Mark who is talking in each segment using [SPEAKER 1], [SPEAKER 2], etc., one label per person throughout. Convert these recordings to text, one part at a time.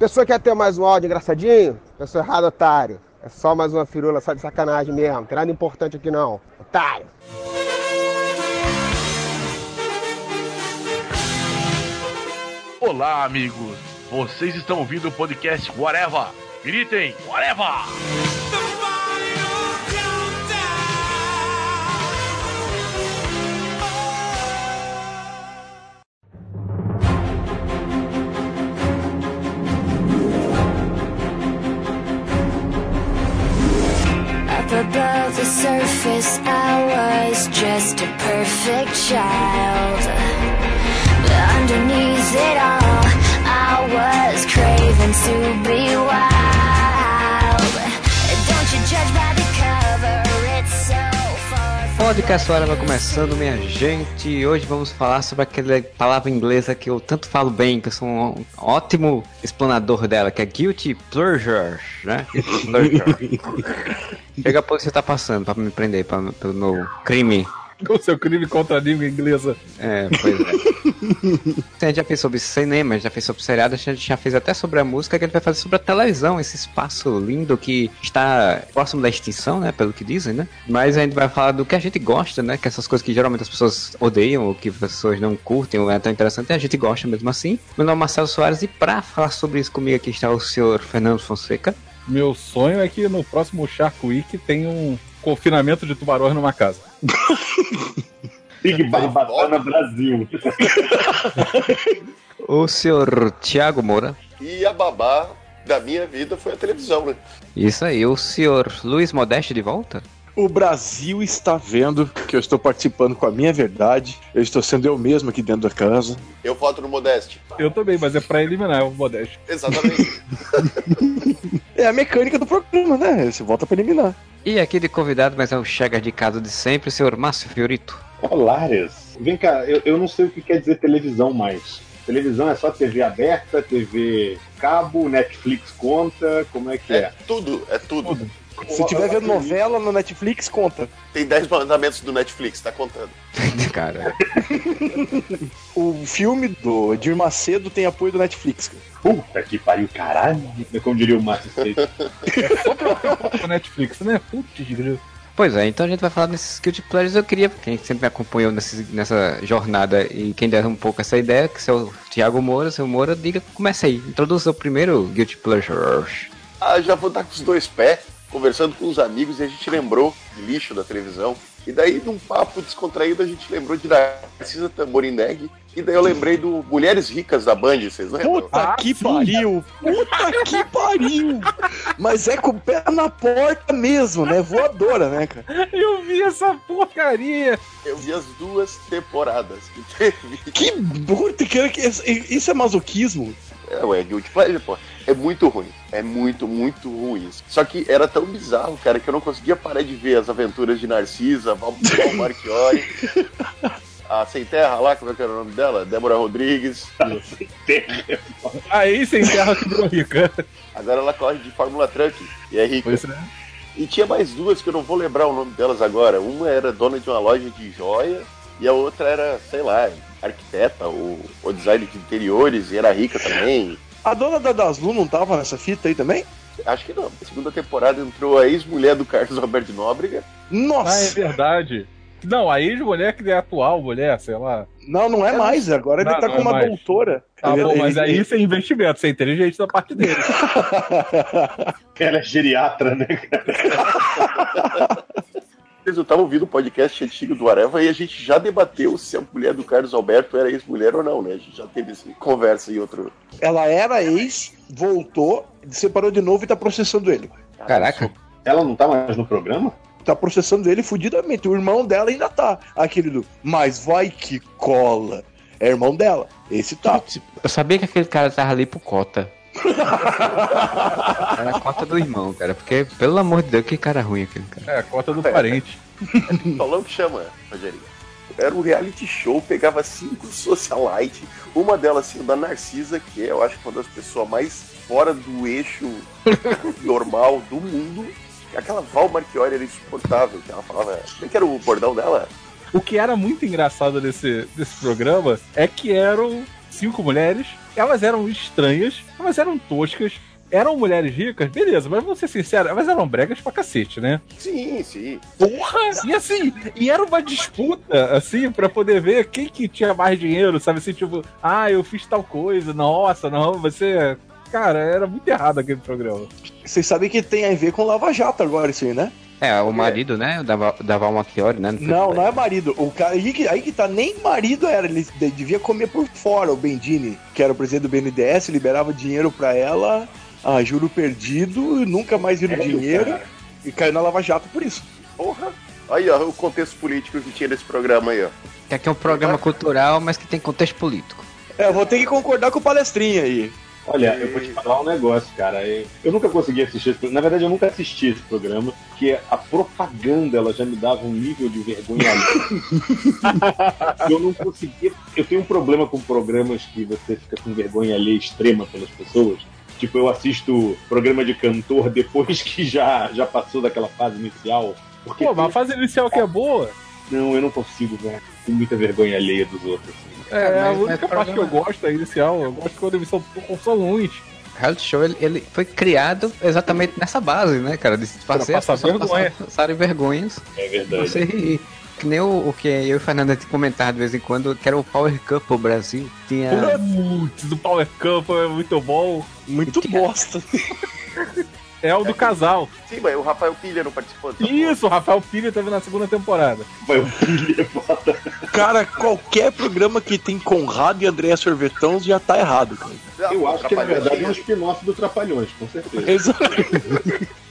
[SPEAKER 1] Pessoa quer ter mais um áudio engraçadinho? Pessoa errada, otário. É só mais uma firula, só de sacanagem mesmo. Tem nada importante aqui não. Otário.
[SPEAKER 2] Olá, amigos. Vocês estão ouvindo o podcast Whatever. Gritem, Whatever!
[SPEAKER 3] Surface, I was just a perfect child. But underneath it all, I was craving to be wild.
[SPEAKER 4] Podcast Hora vai começando, minha gente. Hoje vamos falar sobre aquela palavra inglesa que eu tanto falo bem, que eu sou um ótimo explanador dela, que é guilty pleasure, né? Guilty pleasure. Chega a pouco você tá passando pra me prender pra, pelo meu crime.
[SPEAKER 5] Com seu crime contra a língua inglesa.
[SPEAKER 4] É, pois é. a gente já fez sobre cinema, já fez sobre seriado, a gente já fez até sobre a música, que a gente vai fazer sobre a televisão, esse espaço lindo que está próximo da extinção, né, pelo que dizem, né? Mas a gente vai falar do que a gente gosta, né, que essas coisas que geralmente as pessoas odeiam, ou que as pessoas não curtem, ou é tão interessante, a gente gosta mesmo assim. Meu nome é Marcelo Soares e pra falar sobre isso comigo aqui está o senhor Fernando Fonseca.
[SPEAKER 5] Meu sonho é que no próximo Shark Week tenha um confinamento de tubarões numa casa.
[SPEAKER 6] Big Barbatana Brasil.
[SPEAKER 4] O senhor Tiago Moura.
[SPEAKER 7] E a babá da minha vida foi a televisão, né?
[SPEAKER 4] Isso aí, o senhor Luiz Modeste de volta?
[SPEAKER 8] O Brasil está vendo que eu estou participando com a minha verdade. Eu estou sendo eu mesmo aqui dentro da casa.
[SPEAKER 7] Eu voto no Modeste.
[SPEAKER 5] Eu também, mas é pra eliminar o Modeste.
[SPEAKER 7] Exatamente.
[SPEAKER 8] É a mecânica do programa, né? Você volta para eliminar.
[SPEAKER 4] E aqui de convidado, mas é o Chega de casa de sempre, o senhor Márcio Fiorito.
[SPEAKER 6] Olares. Vem cá, eu, eu não sei o que quer dizer televisão mais. Televisão é só TV aberta, TV cabo, Netflix conta, como é que
[SPEAKER 7] É
[SPEAKER 6] é?
[SPEAKER 7] tudo, é tudo.
[SPEAKER 8] Se tiver vendo novela no Netflix, conta.
[SPEAKER 7] Tem 10 mandamentos do Netflix, tá contando.
[SPEAKER 4] Cara,
[SPEAKER 8] O filme do Edir Macedo tem apoio do Netflix. cara.
[SPEAKER 6] Puta que pariu, caralho. Como diria o Márcio.
[SPEAKER 5] O Netflix, né? Putz, grilo.
[SPEAKER 4] Pois é, então a gente vai falar nesses Guilty Pleasures. Eu queria, quem sempre me acompanhou nesse, nessa jornada e quem der um pouco essa ideia, que se é o Thiago Moura, seu Moura, diga, comece aí. Introduza o primeiro Guilty Pleasures.
[SPEAKER 7] Ah, já vou dar com os dois pés, conversando com os amigos e a gente lembrou de lixo da televisão. E daí, num papo descontraído, a gente lembrou de Narcisa Tamborindeg. E daí eu lembrei do Mulheres Ricas da Band, vocês lembram?
[SPEAKER 8] Puta
[SPEAKER 5] Ah,
[SPEAKER 8] que pariu! Puta que pariu! Mas é com o pé na porta mesmo, né? Voadora, né, cara?
[SPEAKER 5] Eu vi essa porcaria.
[SPEAKER 7] Eu vi as duas temporadas que teve.
[SPEAKER 8] Que que que isso é masoquismo?
[SPEAKER 7] É, ué, Guilty Pleasure, pô. É muito ruim. É muito, muito ruim. isso. Só que era tão bizarro, cara, que eu não conseguia parar de ver as aventuras de Narcisa, Val, Marchiori, a Sem Terra lá, como é que era o nome dela? Débora Rodrigues.
[SPEAKER 5] Aí sem terra virou rica.
[SPEAKER 7] Agora ela corre de Fórmula Truck e é rica.
[SPEAKER 5] Pois é.
[SPEAKER 7] E tinha mais duas que eu não vou lembrar o nome delas agora. Uma era dona de uma loja de joia e a outra era, sei lá, arquiteta ou, ou design de interiores e era rica também.
[SPEAKER 8] A dona da Daslu não tava nessa fita aí também?
[SPEAKER 7] Acho que não. Na segunda temporada entrou a ex-mulher do Carlos Alberto Nóbrega.
[SPEAKER 5] Ah, é
[SPEAKER 8] Nossa!
[SPEAKER 5] verdade. Não, a ex-mulher que é atual mulher, sei lá.
[SPEAKER 8] não, não é mais. Agora ele
[SPEAKER 5] Não,
[SPEAKER 8] tá
[SPEAKER 5] não
[SPEAKER 8] com
[SPEAKER 5] é
[SPEAKER 8] uma
[SPEAKER 5] mais.
[SPEAKER 8] doutora.
[SPEAKER 5] Tá
[SPEAKER 8] Ele-
[SPEAKER 5] bom, mas
[SPEAKER 8] ele-
[SPEAKER 5] aí isso é investimento, isso é inteligente da parte dele.
[SPEAKER 6] Ela é geriatra, né?
[SPEAKER 7] Vocês não estavam ouvindo o podcast antigo do Areva e a gente já debateu se a mulher do Carlos Alberto era ex-mulher ou não, né? A gente já teve essa conversa em outro.
[SPEAKER 8] Ela era ex, voltou, separou de novo e tá processando ele.
[SPEAKER 4] Caraca,
[SPEAKER 6] Ela não tá mais no programa?
[SPEAKER 8] Tá processando ele fudidamente. O irmão dela ainda tá. Aquele do. Mas vai que cola. É irmão dela. Esse tá.
[SPEAKER 4] eu sabia que aquele cara tava ali pro cota. Era a cota do irmão, cara, porque, pelo amor de Deus, que cara ruim aquele cara.
[SPEAKER 5] É, a cota do parente.
[SPEAKER 7] Falando que chama, Rogerinho. Era um reality show, pegava cinco socialite, uma delas sendo da Narcisa, que é, eu acho, uma das pessoas mais fora do eixo normal do mundo. Aquela Val Marchiori era insuportável, que ela falava. Como é que era o bordão dela?
[SPEAKER 5] O que era muito engraçado desse, desse programa é que eram cinco mulheres elas eram estranhas, elas eram toscas, eram mulheres ricas, beleza, mas vamos ser sinceros, elas eram bregas pra cacete, né?
[SPEAKER 7] Sim, sim.
[SPEAKER 5] Porra! E assim, e era uma disputa, assim, pra poder ver quem que tinha mais dinheiro, sabe? Assim, tipo, ah, eu fiz tal coisa, nossa, não, você. Cara, era muito errado aquele programa.
[SPEAKER 8] Vocês sabem que tem a ver com Lava Jato agora, isso aí, né?
[SPEAKER 9] É, o marido, né? Da, Val- da Val Machiori, né?
[SPEAKER 8] Não, não é marido. O cara, aí, que, aí que tá, nem marido era. Ele de- devia comer por fora. O Bendini, que era o presidente do BNDES, liberava dinheiro pra ela, a juro perdido, nunca mais viram
[SPEAKER 6] É,
[SPEAKER 8] dinheiro.
[SPEAKER 6] cara.
[SPEAKER 8] E caiu na Lava Jato por isso.
[SPEAKER 7] Porra. Aí, ó, o contexto político que tinha nesse programa aí, ó.
[SPEAKER 9] Que aqui é um programa cultural, mas que tem contexto político.
[SPEAKER 8] É, eu vou ter que concordar com o palestrinha aí.
[SPEAKER 6] Olha, eu vou te falar um negócio, cara. Eu, eu nunca consegui assistir esse programa. Na verdade, eu nunca assisti esse programa, porque a propaganda ela já me dava um nível de vergonha. eu não conseguia. Eu tenho um problema com programas que você fica com vergonha alheia extrema pelas pessoas. Tipo, eu assisto programa de cantor depois que já, já passou daquela fase inicial. Porque
[SPEAKER 5] Pô, mas a fase inicial que é boa,
[SPEAKER 6] não, eu não consigo, velho. Tenho muita vergonha alheia dos outros. assim.
[SPEAKER 5] é,
[SPEAKER 9] mas-
[SPEAKER 5] a única
[SPEAKER 9] mas
[SPEAKER 5] parte que eu gosto da inicial, eu gosto quando eles são, são ruins.
[SPEAKER 9] reality show ele, ele foi criado exatamente nessa base, né, cara? De fazer as
[SPEAKER 5] passar
[SPEAKER 9] pessoas
[SPEAKER 5] vergonha.
[SPEAKER 9] passar- passarem vergonhas.
[SPEAKER 6] É verdade.
[SPEAKER 9] Você rir. Que nem o, o que eu e o Fernando comentar de vez em quando, que era o Power Cup Brasil. Tinha.
[SPEAKER 5] Putz, o Power Camp é muito bom.
[SPEAKER 8] Muito bosta.
[SPEAKER 5] É o do casal.
[SPEAKER 7] Sim, mas o Rafael Pilha não participou
[SPEAKER 5] Isso, o Rafael Pilha teve na segunda temporada.
[SPEAKER 6] O filho, bota.
[SPEAKER 8] Cara, qualquer programa que tem Conrado e Andréa Sorvetão já tá errado, cara.
[SPEAKER 6] Eu acho que na
[SPEAKER 7] Trapalhões
[SPEAKER 6] verdade é um spin-off do Trapalhões, com certeza.
[SPEAKER 8] Exato.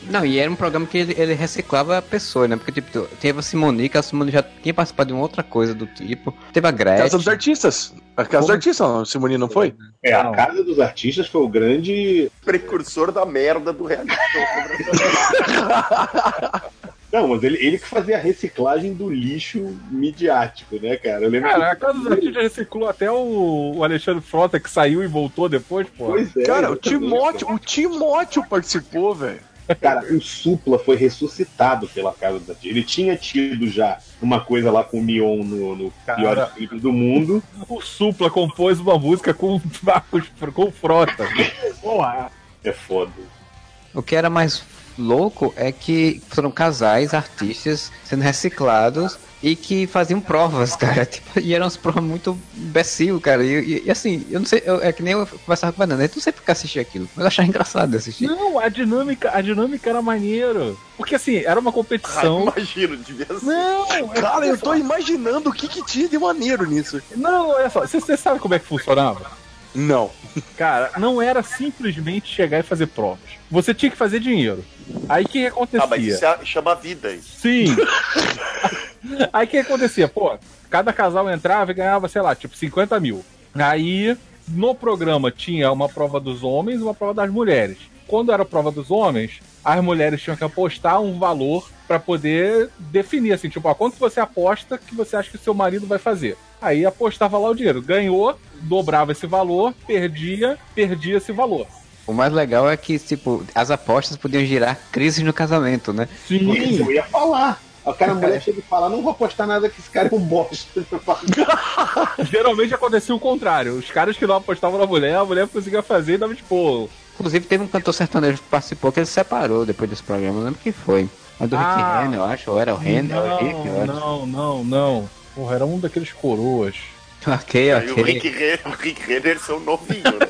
[SPEAKER 9] Não, e era um programa que ele, ele reciclava a pessoa, né? Porque, tipo, teve a Simone, que a Simone já tinha participado de uma outra coisa do tipo. Teve a Gretchen.
[SPEAKER 8] Casa dos Artistas. A Casa dos? Artistas, não, Simone não foi?
[SPEAKER 6] É, a. Casa dos Artistas foi o grande.
[SPEAKER 7] Precursor da merda do reality.
[SPEAKER 6] Não, mas ele, ele que fazia a reciclagem do lixo midiático, né, cara? Eu lembro
[SPEAKER 5] Cara, a
[SPEAKER 6] que...
[SPEAKER 5] Casa dos Artistas reciclou até o, o Alexandre Frota, que saiu e voltou depois, pô.
[SPEAKER 6] Pois é,
[SPEAKER 8] Cara, o. Timóteo, o Timóteo participou, velho.
[SPEAKER 6] Cara, o Supla foi ressuscitado pela Casa dos Artistas. Ele tinha tido já uma coisa lá com o Mion no, no
[SPEAKER 5] Cara.
[SPEAKER 6] Piores Clipes do Mundo.
[SPEAKER 5] O Supla compôs uma música com, com o Frota. Porra.
[SPEAKER 6] É foda.
[SPEAKER 9] O que era mais louco é que foram casais, artistas, sendo reciclados e que faziam provas, cara. Tipo, e eram umas provas muito imbecil, cara. E, e- e assim, eu não sei, eu- é que nem eu conversava com o Fernando, eu não sei porque assistir aquilo, mas eu achava engraçado de assistir.
[SPEAKER 5] Não, a dinâmica, a dinâmica era maneiro. Porque assim, era uma
[SPEAKER 7] Ah,
[SPEAKER 5] competição.
[SPEAKER 7] imagino, devia ser.
[SPEAKER 5] Não, é-
[SPEAKER 8] Cara, eu tô imaginando o que que tinha de maneiro nisso.
[SPEAKER 5] não, olha só, você, você sabe como é que funcionava?
[SPEAKER 8] Não.
[SPEAKER 5] Cara, não era simplesmente chegar e fazer provas. Você tinha que fazer dinheiro. Aí o que acontecia?
[SPEAKER 7] Ah, mas isso é- chama vida isso.
[SPEAKER 5] Sim. Aí o que acontecia? Pô, cada casal entrava e ganhava, sei lá, tipo 50 mil. Aí no programa tinha uma prova dos homens e uma prova das mulheres. Quando era a prova dos homens, as mulheres tinham que apostar um valor pra poder definir assim, tipo, ó, quanto você aposta que você acha que o seu marido vai fazer. Aí apostava lá o dinheiro. Ganhou, dobrava esse valor, perdia, perdia esse valor.
[SPEAKER 9] O mais legal é que, tipo, as apostas podiam gerar crises no casamento, né?
[SPEAKER 6] Sim, eu ia falar. O cara, a mulher chega e fala: Não vou apostar nada que esse cara é um bosta.
[SPEAKER 5] Geralmente acontecia o contrário. Os caras que não apostavam na mulher, a mulher conseguia fazer e dava tipo.
[SPEAKER 9] Inclusive teve um cantor sertanejo que participou que ele se separou depois desse programa, não lembro quem foi. Mas do
[SPEAKER 5] Ah.
[SPEAKER 9] Rick Renner, eu acho, ou era o Renner, ou o Rick, eu
[SPEAKER 5] Não,
[SPEAKER 9] acho.
[SPEAKER 5] não, não, não. Porra, era um daqueles coroas.
[SPEAKER 9] Ok,
[SPEAKER 7] Aí o
[SPEAKER 9] ok.
[SPEAKER 7] Rick Renner, o Rick Renner são novinho, né?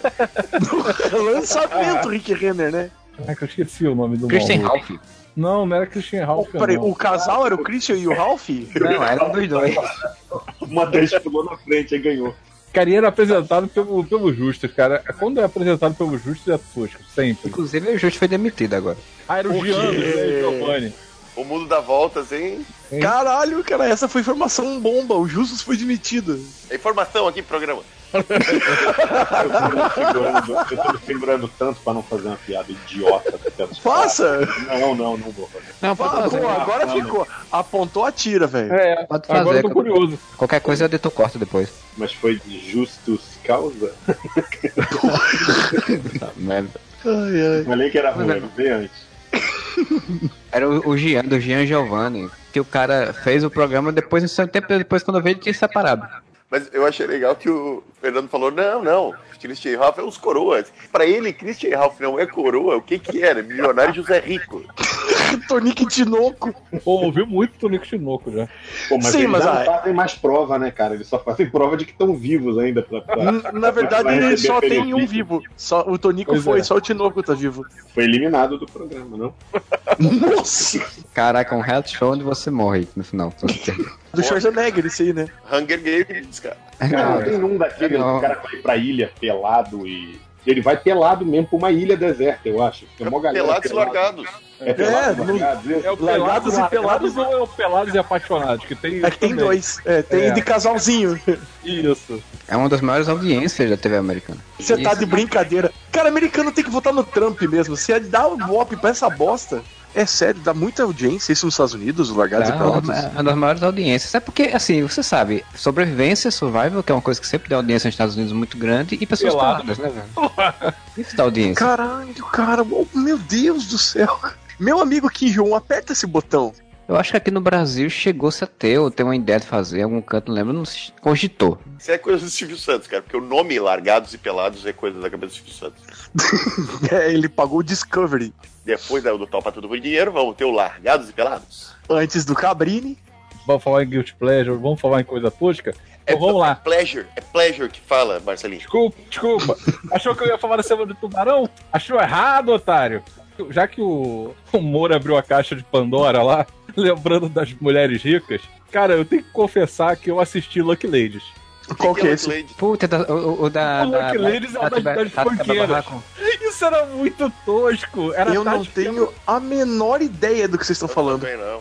[SPEAKER 8] Lançamento, Rick Renner, né?
[SPEAKER 5] Caraca, eu esqueci o nome do
[SPEAKER 9] Christian. Ralph.
[SPEAKER 5] Não, não era Christian Ralph.
[SPEAKER 8] Peraí,
[SPEAKER 5] não.
[SPEAKER 8] o casal era o Christian e o Ralph?
[SPEAKER 9] Não, era dos dois.
[SPEAKER 6] Uma das pulou na frente e ganhou.
[SPEAKER 5] Cara, e era apresentado pelo, pelo Justus, cara. Quando é apresentado pelo Justus é tosco, sempre.
[SPEAKER 9] Inclusive o Justo foi demitido agora.
[SPEAKER 5] Ah, era o? Giano, né, Giovanni.
[SPEAKER 7] O mundo dá voltas, hein?
[SPEAKER 8] Caralho, cara, essa foi informação bomba. O Justus foi demitido.
[SPEAKER 7] É informação aqui, programa.
[SPEAKER 6] Eu tô, me segurando, eu tô me segurando tanto pra não fazer uma piada idiota.
[SPEAKER 8] Faça!
[SPEAKER 6] Não, não, não vou fazer.
[SPEAKER 9] Não, pode fazer.
[SPEAKER 8] pô, agora
[SPEAKER 6] não,
[SPEAKER 8] ficou. Apontou a tira, velho.
[SPEAKER 5] É,
[SPEAKER 9] Pode
[SPEAKER 5] agora
[SPEAKER 9] fazer,
[SPEAKER 5] eu tô curioso.
[SPEAKER 9] Qualquer coisa eu edito corto depois.
[SPEAKER 6] Mas foi de justus causa?
[SPEAKER 9] Merda.
[SPEAKER 8] Ai, ai.
[SPEAKER 6] Falei que era ruim, eu vi antes.
[SPEAKER 9] Era o, o do Gian Giovanni, que o cara fez o programa depois, um tempo depois, quando eu vi, ele tinha separado.
[SPEAKER 7] Mas eu achei legal que o Fernando falou: não, não, Christian Ralph é os coroas. Pra ele, Christian Ralph não é coroa, o que que era? Milionário José Rico.
[SPEAKER 8] Tonique Tinoco.
[SPEAKER 5] Pô, ouviu muito Tonico Chinoco já.
[SPEAKER 6] Pô, mas
[SPEAKER 8] Sim,
[SPEAKER 6] eles
[SPEAKER 8] mas
[SPEAKER 6] já não fazem mais prova, né, cara? Eles só fazem prova de que estão vivos ainda. Pra, pra-
[SPEAKER 8] Na verdade,
[SPEAKER 6] pra
[SPEAKER 8] ele só tem um vivo. Só, o Tonico
[SPEAKER 5] Pois
[SPEAKER 8] foi,
[SPEAKER 5] é.
[SPEAKER 8] só o Tinoco tá vivo.
[SPEAKER 6] Foi eliminado do programa, não?
[SPEAKER 8] Nossa!
[SPEAKER 9] Caraca, um reality show onde você morre no final.
[SPEAKER 8] Do Schwarzenegger, esse aí, né?
[SPEAKER 7] Hunger Games, cara.
[SPEAKER 6] Cara, não tem um daquele,
[SPEAKER 9] Não.
[SPEAKER 6] o cara vai pra ilha pelado e. Ele vai pelado mesmo pra uma ilha deserta, eu acho. Tem uma galera
[SPEAKER 7] Pelados e largados.
[SPEAKER 6] É, pelados
[SPEAKER 8] É,
[SPEAKER 6] e largados. isso.
[SPEAKER 5] É o Pelados,
[SPEAKER 8] e Pelados.
[SPEAKER 5] ou é o Pelados e Apaixonados? Que tem,
[SPEAKER 8] É que tem
[SPEAKER 5] também.
[SPEAKER 8] dois. É, tem
[SPEAKER 5] É.
[SPEAKER 8] de casalzinho.
[SPEAKER 5] Isso.
[SPEAKER 9] É uma das maiores audiências da TV americana.
[SPEAKER 8] Você tá de brincadeira. Cara, americano tem que votar no Trump mesmo. Se dá o golpe pra essa bosta. É sério, dá muita audiência isso nos Estados Unidos, os largados e
[SPEAKER 9] É
[SPEAKER 8] pelados.
[SPEAKER 9] uma, uma das maiores audiências. É porque, assim, você sabe, sobrevivência, survival, que é uma coisa que sempre dá audiência nos Estados Unidos muito grande, e pessoas
[SPEAKER 5] Pelado.
[SPEAKER 9] peladas, né, velho? Isso dá audiência.
[SPEAKER 8] Caralho, cara, meu Deus do céu. Meu amigo Kim Jong, aperta esse botão.
[SPEAKER 9] Eu acho que aqui no Brasil chegou-se a ter, ou ter uma ideia de fazer, algum canto, não lembro, não se cogitou.
[SPEAKER 7] Isso é coisa do Silvio Santos, cara. Porque o nome Largados e Pelados é coisa da cabeça do Silvio Santos.
[SPEAKER 8] É, ele pagou o Discovery
[SPEAKER 7] Depois da- do tal pra tudo por dinheiro, vamos ter o Largados e Pelados.
[SPEAKER 8] antes do Cabrini.
[SPEAKER 5] Vamos falar em Guilty Pleasure, vamos falar em coisa tosca? Então vamos lá.
[SPEAKER 7] Pleasure. É pleasure que fala, Marcelinho.
[SPEAKER 5] Desculpa, desculpa. Achou que eu ia falar da semana do tubarão? Achou errado, otário. Já que o, o Moro abriu a caixa de Pandora lá, lembrando das mulheres ricas, cara, eu tenho que confessar que eu assisti Lucky Ladies.
[SPEAKER 8] Qual que é
[SPEAKER 7] Lucky
[SPEAKER 8] esse?
[SPEAKER 7] Lady?
[SPEAKER 9] Puta, da- o, o da.
[SPEAKER 5] O Lucky
[SPEAKER 9] da-
[SPEAKER 5] Ladies é o
[SPEAKER 9] Tati-
[SPEAKER 5] das- das funkeiras. Isso era muito tosco. Era
[SPEAKER 8] Eu não tenho a menor ideia do que vocês estão falando.
[SPEAKER 7] Também não.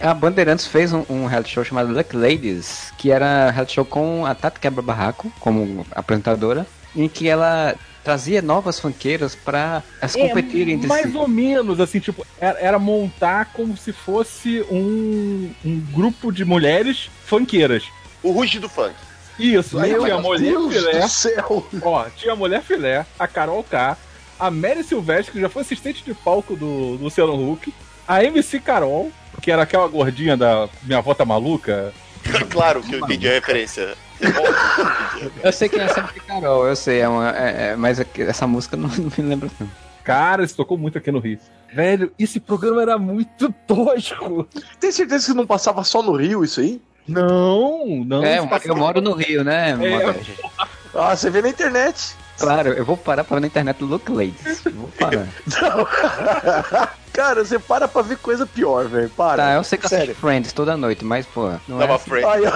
[SPEAKER 9] A Bandeirantes fez um, um reality show chamado Luck Ladies, que era reality show com a Tati Quebra Barraco como apresentadora, em que ela trazia novas funkeiras pra elas competirem entre
[SPEAKER 5] É, mais
[SPEAKER 9] si.
[SPEAKER 5] ou menos, assim, tipo, era, era montar como se fosse um, um grupo de mulheres funkeiras.
[SPEAKER 7] O Ruge do Funk.
[SPEAKER 5] Isso, aí tinha a mulher
[SPEAKER 8] Deus
[SPEAKER 5] filé,
[SPEAKER 8] do céu.
[SPEAKER 5] ó, tinha a mulher filé, a Carol K, a Mary Silvestre, que já foi assistente de palco do, do Luciano Huck, a MC Carol, que era aquela gordinha da Minha Avó Tá Maluca,
[SPEAKER 7] claro que eu entendi a referência.
[SPEAKER 9] Eu sei quem é sempre Carol, eu sei, é uma, é- é- mas aqui- essa música não, não me lembro não.
[SPEAKER 5] Cara, isso tocou muito aqui no Rio. Velho, esse programa era muito tosco.
[SPEAKER 8] Tem certeza que não passava só no Rio isso aí?
[SPEAKER 5] Não, não.
[SPEAKER 9] É, eu, moro no Rio, né? Modeste?
[SPEAKER 8] Ah, você vê na internet.
[SPEAKER 9] Claro, eu vou parar pra ver na internet Look Ladies. Vou parar.
[SPEAKER 8] Cara, você para pra ver coisa pior, velho. Para.
[SPEAKER 9] Tá, eu sei que eu
[SPEAKER 8] Sério.
[SPEAKER 9] Friends toda noite, mas, pô, não é
[SPEAKER 7] Tava
[SPEAKER 9] assim.
[SPEAKER 7] Friend.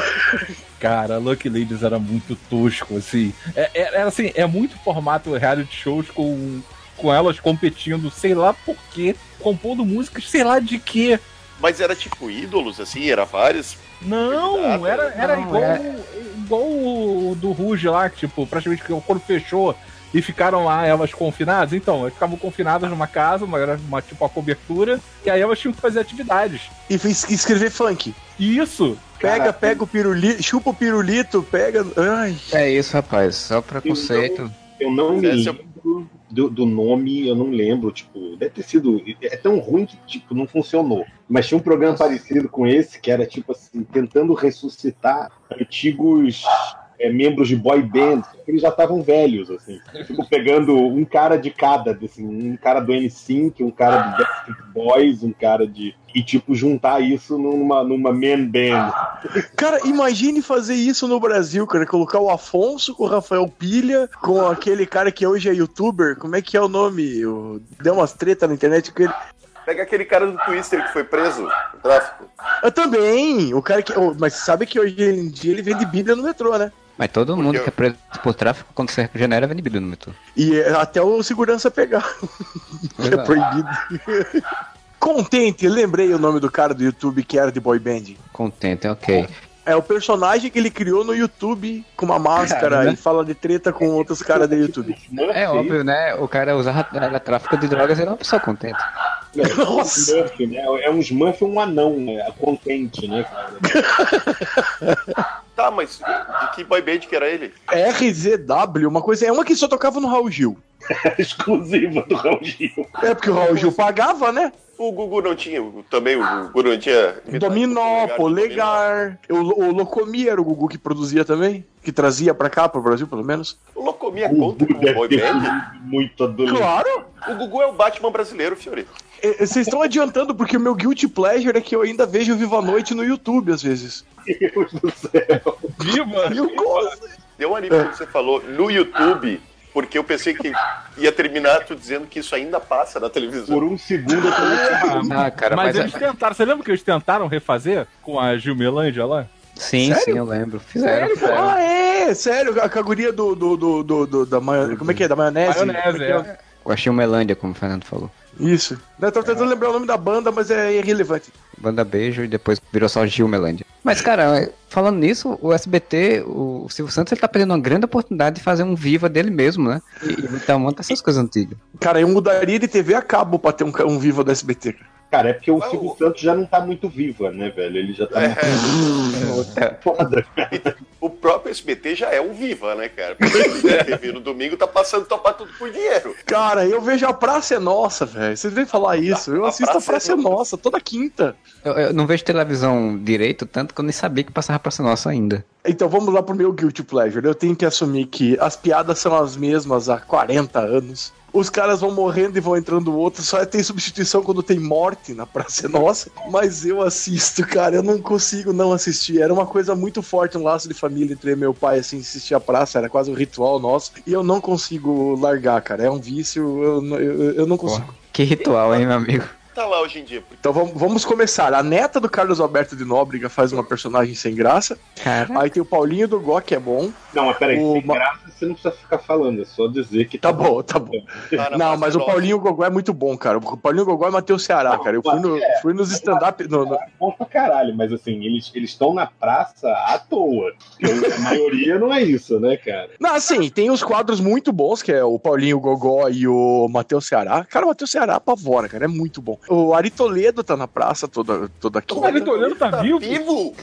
[SPEAKER 5] Cara, Lucky Ladies era muito tosco, assim. É, é- era assim, é muito formato reality shows com, com elas competindo, sei lá por quê, compondo músicas, sei lá de quê.
[SPEAKER 7] Mas era tipo ídolos, assim, era vários.
[SPEAKER 5] Não, era, era
[SPEAKER 9] não,
[SPEAKER 5] igual,
[SPEAKER 9] é-
[SPEAKER 5] igual o do Ruge lá, que, tipo, praticamente quando fechou e ficaram lá elas confinadas. Então, elas ficavam confinadas numa casa, uma, era uma, tipo, uma cobertura, e aí elas tinham que fazer atividades.
[SPEAKER 8] E fez escrever funk.
[SPEAKER 5] Isso,
[SPEAKER 8] Pega,
[SPEAKER 6] Cara,
[SPEAKER 8] pega o pirulito, chupa o pirulito, pega. Ai.
[SPEAKER 9] É isso, rapaz. Só preconceito.
[SPEAKER 6] Eu não me
[SPEAKER 7] Esse é-
[SPEAKER 6] lembro do, do nome, eu não lembro, tipo, deve ter sido. É tão ruim que, tipo, não funcionou. Mas tinha um programa parecido com esse, que era, tipo assim, tentando ressuscitar antigos é, membros de boy band, eles já estavam velhos, assim. Tipo, pegando um cara de cada, assim, um cara do N5, um cara do Backstreet Boys, um cara de. E, tipo, juntar isso numa, numa man band.
[SPEAKER 8] Cara, imagine fazer isso no Brasil, cara. Colocar o Afonso com o Rafael Pilha, com aquele cara que hoje é youtuber. Como é que é o nome? O... Deu umas treta na internet com ele.
[SPEAKER 7] Pega aquele cara do Twister que foi preso no tráfico.
[SPEAKER 8] Eu também. O cara que. oh, mas sabe que hoje em dia ele vende Bíblia no metrô, né?
[SPEAKER 9] Mas todo mundo
[SPEAKER 7] eu-
[SPEAKER 9] que é preso por tráfico, quando você regenera, vende bebida no metrô.
[SPEAKER 8] E é, até o segurança pegar. é
[SPEAKER 9] Exato.
[SPEAKER 8] proibido. Contente, lembrei o nome do cara do YouTube que era de boy band.
[SPEAKER 9] Contente, ok.
[SPEAKER 8] É o personagem que ele criou no YouTube com uma máscara
[SPEAKER 9] Cara, né?
[SPEAKER 8] e fala de treta com outros caras do YouTube.
[SPEAKER 9] É óbvio, né? O cara usava era tráfico de drogas e era uma pessoa contente.
[SPEAKER 8] Nossa.
[SPEAKER 6] Smurf, né? É um Smurf um anão, né? Contente, né, cara?
[SPEAKER 7] Tá, mas de que boy band que era ele?
[SPEAKER 8] RZW, uma coisa. É uma que só tocava no Raul Gil.
[SPEAKER 6] Exclusiva do Raul Gil.
[SPEAKER 8] É porque o Raul Gil pagava, né?
[SPEAKER 7] O Gugu não tinha, também o Gugu não tinha.
[SPEAKER 8] Dominó, Polegar. O, o Locomi era o Gugu que produzia também? Que trazia pra cá, pro Brasil, pelo menos?
[SPEAKER 7] O Locomia
[SPEAKER 6] O
[SPEAKER 7] conta
[SPEAKER 6] Gugu
[SPEAKER 7] o boy band?
[SPEAKER 6] muito adolescente.
[SPEAKER 8] Claro!
[SPEAKER 7] O Gugu é o Batman brasileiro, Fiore.
[SPEAKER 8] É, é, Vocês estão adiantando, porque o meu guilty pleasure é que eu ainda vejo Viva a Noite no YouTube, às vezes.
[SPEAKER 6] Deus do céu.
[SPEAKER 5] Viva!
[SPEAKER 8] E gosto.
[SPEAKER 7] Deu um anime que você falou no YouTube, porque eu pensei que ia terminar tu dizendo que isso ainda passa na televisão.
[SPEAKER 6] Por um segundo eu também
[SPEAKER 9] Ah, cara,
[SPEAKER 5] mas,
[SPEAKER 9] mas,
[SPEAKER 5] eles tentaram. Você lembra que eles tentaram refazer com a Gilmelândia lá?
[SPEAKER 9] sim,
[SPEAKER 8] Sério?
[SPEAKER 9] sim, eu lembro. Fizeram,
[SPEAKER 8] Sério?
[SPEAKER 9] fizeram.
[SPEAKER 8] Ah, é, sério, a caguria do, do, do, do, do- da maionese. Como é que é? Da maionese?
[SPEAKER 5] Maionese,
[SPEAKER 8] é
[SPEAKER 5] é.
[SPEAKER 9] Eu achei o Melândia, como o Fernando falou.
[SPEAKER 8] Isso. Eu tô tentando lembrar o nome da banda, mas é irrelevante.
[SPEAKER 9] Banda Beijo e depois virou só Gil Melândia. Mas, cara, falando nisso, o SBT, o Silvio Santos, ele tá perdendo uma grande oportunidade de fazer um Viva dele mesmo, né? E e dessas coisas antigas.
[SPEAKER 8] Cara, eu mudaria de TV a cabo pra ter um, um Viva do SBT. cara.
[SPEAKER 6] Cara, é porque o Silvio
[SPEAKER 7] o-
[SPEAKER 6] Santos já não tá muito viva, né, velho? Ele já tá
[SPEAKER 7] É,
[SPEAKER 6] muito foda.
[SPEAKER 7] o próprio SBT já é um viva, né, cara? Porque a TV no domingo tá passando topar tudo por dinheiro.
[SPEAKER 8] Cara, eu vejo a Praça é Nossa, velho. Vocês vêm falar isso. Eu
[SPEAKER 7] A
[SPEAKER 8] assisto a
[SPEAKER 7] Praça é
[SPEAKER 8] Praça é
[SPEAKER 7] Nossa.
[SPEAKER 8] Toda quinta.
[SPEAKER 9] Eu, eu não vejo televisão direito, tanto que eu nem sabia que passava pra ser nossa ainda.
[SPEAKER 8] Então vamos lá pro meu Guilty Pleasure. Eu tenho que assumir que as piadas são as mesmas há 40 anos. Os caras vão morrendo e vão entrando outros. Só tem substituição quando tem morte na Praça Nossa. Mas eu assisto, cara. Eu não consigo não assistir. Era uma coisa muito forte, um laço de família entre meu pai, assim, assistir a praça. Era quase um ritual nosso. E eu não consigo largar, cara. É um vício. Eu, eu, eu não consigo.
[SPEAKER 9] Que ritual, hein, meu amigo?
[SPEAKER 7] Tá lá hoje em dia.
[SPEAKER 8] Então vamos, vamos começar. A neta do Carlos Alberto de Nóbrega faz uma personagem sem graça.
[SPEAKER 9] Cara,
[SPEAKER 8] Aí tem o Paulinho do Gó, que é bom.
[SPEAKER 6] Não, mas peraí,
[SPEAKER 8] O
[SPEAKER 6] sem graça você não precisa ficar falando, é só dizer que
[SPEAKER 8] Tá bom, tá bom.
[SPEAKER 7] Tá na
[SPEAKER 8] Não,
[SPEAKER 7] Praça
[SPEAKER 8] mas o
[SPEAKER 7] Nossa.
[SPEAKER 8] Paulinho Gogó é muito bom, cara. O Paulinho Gogó é Matheus Ceará, cara. Eu fui, no, fui nos stand-up. no- no-
[SPEAKER 6] É bom pra caralho, mas assim, eles estão na praça à toa. A maioria não é isso, né, cara?
[SPEAKER 8] Não, assim, tem os quadros muito bons, que é o Paulinho Gogó e o Matheus Ceará. Cara, o Matheus Ceará apavora, cara. É muito bom. O Ari Toledo tá na praça toda, toda aqui.
[SPEAKER 5] O Ari Toledo tá vivo?
[SPEAKER 7] vivo?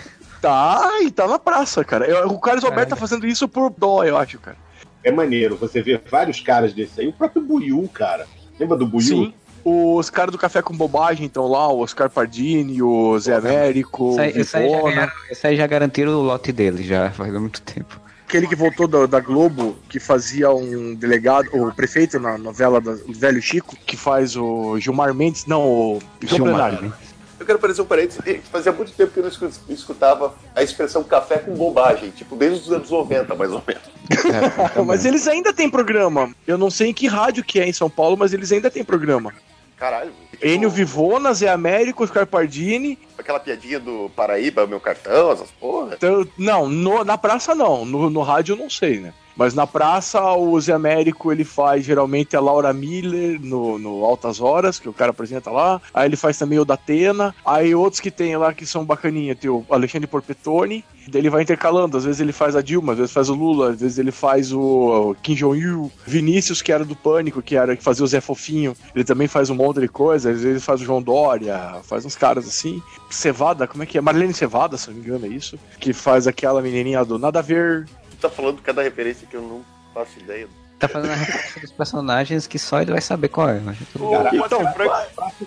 [SPEAKER 8] Tá, e tá na praça, cara. Eu- o Carlos Alberto tá fazendo isso por dó, eu acho, cara.
[SPEAKER 6] É maneiro, você vê vários caras desse aí. O próprio Buiu, cara. Lembra do Buiu?
[SPEAKER 8] Sim. Os caras do Café com Bobagem estão lá, o Oscar Pardini, o Zé Américo,
[SPEAKER 9] esse
[SPEAKER 8] o
[SPEAKER 9] aí, esse aí já garantiram o lote dele, já faz muito tempo.
[SPEAKER 8] Aquele que voltou da, da Globo, que fazia um delegado, o prefeito na novela da- do Velho Chico, que faz o Gilmar Mendes, não, o
[SPEAKER 9] Gilmar, né?
[SPEAKER 7] Eu quero fazer um parênteses. Fazia muito tempo que eu não escu- escutava a expressão café com bobagem. Tipo, desde os anos 90, mais ou menos.
[SPEAKER 9] É,
[SPEAKER 8] Mas eles ainda têm programa. Eu não sei em que rádio que é em São Paulo, mas eles ainda têm programa.
[SPEAKER 7] Caralho.
[SPEAKER 8] Enio
[SPEAKER 7] Tipo,
[SPEAKER 8] Vivona, Zé Américo, Oscar Pardini.
[SPEAKER 7] Aquela piadinha do Paraíba, meu cartão, essas porra.
[SPEAKER 8] Então, não, no- na praça não. No, no rádio eu não sei, né? Mas na praça, o Zé Américo, ele faz geralmente a Laura Miller no, no Altas Horas, que o cara apresenta lá. Aí ele faz também o da Atena. Aí outros que tem lá que são bacaninha. Tem o Alexandre Porpetone. Daí ele vai intercalando. Às vezes ele faz a Dilma, às vezes faz o Lula, às vezes ele faz o Kim Jong-il. Vinícius, que era do Pânico, que era que fazia o Zé Fofinho. Ele também faz um monte de coisa. Às vezes ele faz o João Dória, faz uns caras assim. Cevada, como é que é? Marlene Cevada, se não me engano, é isso. Que faz aquela menininha do Nada a Ver.
[SPEAKER 7] Tá falando cada referência que eu não faço ideia.
[SPEAKER 9] Tá fazendo a referência dos personagens que só ele vai saber qual é.
[SPEAKER 7] O
[SPEAKER 6] Cara,
[SPEAKER 8] então,
[SPEAKER 7] Franco-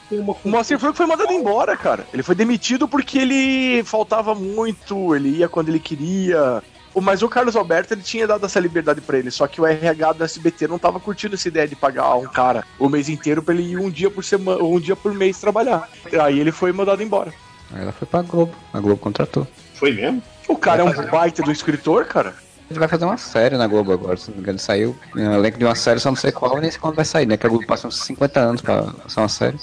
[SPEAKER 6] tem uma
[SPEAKER 8] O Moacir Franco foi mandado embora, cara. Ele foi demitido porque ele faltava muito, ele ia quando ele queria. O- Mas o Carlos Alberto ele tinha dado essa liberdade pra ele, só que o RH do SBT não tava curtindo essa ideia de pagar um cara o mês inteiro pra ele ir um dia por semana, um dia por mês trabalhar. Aí ele foi mandado embora.
[SPEAKER 9] Aí ela foi pra Globo. A Globo contratou.
[SPEAKER 6] Foi mesmo?
[SPEAKER 8] O cara é um baita do escritor, cara.
[SPEAKER 9] Ele vai fazer uma série na Globo agora, se não me engano. Saiu um elenco de uma série, só não sei qual, nem sei quando vai sair, né? Que a Globo passa uns 50 anos pra lançar uma série.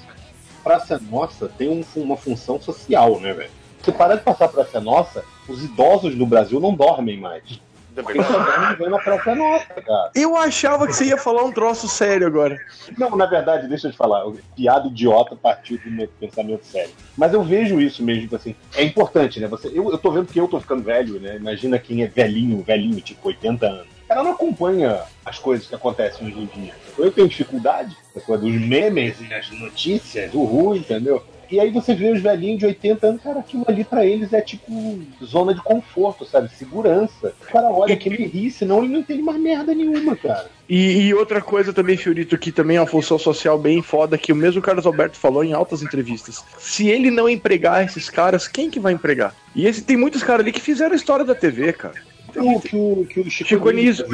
[SPEAKER 6] Praça Nossa tem um- uma função social, né, velho? Se parar de passar Praça Nossa, os idosos no Brasil não dormem mais.
[SPEAKER 7] Da
[SPEAKER 6] Eles só
[SPEAKER 7] verdade.
[SPEAKER 6] dormem vendo a Praça Nossa, cara.
[SPEAKER 8] Eu achava que você ia falar um troço sério agora.
[SPEAKER 6] Não, na verdade, deixa eu te falar, piada idiota partiu do meu pensamento sério. Mas eu vejo isso mesmo, tipo assim, é importante, né? Você, eu, eu tô vendo que eu tô ficando velho, né? Imagina quem é velhinho, velhinho, tipo 80 anos. cara não acompanha as coisas que acontecem hoje em dia. Eu tenho dificuldade, dos memes e as notícias, o Ru, entendeu? E aí você vê os velhinhos de 80 anos, cara, aquilo ali pra eles é tipo zona de conforto, sabe? Segurança. O cara olha que ele ri, senão ele não entende mais merda nenhuma, cara.
[SPEAKER 8] E, e outra coisa também, Fiorito, que também é uma função social bem foda, que o mesmo Carlos Alberto falou em altas entrevistas. Se ele não empregar esses caras, quem que vai empregar? E esse, tem muitos caras ali que fizeram a história da TV, cara.
[SPEAKER 6] O que o, que o Chico,
[SPEAKER 8] Chico Anísio.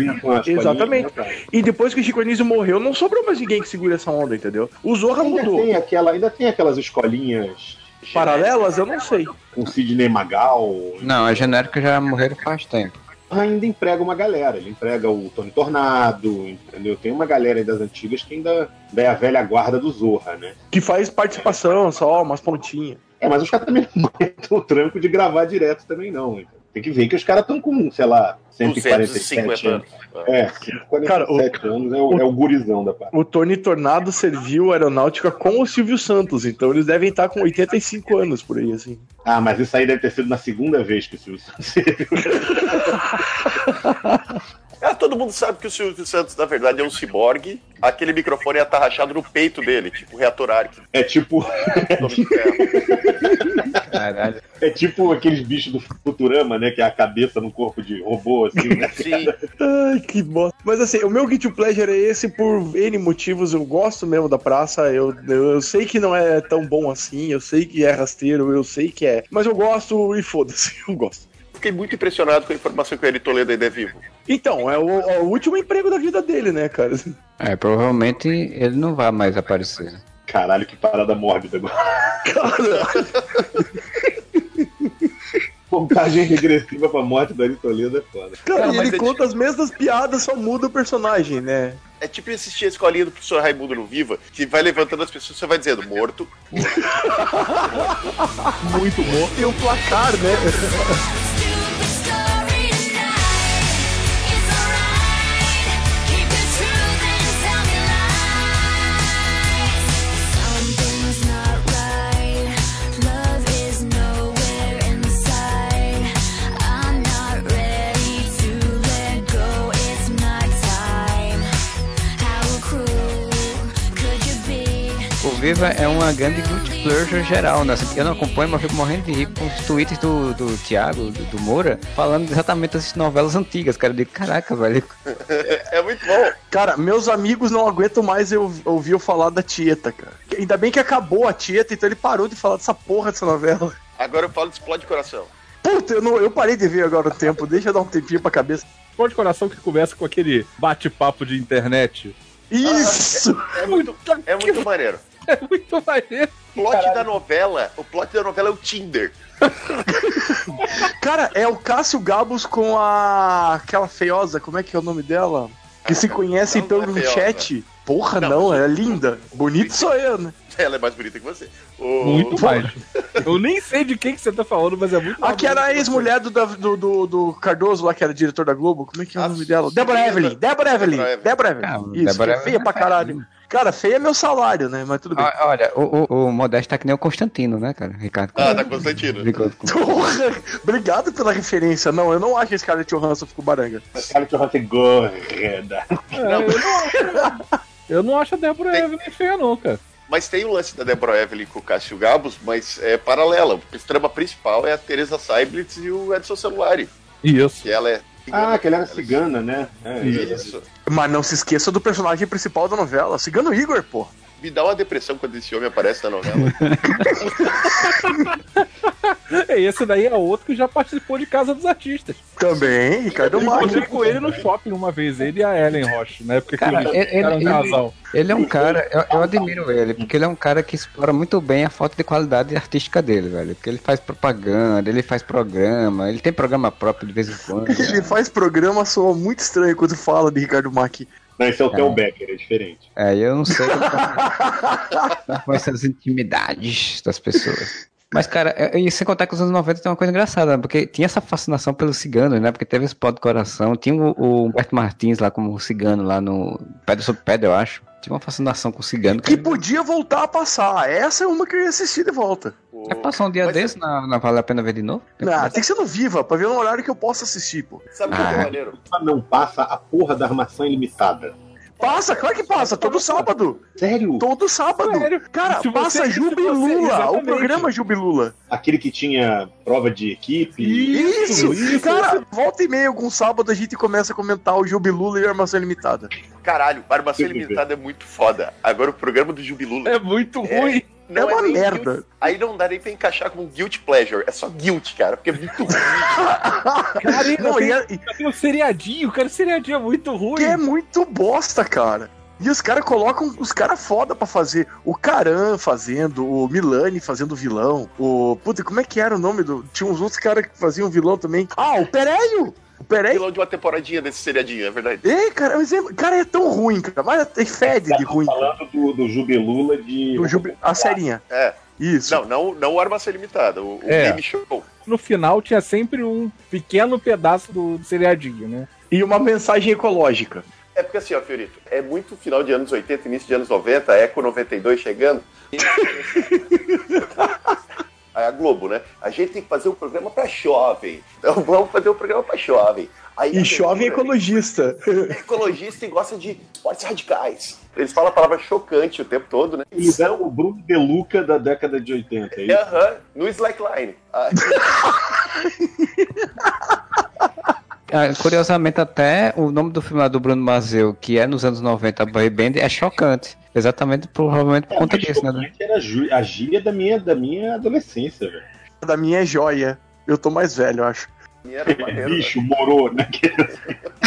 [SPEAKER 8] Exatamente.
[SPEAKER 6] né?
[SPEAKER 8] E depois que o Chico Anísio morreu, não sobrou mais ninguém que segure essa onda, entendeu? O Zorra
[SPEAKER 6] Ainda
[SPEAKER 8] mudou.
[SPEAKER 6] tem, aquela, ainda tem aquelas escolinhas
[SPEAKER 8] Paralelas, eu não sei.
[SPEAKER 6] com Sidney Magal.
[SPEAKER 9] Não, as genéricas já morreram faz tempo.
[SPEAKER 6] Ainda emprega uma galera. Ele emprega o Tony Tornado, entendeu? Tem uma galera aí das antigas que ainda, é a velha guarda do Zorra, né?
[SPEAKER 8] Que faz participação só, umas pontinhas.
[SPEAKER 6] É, mas os caras também não o tranco de gravar direto também, não. então. Tem que ver que os caras estão com, sei lá, 147
[SPEAKER 7] 250
[SPEAKER 6] anos. É, 147
[SPEAKER 8] Cara, o-
[SPEAKER 6] anos é o, é o gurizão da parte.
[SPEAKER 8] O Tony Tornado serviu a aeronáutica com o Silvio Santos, então eles devem estar com 85 anos por aí, assim.
[SPEAKER 6] Ah, mas isso aí deve ter sido na segunda vez que o Silvio Santos
[SPEAKER 7] É, todo mundo sabe que o Silvio Santos, na verdade, é um ciborgue. Aquele microfone ia estar rachado no peito dele, tipo o reator Ark
[SPEAKER 6] É tipo.
[SPEAKER 9] Caralho.
[SPEAKER 6] é tipo aqueles bichos do Futurama, né? Que é a cabeça no corpo de robô, assim, né?
[SPEAKER 7] Sim,
[SPEAKER 8] Ai, que bosta. Mas assim, o meu guilty pleasure é esse por N motivos. Eu gosto mesmo da praça. Eu, eu, eu sei que não é tão bom assim. Eu sei que é rasteiro. Eu sei que é. Mas eu gosto e foda-se. Eu gosto.
[SPEAKER 7] Fiquei muito impressionado com a informação que o Eri Toledo ainda é vivo.
[SPEAKER 8] Então, é o, é o último emprego da vida dele, né, cara?
[SPEAKER 9] É, provavelmente ele não vai mais aparecer.
[SPEAKER 6] Caralho, que parada mórbida agora.
[SPEAKER 8] Cara,
[SPEAKER 6] Montagem regressiva pra morte do Ari Toledo é foda.
[SPEAKER 8] cara, e ele
[SPEAKER 7] é
[SPEAKER 8] conta as mesmas piadas, só muda o personagem, né?
[SPEAKER 7] É tipo assistir a escolinha do professor Raimundo no Viva, que vai levantando as pessoas, você vai dizendo morto,
[SPEAKER 8] Muito bom. E o placar, né?
[SPEAKER 9] Viva é uma grande guilty pleasure geral, né? Assim, Eu não acompanho, mas fico morrendo de rir com os tweets do, do Thiago, do, do Moura, falando exatamente dessas novelas antigas, cara. Eu digo, caraca, velho.
[SPEAKER 7] é muito bom.
[SPEAKER 8] Cara, meus amigos não aguentam mais eu ouvir eu falar da Tieta, cara. Ainda bem que acabou a Tieta, então ele parou de falar dessa porra dessa novela.
[SPEAKER 7] Agora eu falo de explode coração.
[SPEAKER 8] Puta, eu, não, eu parei de ver agora o tempo, deixa eu dar um tempinho pra cabeça.
[SPEAKER 5] Pode coração que começa com aquele bate-papo de internet.
[SPEAKER 8] Isso!
[SPEAKER 7] É muito, é muito maneiro.
[SPEAKER 5] É muito maneiro.
[SPEAKER 7] O plot da novela, o plot da novela é o Tinder.
[SPEAKER 8] Cara, é o Cássio Gabos com a. aquela feiosa, como é que é o nome dela? Que se conhecem
[SPEAKER 7] é
[SPEAKER 8] pelo
[SPEAKER 7] feiosa.
[SPEAKER 8] chat. Porra,
[SPEAKER 7] Não,
[SPEAKER 8] não, é linda. Bonito sou eu, né?
[SPEAKER 7] Ela é mais bonita que você. O...
[SPEAKER 5] Muito mais. Eu nem sei de quem que você tá falando, mas é muito
[SPEAKER 8] A que era a ex-mulher do, do, do, do Cardoso lá, que era diretor da Globo. Como é que é o
[SPEAKER 7] A
[SPEAKER 8] nome dela? Débora Evelyn. Débora Evelyn.
[SPEAKER 7] Débora Evelyn.
[SPEAKER 9] Ah,
[SPEAKER 8] Isso,
[SPEAKER 9] Débora
[SPEAKER 8] que é feia pra caralho. Cara, feia é meu salário, né? Mas tudo bem.
[SPEAKER 9] Ah, Olha, o, o, o Modesto tá que nem o Constantino, né, cara? Ricardo
[SPEAKER 7] Ah, da Constantino.
[SPEAKER 8] Porra, obrigado pela referência. Não, eu não acho que esse cara de Johansson ficou baranga.
[SPEAKER 6] Cara que vai ser gorda.
[SPEAKER 5] É, eu, não acho, eu não acho a Débora
[SPEAKER 7] Tem-
[SPEAKER 5] Evelyn feia, não, cara.
[SPEAKER 7] Mas tem o lance da Deborah Evelyn com o Cássio Gabos, mas é paralela. A trama principal é a Teresa Seiblitz e o Edson Celulari.
[SPEAKER 5] Isso.
[SPEAKER 7] Que ela é.
[SPEAKER 6] Ah, que ela era
[SPEAKER 7] é-
[SPEAKER 6] cigana, né? É,
[SPEAKER 7] Isso.
[SPEAKER 8] Mas não se esqueça do personagem principal da novela, Cigano Igor, pô.
[SPEAKER 7] Me dá uma depressão quando esse homem aparece na novela.
[SPEAKER 5] É, esse daí é outro que já participou de Casa dos Artistas.
[SPEAKER 8] Também, Ricardo
[SPEAKER 5] Eu
[SPEAKER 8] Marques.
[SPEAKER 5] encontrei com ele no shopping uma vez, ele e a Ellen Roche, na época que
[SPEAKER 9] Cara,
[SPEAKER 5] eles
[SPEAKER 9] ele-
[SPEAKER 5] eram um
[SPEAKER 9] ele-
[SPEAKER 5] casal.
[SPEAKER 9] Ele é um cara, eu, eu admiro ele, porque ele é um cara que explora muito bem a falta de qualidade artística dele, velho. Porque ele faz propaganda, ele faz programa, ele tem programa próprio de vez em quando.
[SPEAKER 8] Ele faz programa, soa muito estranho quando fala de Ricardo Mack.
[SPEAKER 6] Não, esse é o Theo Becker, é diferente.
[SPEAKER 9] É, eu não sei como com essas intimidades das pessoas. Mas, cara, é- e sem contar que os anos 90 tem uma coisa engraçada, né? porque tinha essa fascinação pelos ciganos, né? Porque teve esse pó do coração, tinha o, o Humberto Martins lá como cigano lá no Pedra sobre Pedra, eu acho. Tinha uma fascinação com o cigano.
[SPEAKER 8] Que
[SPEAKER 9] Que...
[SPEAKER 8] podia voltar a passar. Essa é uma que eu ia assistir de volta.
[SPEAKER 9] É passar um dia
[SPEAKER 7] Mas
[SPEAKER 9] desse na, na Vale a Pena Ver de novo?
[SPEAKER 8] Ah, tem que ser no Viva, pra ver um horário que eu possa assistir, pô.
[SPEAKER 7] Sabe o que é
[SPEAKER 9] Ah.
[SPEAKER 7] maneiro?
[SPEAKER 6] Não passa a porra da armação ilimitada.
[SPEAKER 8] Passa, claro que passa, todo sábado.
[SPEAKER 6] Sério?
[SPEAKER 8] Todo sábado.
[SPEAKER 5] Sério?
[SPEAKER 8] Cara,
[SPEAKER 5] Se
[SPEAKER 8] passa Jubilula,
[SPEAKER 5] você-
[SPEAKER 8] o programa Jubilula.
[SPEAKER 6] Aquele que tinha prova de equipe.
[SPEAKER 8] Isso, cara, volta e meia, algum sábado a gente começa a comentar o Jubilula e a Armação Limitada.
[SPEAKER 7] Caralho, Armação
[SPEAKER 6] Tem que ver.
[SPEAKER 7] Ilimitada é muito foda. Agora o programa do Jubilula.
[SPEAKER 5] É muito
[SPEAKER 7] É.
[SPEAKER 5] ruim.
[SPEAKER 8] É uma
[SPEAKER 7] nem
[SPEAKER 8] merda.
[SPEAKER 7] guilt- aí não dá nem pra encaixar como guilt pleasure. É só guilt, cara, porque é muito ruim.
[SPEAKER 5] Cara,
[SPEAKER 8] Não,
[SPEAKER 5] tem,
[SPEAKER 8] e é, e-
[SPEAKER 5] ainda tem um seriadinho, cara. O seriadinho é muito ruim.
[SPEAKER 8] que é muito bosta, cara. E os caras colocam os caras foda pra fazer. O Caran fazendo, o Milani fazendo vilão. O. Puta, como é que era o nome do. Tinha uns outros caras que faziam vilão também. Ah, o Pereio! Pereio.
[SPEAKER 7] Vilão de uma temporadinha desse seriadinho, é verdade.
[SPEAKER 8] Ei, cara, mas é, cara, é tão ruim, cara. Mas é fede de ruim.
[SPEAKER 6] Falando do, do Jubilula de.
[SPEAKER 8] O Jubi- A serinha.
[SPEAKER 7] É.
[SPEAKER 8] Isso.
[SPEAKER 7] Não, não, não o Armação Ilimitada, o, o
[SPEAKER 5] É.
[SPEAKER 7] Game Show.
[SPEAKER 5] No final tinha sempre um pequeno pedaço do, do seriadinho, né?
[SPEAKER 8] E uma mensagem ecológica.
[SPEAKER 7] É porque assim, ó, Fiorito, é muito final de anos 80, início de anos 90, Eco 92 chegando. A Globo, né? A gente tem que fazer um programa pra jovem. Então vamos fazer um programa pra jovem. Aí a
[SPEAKER 8] E chove
[SPEAKER 7] abertura,
[SPEAKER 8] ecologista.
[SPEAKER 7] é ecologista e gosta de esportes radicais. Eles falam a palavra chocante o tempo todo, né?
[SPEAKER 6] Eles eram o Bruno Deluca da década de 80. é isso?
[SPEAKER 7] Aham, no Slackline. Ah,
[SPEAKER 9] Ah, curiosamente, até o nome do filme lá do Bruno Mazeu, que é nos anos 90, Boy Band, é chocante. Exatamente, provavelmente por
[SPEAKER 6] É,
[SPEAKER 9] conta disso, né?
[SPEAKER 6] Era a gíria da minha, da minha adolescência, velho.
[SPEAKER 8] Da minha é joia. Eu tô mais velho, eu acho.
[SPEAKER 7] era maneiro, né?
[SPEAKER 6] Bicho, morou, né?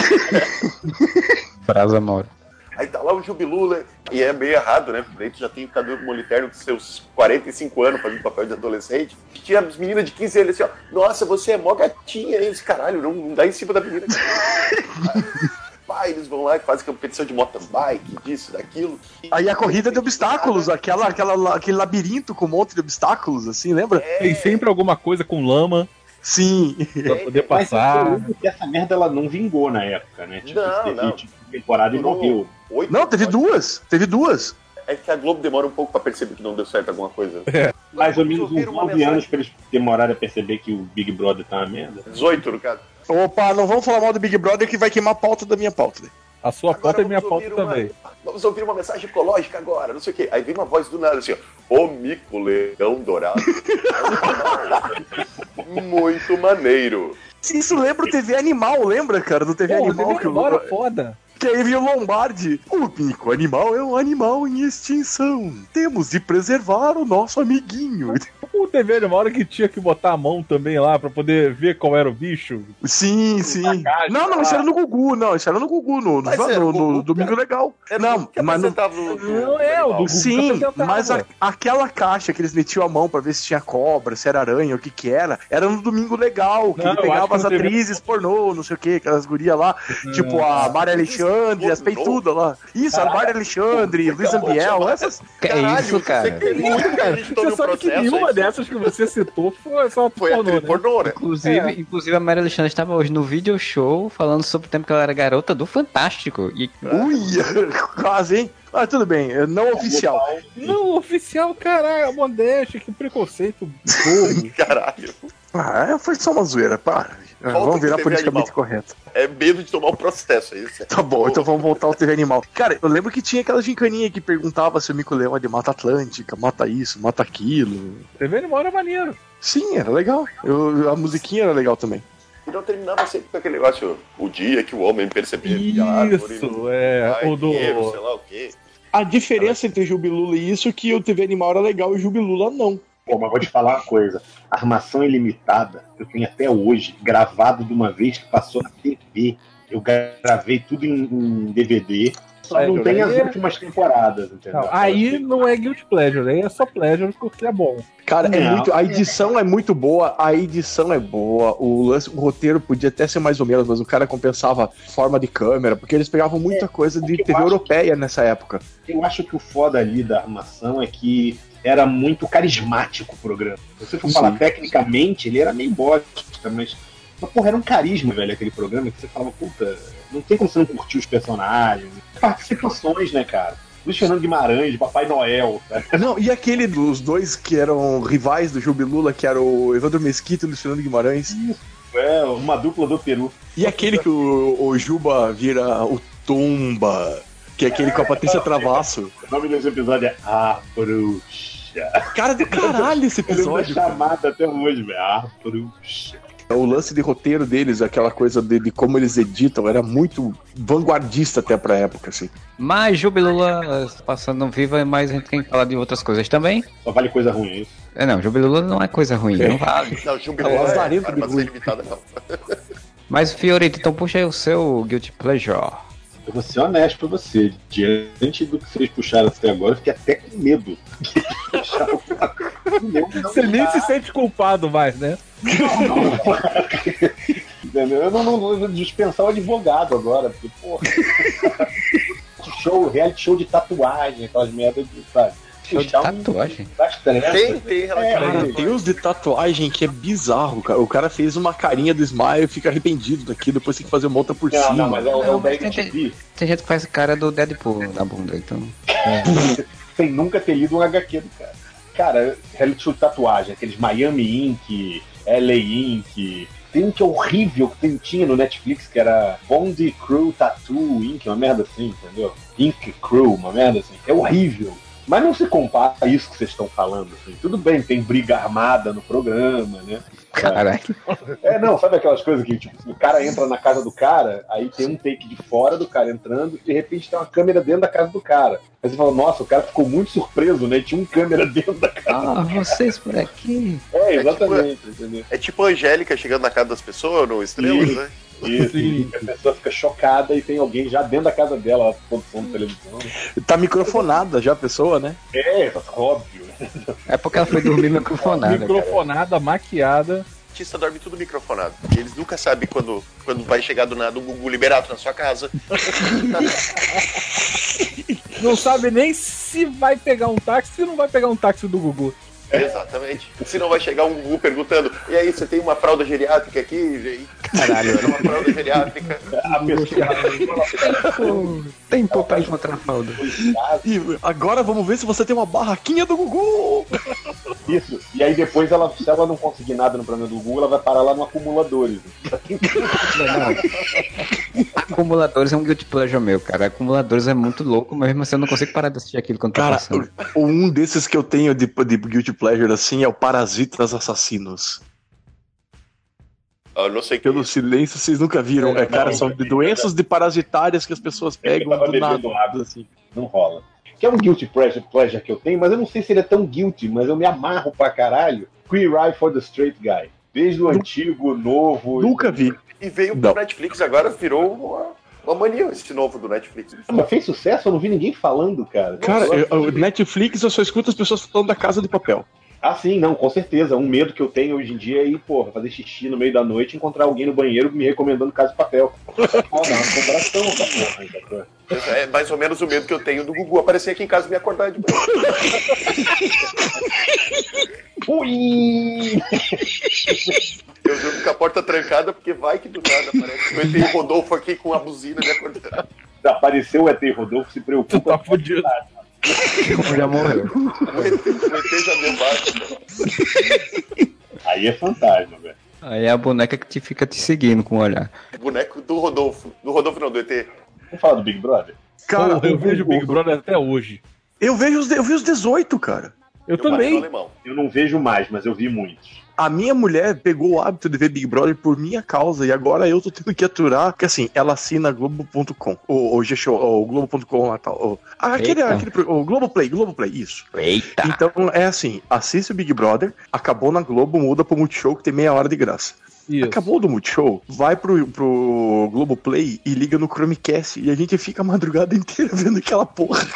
[SPEAKER 9] Brasa Mauro.
[SPEAKER 7] Aí tá lá o Jubilula, e é meio errado, né? Daí tu já tem o Cadu Moliterno com seus 45 anos fazendo papel de adolescente. E tinha as meninas de 15 anos assim, ó. Nossa, você é mó gatinha, hein? Esse caralho, não, não dá em cima da menina. Pai, eles vão lá e fazem competição de mountain bike, disso, daquilo.
[SPEAKER 8] Aí a corrida de obstáculos, aquela, aquela, aquele labirinto com um monte de obstáculos, assim, lembra?
[SPEAKER 5] Tem sempre alguma coisa com lama
[SPEAKER 8] Sim.
[SPEAKER 5] pra poder
[SPEAKER 6] Mas eu
[SPEAKER 5] passar.
[SPEAKER 6] que essa merda ela não vingou na época, né? Tipo,
[SPEAKER 7] Não,
[SPEAKER 6] teve
[SPEAKER 7] não.
[SPEAKER 6] tipo, temporada e morreu.
[SPEAKER 7] Oito
[SPEAKER 8] Não, teve duas. Teve duas.
[SPEAKER 7] É que a Globo demora um pouco pra perceber que não deu certo alguma coisa.
[SPEAKER 6] Mais ou menos uns
[SPEAKER 7] ouviram uma
[SPEAKER 6] 9
[SPEAKER 7] mensagem-
[SPEAKER 6] anos pra eles demorarem a perceber que o Big Brother tá uma merda.
[SPEAKER 7] 18, no caso.
[SPEAKER 8] Opa, não vamos falar mal do Big Brother que vai queimar a pauta da minha pauta. né?
[SPEAKER 5] A sua
[SPEAKER 7] Agora
[SPEAKER 5] pauta é minha pauta
[SPEAKER 7] uma-
[SPEAKER 5] também.
[SPEAKER 7] Vamos ouvir uma mensagem ecológica agora, não sei o quê. Aí vem uma voz do nada assim, ó. O mico leão dourado. Muito maneiro.
[SPEAKER 8] Isso lembra o TV Animal, lembra, cara? Do TV
[SPEAKER 5] Pô,
[SPEAKER 8] Animal
[SPEAKER 5] TV
[SPEAKER 8] que
[SPEAKER 5] Animal era foda.
[SPEAKER 8] Que aí vinha o Lombardi. O pico animal é um animal em extinção. Temos de preservar o nosso amiguinho.
[SPEAKER 5] O TV Animal era que tinha que botar a mão também lá pra poder ver qual era o bicho.
[SPEAKER 8] Sim, sim.
[SPEAKER 5] caixa
[SPEAKER 8] Não, não,
[SPEAKER 5] lá.
[SPEAKER 8] isso era no Gugu, não. Isso era no Gugu, no, no, no- no
[SPEAKER 7] Gugu,
[SPEAKER 8] Domingo Legal.
[SPEAKER 7] Era
[SPEAKER 8] não, mas no,
[SPEAKER 7] no- no-
[SPEAKER 5] Não é, o do Gugu
[SPEAKER 8] Sim, mas a- aquela caixa que eles metiam a mão pra ver se tinha cobra, se era aranha, o que que era, era no Domingo Legal, que
[SPEAKER 5] Não,
[SPEAKER 8] ele pegava as atrizes pornô, não sei o que, aquelas gurias lá, tipo a Maria Alexandre, as peitudas lá. Isso, a Maria Alexandre, Luiz Ambiel, essas...
[SPEAKER 9] Que
[SPEAKER 7] Caralho,
[SPEAKER 9] isso, cara?
[SPEAKER 7] Você tem muito que a gente todo
[SPEAKER 5] Você sabe que
[SPEAKER 7] processo.
[SPEAKER 5] nenhuma
[SPEAKER 7] aí
[SPEAKER 5] dessas que você citou foi só
[SPEAKER 7] Foi
[SPEAKER 5] pornô, né?
[SPEAKER 7] pornô, né?
[SPEAKER 9] Inclusive,
[SPEAKER 5] É.
[SPEAKER 9] inclusive a Maria Alexandre estava hoje no video show falando sobre o tempo que ela era garota do Fantástico. E
[SPEAKER 8] Uia, quase, hein? Mas tudo bem, é não oficial.
[SPEAKER 5] Não, oficial, caralho, modéstia, que preconceito bobo.
[SPEAKER 7] Caralho.
[SPEAKER 8] Ah, foi só uma zoeira, para.
[SPEAKER 7] Volta
[SPEAKER 8] Vamos virar politicamente
[SPEAKER 7] animal.
[SPEAKER 8] correto.
[SPEAKER 7] É medo de tomar o processo, é isso.
[SPEAKER 8] Tá bom, então vamos voltar ao TV Animal. Cara, eu lembro que tinha aquela gincaninha que perguntava se o mico-leão é de Mata Atlântica, mata isso, mata aquilo.
[SPEAKER 5] TV Animal era maneiro.
[SPEAKER 8] Sim, era legal. Eu- a musiquinha era legal também.
[SPEAKER 7] E não terminava sempre com aquele negócio, o dia que o homem perceber que a árvore
[SPEAKER 5] Isso, é.
[SPEAKER 7] vai
[SPEAKER 5] O do.
[SPEAKER 7] dinheiro, sei lá o quê.
[SPEAKER 8] A diferença entre Jubilula e isso é que o TV Animal era legal e o Jubilula não.
[SPEAKER 6] Pô, mas vou te falar uma coisa. Armação ilimitada, eu tenho até hoje, gravado de uma vez que passou na TV. Eu gravei tudo em, em DVD. Só
[SPEAKER 5] É,
[SPEAKER 6] não tem as
[SPEAKER 5] aí é-
[SPEAKER 6] últimas temporadas, entendeu?
[SPEAKER 5] Não, aí não é Guilty Pleasure, aí é só Pleasure porque é bom.
[SPEAKER 8] Cara, é muito, a edição é muito boa, a edição é boa, o, lance, o roteiro podia até ser mais ou menos, mas o cara compensava forma de câmera, porque eles pegavam muita coisa de
[SPEAKER 6] eu
[SPEAKER 8] TV europeia nessa época.
[SPEAKER 6] Eu acho que o foda ali da armação é que era muito carismático o programa. Se você for
[SPEAKER 8] Sim.
[SPEAKER 6] falar tecnicamente, ele era meio bosta, mas, mas porra, era um carisma, velho, aquele programa que você falava, puta, não tem como você não curtir os personagens. Participações, né, cara? Luiz Fernando Guimarães, Papai Noel. Sabe?
[SPEAKER 8] Não, e aquele dos dois que eram rivais do Jubilula, que era o Evandro Mesquita e o Luciano Guimarães.
[SPEAKER 6] É, uma dupla do Peru.
[SPEAKER 8] E aquele que o, o Juba vira o Tumba, que é aquele com a Patrícia Travasso.
[SPEAKER 6] O nome desse episódio é A Bruxa.
[SPEAKER 8] Cara do caralho esse episódio. cara.
[SPEAKER 6] chamada até hoje, velho. A Bruxa.
[SPEAKER 8] O lance de roteiro deles, aquela coisa de, de como eles editam, era muito vanguardista até pra época, assim.
[SPEAKER 9] Mas Jubilula passando viva, mas a gente tem que falar de outras coisas também.
[SPEAKER 6] Só vale coisa ruim, é isso?
[SPEAKER 9] É, não, Jubilula não é coisa ruim, não vale.
[SPEAKER 7] Não, Jubileu
[SPEAKER 8] É,
[SPEAKER 7] é,
[SPEAKER 8] lazarento
[SPEAKER 7] armação
[SPEAKER 8] Bigu.
[SPEAKER 7] ilimitada, não.
[SPEAKER 9] Mas Fiorito, então puxa aí o seu Guilty Pleasure.
[SPEAKER 6] Eu vou ser honesto pra você. Diante do que vocês puxaram até agora, eu fiquei até com medo.
[SPEAKER 5] Você nem se sente culpado mais, né?
[SPEAKER 6] Entendeu? Eu não, não, não vou dispensar o advogado agora, porque, porra. show, reality show de tatuagem, aquelas merdas de, sabe?
[SPEAKER 9] Show de tatuagem?
[SPEAKER 7] Tem, tem
[SPEAKER 6] É,
[SPEAKER 7] relativamente.
[SPEAKER 8] Tem uns de tatuagem que é bizarro, cara. O cara fez uma carinha do Smile e fica arrependido daqui, depois tem que fazer uma outra por
[SPEAKER 6] Não,
[SPEAKER 8] cima.
[SPEAKER 6] não, mas é o, é o da
[SPEAKER 9] mas tem- gente que faz cara do Deadpool na bunda, então.
[SPEAKER 6] sem nunca ter lido um HQ do cara. Cara, reality show de tatuagem, aqueles Miami Ink, LA Ink. Tem um que é horrível que tem, tinha no Netflix, que era Bond Crew Tattoo Ink, uma merda assim, entendeu? Ink Crew, uma merda assim. É horrível. Mas não se compara a isso que vocês estão falando. Assim. Tudo bem, tem briga armada no programa, né?
[SPEAKER 9] Caralho.
[SPEAKER 6] É, não, sabe aquelas coisas que tipo, o cara entra na casa do cara, aí tem um take de fora do cara entrando, e de repente tem uma câmera dentro da casa do cara. Aí você fala, nossa, o cara ficou muito surpreso, né? Tinha um câmera dentro da casa.
[SPEAKER 9] Ah, vocês por aqui.
[SPEAKER 6] É, exatamente, entendeu?
[SPEAKER 7] É tipo a Angélica chegando na casa das pessoas, no Estrelas, né?
[SPEAKER 6] Isso, e a pessoa fica chocada e tem alguém já dentro da casa dela, produção de televisão.
[SPEAKER 8] Tá microfonada já a pessoa, né?
[SPEAKER 6] É, óbvio.
[SPEAKER 9] É porque ela foi dormir microfonada. cara.
[SPEAKER 5] Microfonada, maquiada.
[SPEAKER 7] O artista dorme tudo microfonado. E eles nunca sabem quando, quando vai chegar do nada o Gugu Liberato na sua casa.
[SPEAKER 5] Não sabe nem se vai pegar um táxi, se não vai pegar um táxi do Gugu.
[SPEAKER 7] Exatamente. Se não vai chegar um Gugu perguntando: E aí, você tem uma fralda geriátrica aqui? E-
[SPEAKER 9] Caralho.
[SPEAKER 7] Uma fralda geriátrica.
[SPEAKER 6] A pessoa
[SPEAKER 9] Tem pouco pra encontrar falda.
[SPEAKER 8] E agora vamos ver se você tem uma barraquinha do Gugu!
[SPEAKER 6] Isso. E aí depois, ela, se ela não conseguir nada no programa do Google, ela vai parar lá no acumuladores.
[SPEAKER 9] Acumuladores é um guilty pleasure meu, cara. Acumuladores é muito louco, mas mesmo assim eu não consigo parar de assistir aquilo quando tá
[SPEAKER 8] Cara,
[SPEAKER 9] passando.
[SPEAKER 8] o- um desses que eu tenho de, de Guilty Pleasure assim é o Parasitas Assassinos.
[SPEAKER 7] Eu não sei que.
[SPEAKER 8] Pelo silêncio, vocês nunca viram. É, cara, são de doenças de parasitárias que as pessoas pegam do nada.
[SPEAKER 6] água.
[SPEAKER 8] Assim.
[SPEAKER 6] Não rola. Que é um guilty pleasure, pleasure que eu tenho, mas eu não sei se ele é tão guilty, mas eu me amarro pra caralho. Queer Eye for the Straight Guy. Desde o antigo, novo.
[SPEAKER 8] Nunca vi.
[SPEAKER 7] E veio
[SPEAKER 8] Não.
[SPEAKER 7] pro Netflix agora, virou uma, uma mania esse novo do Netflix.
[SPEAKER 6] Mas fez sucesso, eu não vi ninguém falando, cara.
[SPEAKER 8] Cara,
[SPEAKER 6] Eu-
[SPEAKER 8] eu- o Netflix eu só escuto as pessoas falando da casa de papel.
[SPEAKER 6] Ah, sim, não, com certeza. Um medo que eu tenho hoje em dia é ir, porra, fazer xixi no meio da noite e encontrar alguém no banheiro me recomendando casa de papel. Ah, dá uma comparação essa porra, aí, cara.
[SPEAKER 7] É mais ou menos o medo que eu tenho do Gugu aparecer aqui em casa e me acordar de manhã.
[SPEAKER 6] Ui!
[SPEAKER 7] Eu durmo com a porta trancada porque vai que do nada aparece o ET Rodolfo aqui com a buzina me acordando.
[SPEAKER 6] Apareceu o ET Rodolfo, se
[SPEAKER 5] Tu
[SPEAKER 6] preocupa.
[SPEAKER 5] tá fudido.
[SPEAKER 9] Já morreu.
[SPEAKER 7] O ET, já deu.
[SPEAKER 6] Aí é fantasma, velho.
[SPEAKER 9] Aí é a boneca que te fica te seguindo com o olhar.
[SPEAKER 7] Boneco do Rodolfo. Do Rodolfo não, do ET.
[SPEAKER 6] Vamos falar do Big Brother?
[SPEAKER 8] Cara,
[SPEAKER 5] Porra, eu
[SPEAKER 8] o-
[SPEAKER 5] vejo
[SPEAKER 8] o-
[SPEAKER 5] Big Brother até hoje.
[SPEAKER 8] Eu vejo os, eu vi os 18, cara.
[SPEAKER 5] Eu
[SPEAKER 7] Eu
[SPEAKER 5] também.
[SPEAKER 6] Eu não vejo mais, mas eu vi muitos.
[SPEAKER 8] A minha mulher pegou o hábito de ver Big Brother por minha causa e agora eu tô tendo que aturar, porque assim, ela assina Globo.com, o, o G-Show, o Globo.com lá tal. O, ah, aquele,
[SPEAKER 9] Eita.
[SPEAKER 8] aquele, o Globoplay, Globoplay, isso.
[SPEAKER 9] Eita!
[SPEAKER 8] Então é assim, assiste o Big Brother, acabou na Globo, muda pro Multishow que tem meia hora de graça.
[SPEAKER 5] Isso.
[SPEAKER 8] Acabou do Multishow, vai pro, pro Globoplay e liga no Chromecast e a gente fica a madrugada inteira vendo aquela porra.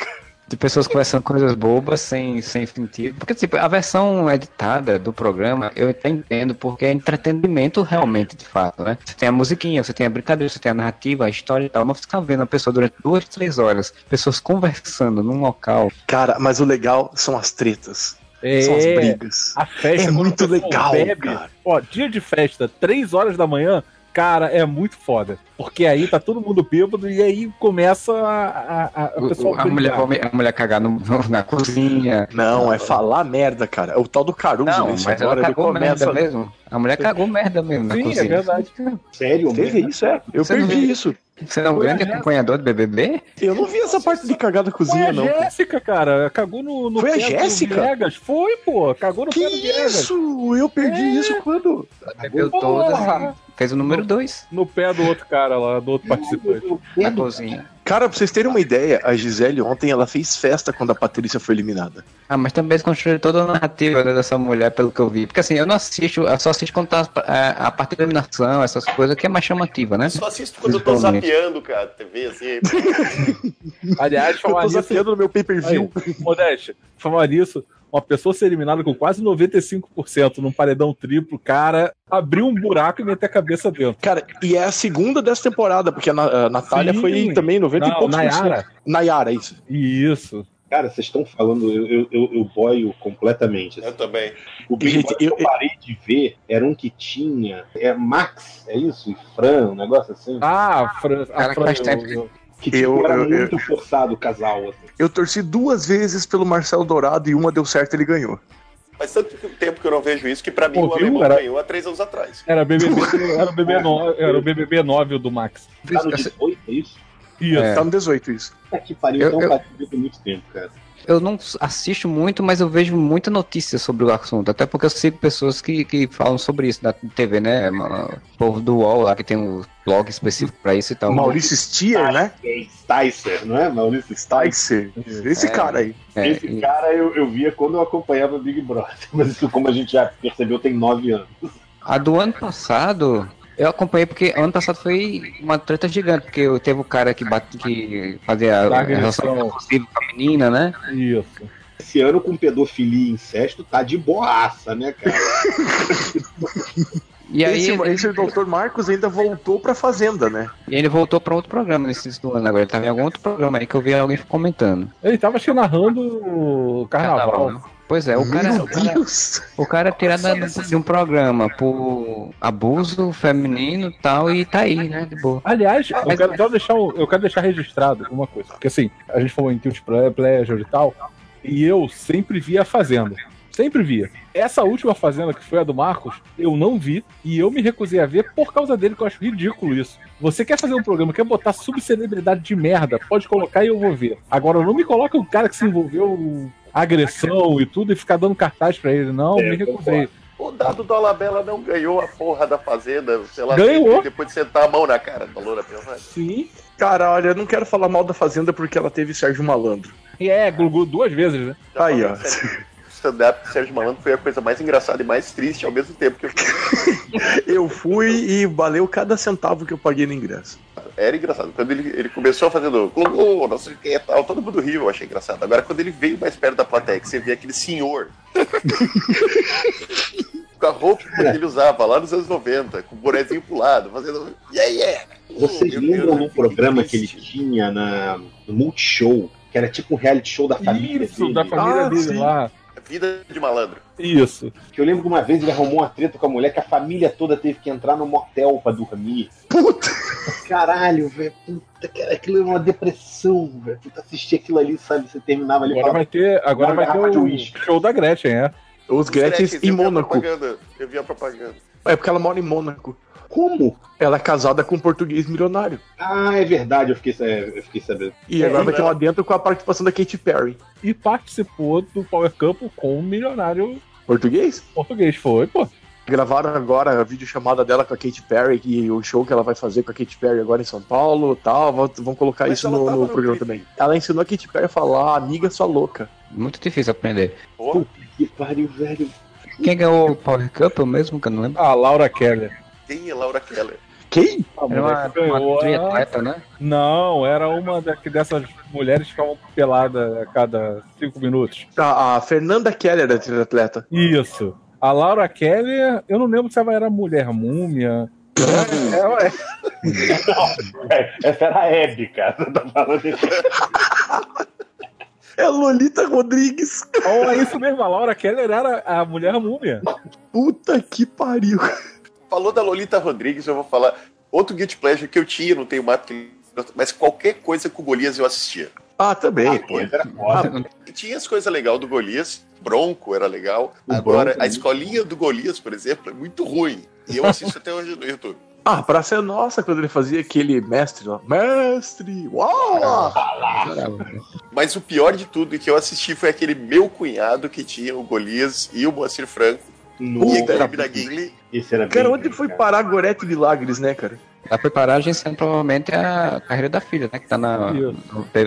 [SPEAKER 9] De pessoas conversando coisas bobas sem, sem sentido. Porque, tipo, a versão editada do programa, eu até entendo, porque é entretenimento realmente, de fato, né? Você tem a musiquinha, você tem a brincadeira, você tem a narrativa, a história e tal, mas você tá vendo a pessoa durante duas, três horas, pessoas conversando num local.
[SPEAKER 8] Cara, mas o legal são as tretas, são as
[SPEAKER 5] É,
[SPEAKER 8] brigas.
[SPEAKER 5] a festa.
[SPEAKER 8] É muito legal, cara.
[SPEAKER 5] Ó, dia de festa, 3 horas da manhã, Cara, é muito foda. Porque aí tá todo mundo bêbado e aí começa a, a, a, a
[SPEAKER 9] O-
[SPEAKER 5] pessoa
[SPEAKER 9] a, mulher, a mulher cagar no- na cozinha.
[SPEAKER 8] Não, é falar merda, cara. É o tal do Caruso.
[SPEAKER 9] Não,
[SPEAKER 8] esse
[SPEAKER 9] mas
[SPEAKER 8] agora
[SPEAKER 9] ela
[SPEAKER 8] ele
[SPEAKER 9] cagou
[SPEAKER 8] começa.
[SPEAKER 9] merda mesmo. A mulher cagou merda mesmo na
[SPEAKER 5] Sim,
[SPEAKER 9] cozinha.
[SPEAKER 5] é verdade.
[SPEAKER 6] Sério?
[SPEAKER 8] Teve isso, é. Eu
[SPEAKER 9] Você
[SPEAKER 8] perdi
[SPEAKER 9] viu?
[SPEAKER 8] isso.
[SPEAKER 9] Você não é um grande acompanhador do BBB?
[SPEAKER 8] Eu não vi essa parte de cagar da
[SPEAKER 5] Foi
[SPEAKER 8] cozinha,
[SPEAKER 5] a
[SPEAKER 8] não. cara.
[SPEAKER 5] Jéssica, cara. Cagou no, no
[SPEAKER 8] Foi a Jéssica?
[SPEAKER 5] Viegas. Foi, pô. Cagou no
[SPEAKER 8] Que
[SPEAKER 5] pé do Viegas.
[SPEAKER 8] isso? Eu perdi
[SPEAKER 5] É.
[SPEAKER 8] isso quando?
[SPEAKER 9] Bebeu
[SPEAKER 5] Porra!
[SPEAKER 9] Fez o número 2
[SPEAKER 5] No pé do outro cara lá, do outro participante.
[SPEAKER 9] na cozinha.
[SPEAKER 8] Cara, pra vocês terem uma ideia, a Gisele ontem ela fez festa quando a Patrícia foi eliminada.
[SPEAKER 9] Ah, mas também eles construíram toda a narrativa né, dessa mulher, pelo que eu vi. Porque assim, eu não assisto, eu só assisto quando tá a, a parte da eliminação, essas coisas que é mais chamativa, né?
[SPEAKER 7] Só assisto quando eu tô zapeando, cara, TV, assim.
[SPEAKER 5] Aliás,
[SPEAKER 8] Eu
[SPEAKER 5] falar
[SPEAKER 8] tô
[SPEAKER 5] nisso,
[SPEAKER 8] zapeando no meu pay-per-view.
[SPEAKER 5] Modéstia, falar nisso, uma pessoa ser eliminada com quase 95% num paredão triplo, cara, abriu um buraco e meter a cabeça dentro.
[SPEAKER 8] Cara, e é a segunda dessa temporada, porque a, Na- a Natália
[SPEAKER 5] Sim.
[SPEAKER 8] foi também 90 e
[SPEAKER 5] Não,
[SPEAKER 8] poucos.
[SPEAKER 5] Nayara.
[SPEAKER 8] Nayara, isso.
[SPEAKER 5] Isso.
[SPEAKER 6] Cara, vocês estão falando, eu, eu, eu, eu boio completamente. assim.
[SPEAKER 7] Eu também.
[SPEAKER 6] O Big
[SPEAKER 8] Gente,
[SPEAKER 6] eu,
[SPEAKER 8] eu-
[SPEAKER 6] parei de ver era um que tinha. É Max, é isso? E Fran, um negócio assim.
[SPEAKER 5] Ah, a Fran, a
[SPEAKER 9] Cara,
[SPEAKER 5] Fran eu-
[SPEAKER 9] que-
[SPEAKER 5] eu-
[SPEAKER 6] Que tipo,
[SPEAKER 8] eu-
[SPEAKER 6] era
[SPEAKER 8] eu-
[SPEAKER 6] muito forçado o casal. Assim.
[SPEAKER 8] Eu torci duas vezes pelo Marcelo Dourado e uma deu certo ele ganhou.
[SPEAKER 7] Faz tanto tempo que eu não vejo isso que pra mim
[SPEAKER 5] Pô,
[SPEAKER 7] o
[SPEAKER 5] viu,
[SPEAKER 7] alemão
[SPEAKER 5] cara?
[SPEAKER 7] ganhou há três anos atrás.
[SPEAKER 5] Era BBB, era o BBB 9, era o BBB 9 do Max.
[SPEAKER 6] Tá no 18, é isso?
[SPEAKER 5] Isso.
[SPEAKER 9] É.
[SPEAKER 8] Tá no 18 isso.
[SPEAKER 6] Puta que pariu,
[SPEAKER 9] Eu- eu-
[SPEAKER 6] muito tempo, cara.
[SPEAKER 9] Eu não assisto muito, mas eu vejo muita notícia sobre o assunto. Até porque eu sigo pessoas que, que falam sobre isso na TV, né? O povo do UOL lá que tem um blog específico pra isso e tal.
[SPEAKER 8] Maurício Stier, né?
[SPEAKER 6] É Sticer, não é? Maurício Sticer.
[SPEAKER 8] Sticer. Esse
[SPEAKER 9] É.
[SPEAKER 8] cara aí.
[SPEAKER 9] É,
[SPEAKER 6] Esse
[SPEAKER 9] e-
[SPEAKER 6] cara eu, eu via quando eu acompanhava Big Brother. Mas isso, como a gente já percebeu, tem nove anos.
[SPEAKER 9] A do ano passado, eu acompanhei porque ano passado foi uma treta gigante, porque eu- teve o cara que, bate, que fazia a relação possível com a menina, né?
[SPEAKER 5] Isso.
[SPEAKER 6] Esse ano com pedofilia e incesto tá de boaça, né, cara?
[SPEAKER 9] E aí
[SPEAKER 8] esse,
[SPEAKER 9] ele,
[SPEAKER 8] esse doutor Marcos ainda voltou pra Fazenda, né?
[SPEAKER 9] e ele voltou pra outro programa nesse do ano agora. Ele tava em algum outro programa aí que eu vi alguém comentando.
[SPEAKER 5] Ele tava acho que narrando o carnaval.
[SPEAKER 9] né? Pois é, o cara,
[SPEAKER 8] Meu
[SPEAKER 9] o cara,
[SPEAKER 8] Deus!
[SPEAKER 9] o cara é tirado de um programa por abuso feminino e tal, e tá aí, né? De boa.
[SPEAKER 5] Aliás, eu
[SPEAKER 9] Mas-
[SPEAKER 5] quero, quero deixar, eu quero deixar registrado uma coisa. Porque assim, a gente falou em Ple- Pleasure e tal, e eu sempre via a Fazenda. Sempre via. Essa última Fazenda, que foi a do Marcos, eu não vi, e eu me recusei a ver por causa dele, que eu acho ridículo isso. Você quer fazer um programa, quer botar subcelebridade de merda, pode colocar e eu vou ver. Agora, não me coloca o cara que se envolveu agressão e tudo e ficar dando cartaz pra ele. Não,
[SPEAKER 6] É,
[SPEAKER 5] me recusei.
[SPEAKER 7] O dado do Alabella não ganhou a porra da fazenda, sei lá,
[SPEAKER 5] Ganhou.
[SPEAKER 7] depois de sentar a mão na cara da Loura Pelada.
[SPEAKER 5] Sim.
[SPEAKER 8] Cara, olha, eu não quero falar mal da Fazenda porque ela teve Sérgio Malandro.
[SPEAKER 5] E é, Gugu duas vezes, né?
[SPEAKER 8] Aí, ó.
[SPEAKER 7] Stand-up do Sérgio Malandro foi a coisa mais engraçada e mais triste ao mesmo tempo que eu.
[SPEAKER 8] Eu fui e valeu cada centavo que eu paguei no ingresso.
[SPEAKER 7] Era engraçado. Quando ele, ele começou fazendo Gugu, não sei o que tal, todo mundo riu, eu achei engraçado. Agora, quando ele veio mais perto da plateia, que você vê aquele senhor com a roupa que ele usava lá nos anos 90, com o bonezinho pro lado, fazendo yeah, yeah.
[SPEAKER 6] Vocês
[SPEAKER 7] Meu
[SPEAKER 6] lembram de um programa que ele tinha na, no Multishow? Que era tipo um reality show da família
[SPEAKER 5] Isso,
[SPEAKER 6] dele.
[SPEAKER 5] da família
[SPEAKER 8] Ah,
[SPEAKER 5] dele
[SPEAKER 8] sim.
[SPEAKER 5] lá.
[SPEAKER 7] Vida de malandro.
[SPEAKER 5] Isso.
[SPEAKER 6] Que eu lembro que uma vez ele arrumou uma treta com a mulher que a família toda teve que entrar no motel pra dormir.
[SPEAKER 8] Puta!
[SPEAKER 6] Caralho, velho. Puta, cara, aquilo era uma depressão, velho. Tu assistir aquilo ali, sabe? Você terminava ali
[SPEAKER 5] Agora
[SPEAKER 6] falava,
[SPEAKER 5] vai ter, agora
[SPEAKER 6] Uma
[SPEAKER 5] vai ter o show da Gretchen, é.
[SPEAKER 8] Os Gretchens
[SPEAKER 7] Gretchen,
[SPEAKER 8] em Mônaco.
[SPEAKER 7] Eu vi a propaganda.
[SPEAKER 8] É porque ela mora em Mônaco.
[SPEAKER 6] Como?
[SPEAKER 8] Ela é casada com um português milionário.
[SPEAKER 6] Ah, é verdade, eu fiquei, é, eu fiquei sabendo.
[SPEAKER 8] E
[SPEAKER 5] É,
[SPEAKER 8] agora vai ter
[SPEAKER 7] né?
[SPEAKER 8] lá dentro com a participação da Katy Perry.
[SPEAKER 5] E participou do Power Couple com um milionário
[SPEAKER 8] Português?
[SPEAKER 5] português. Foi, pô.
[SPEAKER 8] Gravaram agora a videochamada dela com a Katy Perry e o show que ela vai fazer com a Katy Perry agora em São Paulo tal. Vão, colocar
[SPEAKER 7] Mas
[SPEAKER 8] isso no, no programa também. Ela ensinou a Katy Perry a falar, amiga sua louca.
[SPEAKER 9] Muito difícil aprender.
[SPEAKER 7] Porra,
[SPEAKER 6] Que pariu, velho.
[SPEAKER 9] Quem ganhou o Power Cup eu mesmo, que eu não lembro.
[SPEAKER 5] A Laura Keller.
[SPEAKER 7] Quem é Laura Keller?
[SPEAKER 8] Quem?
[SPEAKER 5] A
[SPEAKER 9] Era
[SPEAKER 5] mulher
[SPEAKER 9] uma, uma
[SPEAKER 5] a-
[SPEAKER 9] triatleta, né?
[SPEAKER 5] Não, era uma da- que dessas mulheres que ficavam peladas a cada cinco minutos.
[SPEAKER 8] A, a Fernanda Keller é triatleta.
[SPEAKER 5] Isso. A Laura Keller, eu não lembro se ela era mulher múmia. Ela, ela é.
[SPEAKER 6] Essa era a Hebe, cara. Você tá falando isso.
[SPEAKER 8] É a Lolita Rodrigues.
[SPEAKER 5] Oh, é isso mesmo, a Laura Keller era a mulher múmia.
[SPEAKER 8] Puta que pariu.
[SPEAKER 7] Falou da Lolita Rodrigues, eu vou falar. Outro Guilty Pleasure que eu tinha, não tenho porque- mas qualquer coisa com o Golias eu assistia.
[SPEAKER 8] Ah, também, pô.
[SPEAKER 6] Ele era foda.
[SPEAKER 7] Tinha as coisas legais do Golias, Bronco era legal.
[SPEAKER 6] O
[SPEAKER 7] Agora,
[SPEAKER 6] Bronco,
[SPEAKER 7] a
[SPEAKER 6] né?
[SPEAKER 7] escolinha do Golias, por exemplo, é muito ruim. E eu assisto até hoje no YouTube.
[SPEAKER 8] Ah, pra ser nossa, quando ele fazia aquele mestre lá. Mestre! Uau!
[SPEAKER 7] Mas o pior de tudo que eu assisti foi aquele meu cunhado que tinha o Golias e o Moacir Franco
[SPEAKER 6] No...
[SPEAKER 7] o Guilherme da Guinle.
[SPEAKER 6] Esse era
[SPEAKER 8] Cara, onde foi parar Gorete Milagres, né, cara?
[SPEAKER 9] Vai preparar agenciando provavelmente a carreira da filha, né? Que tá na, no-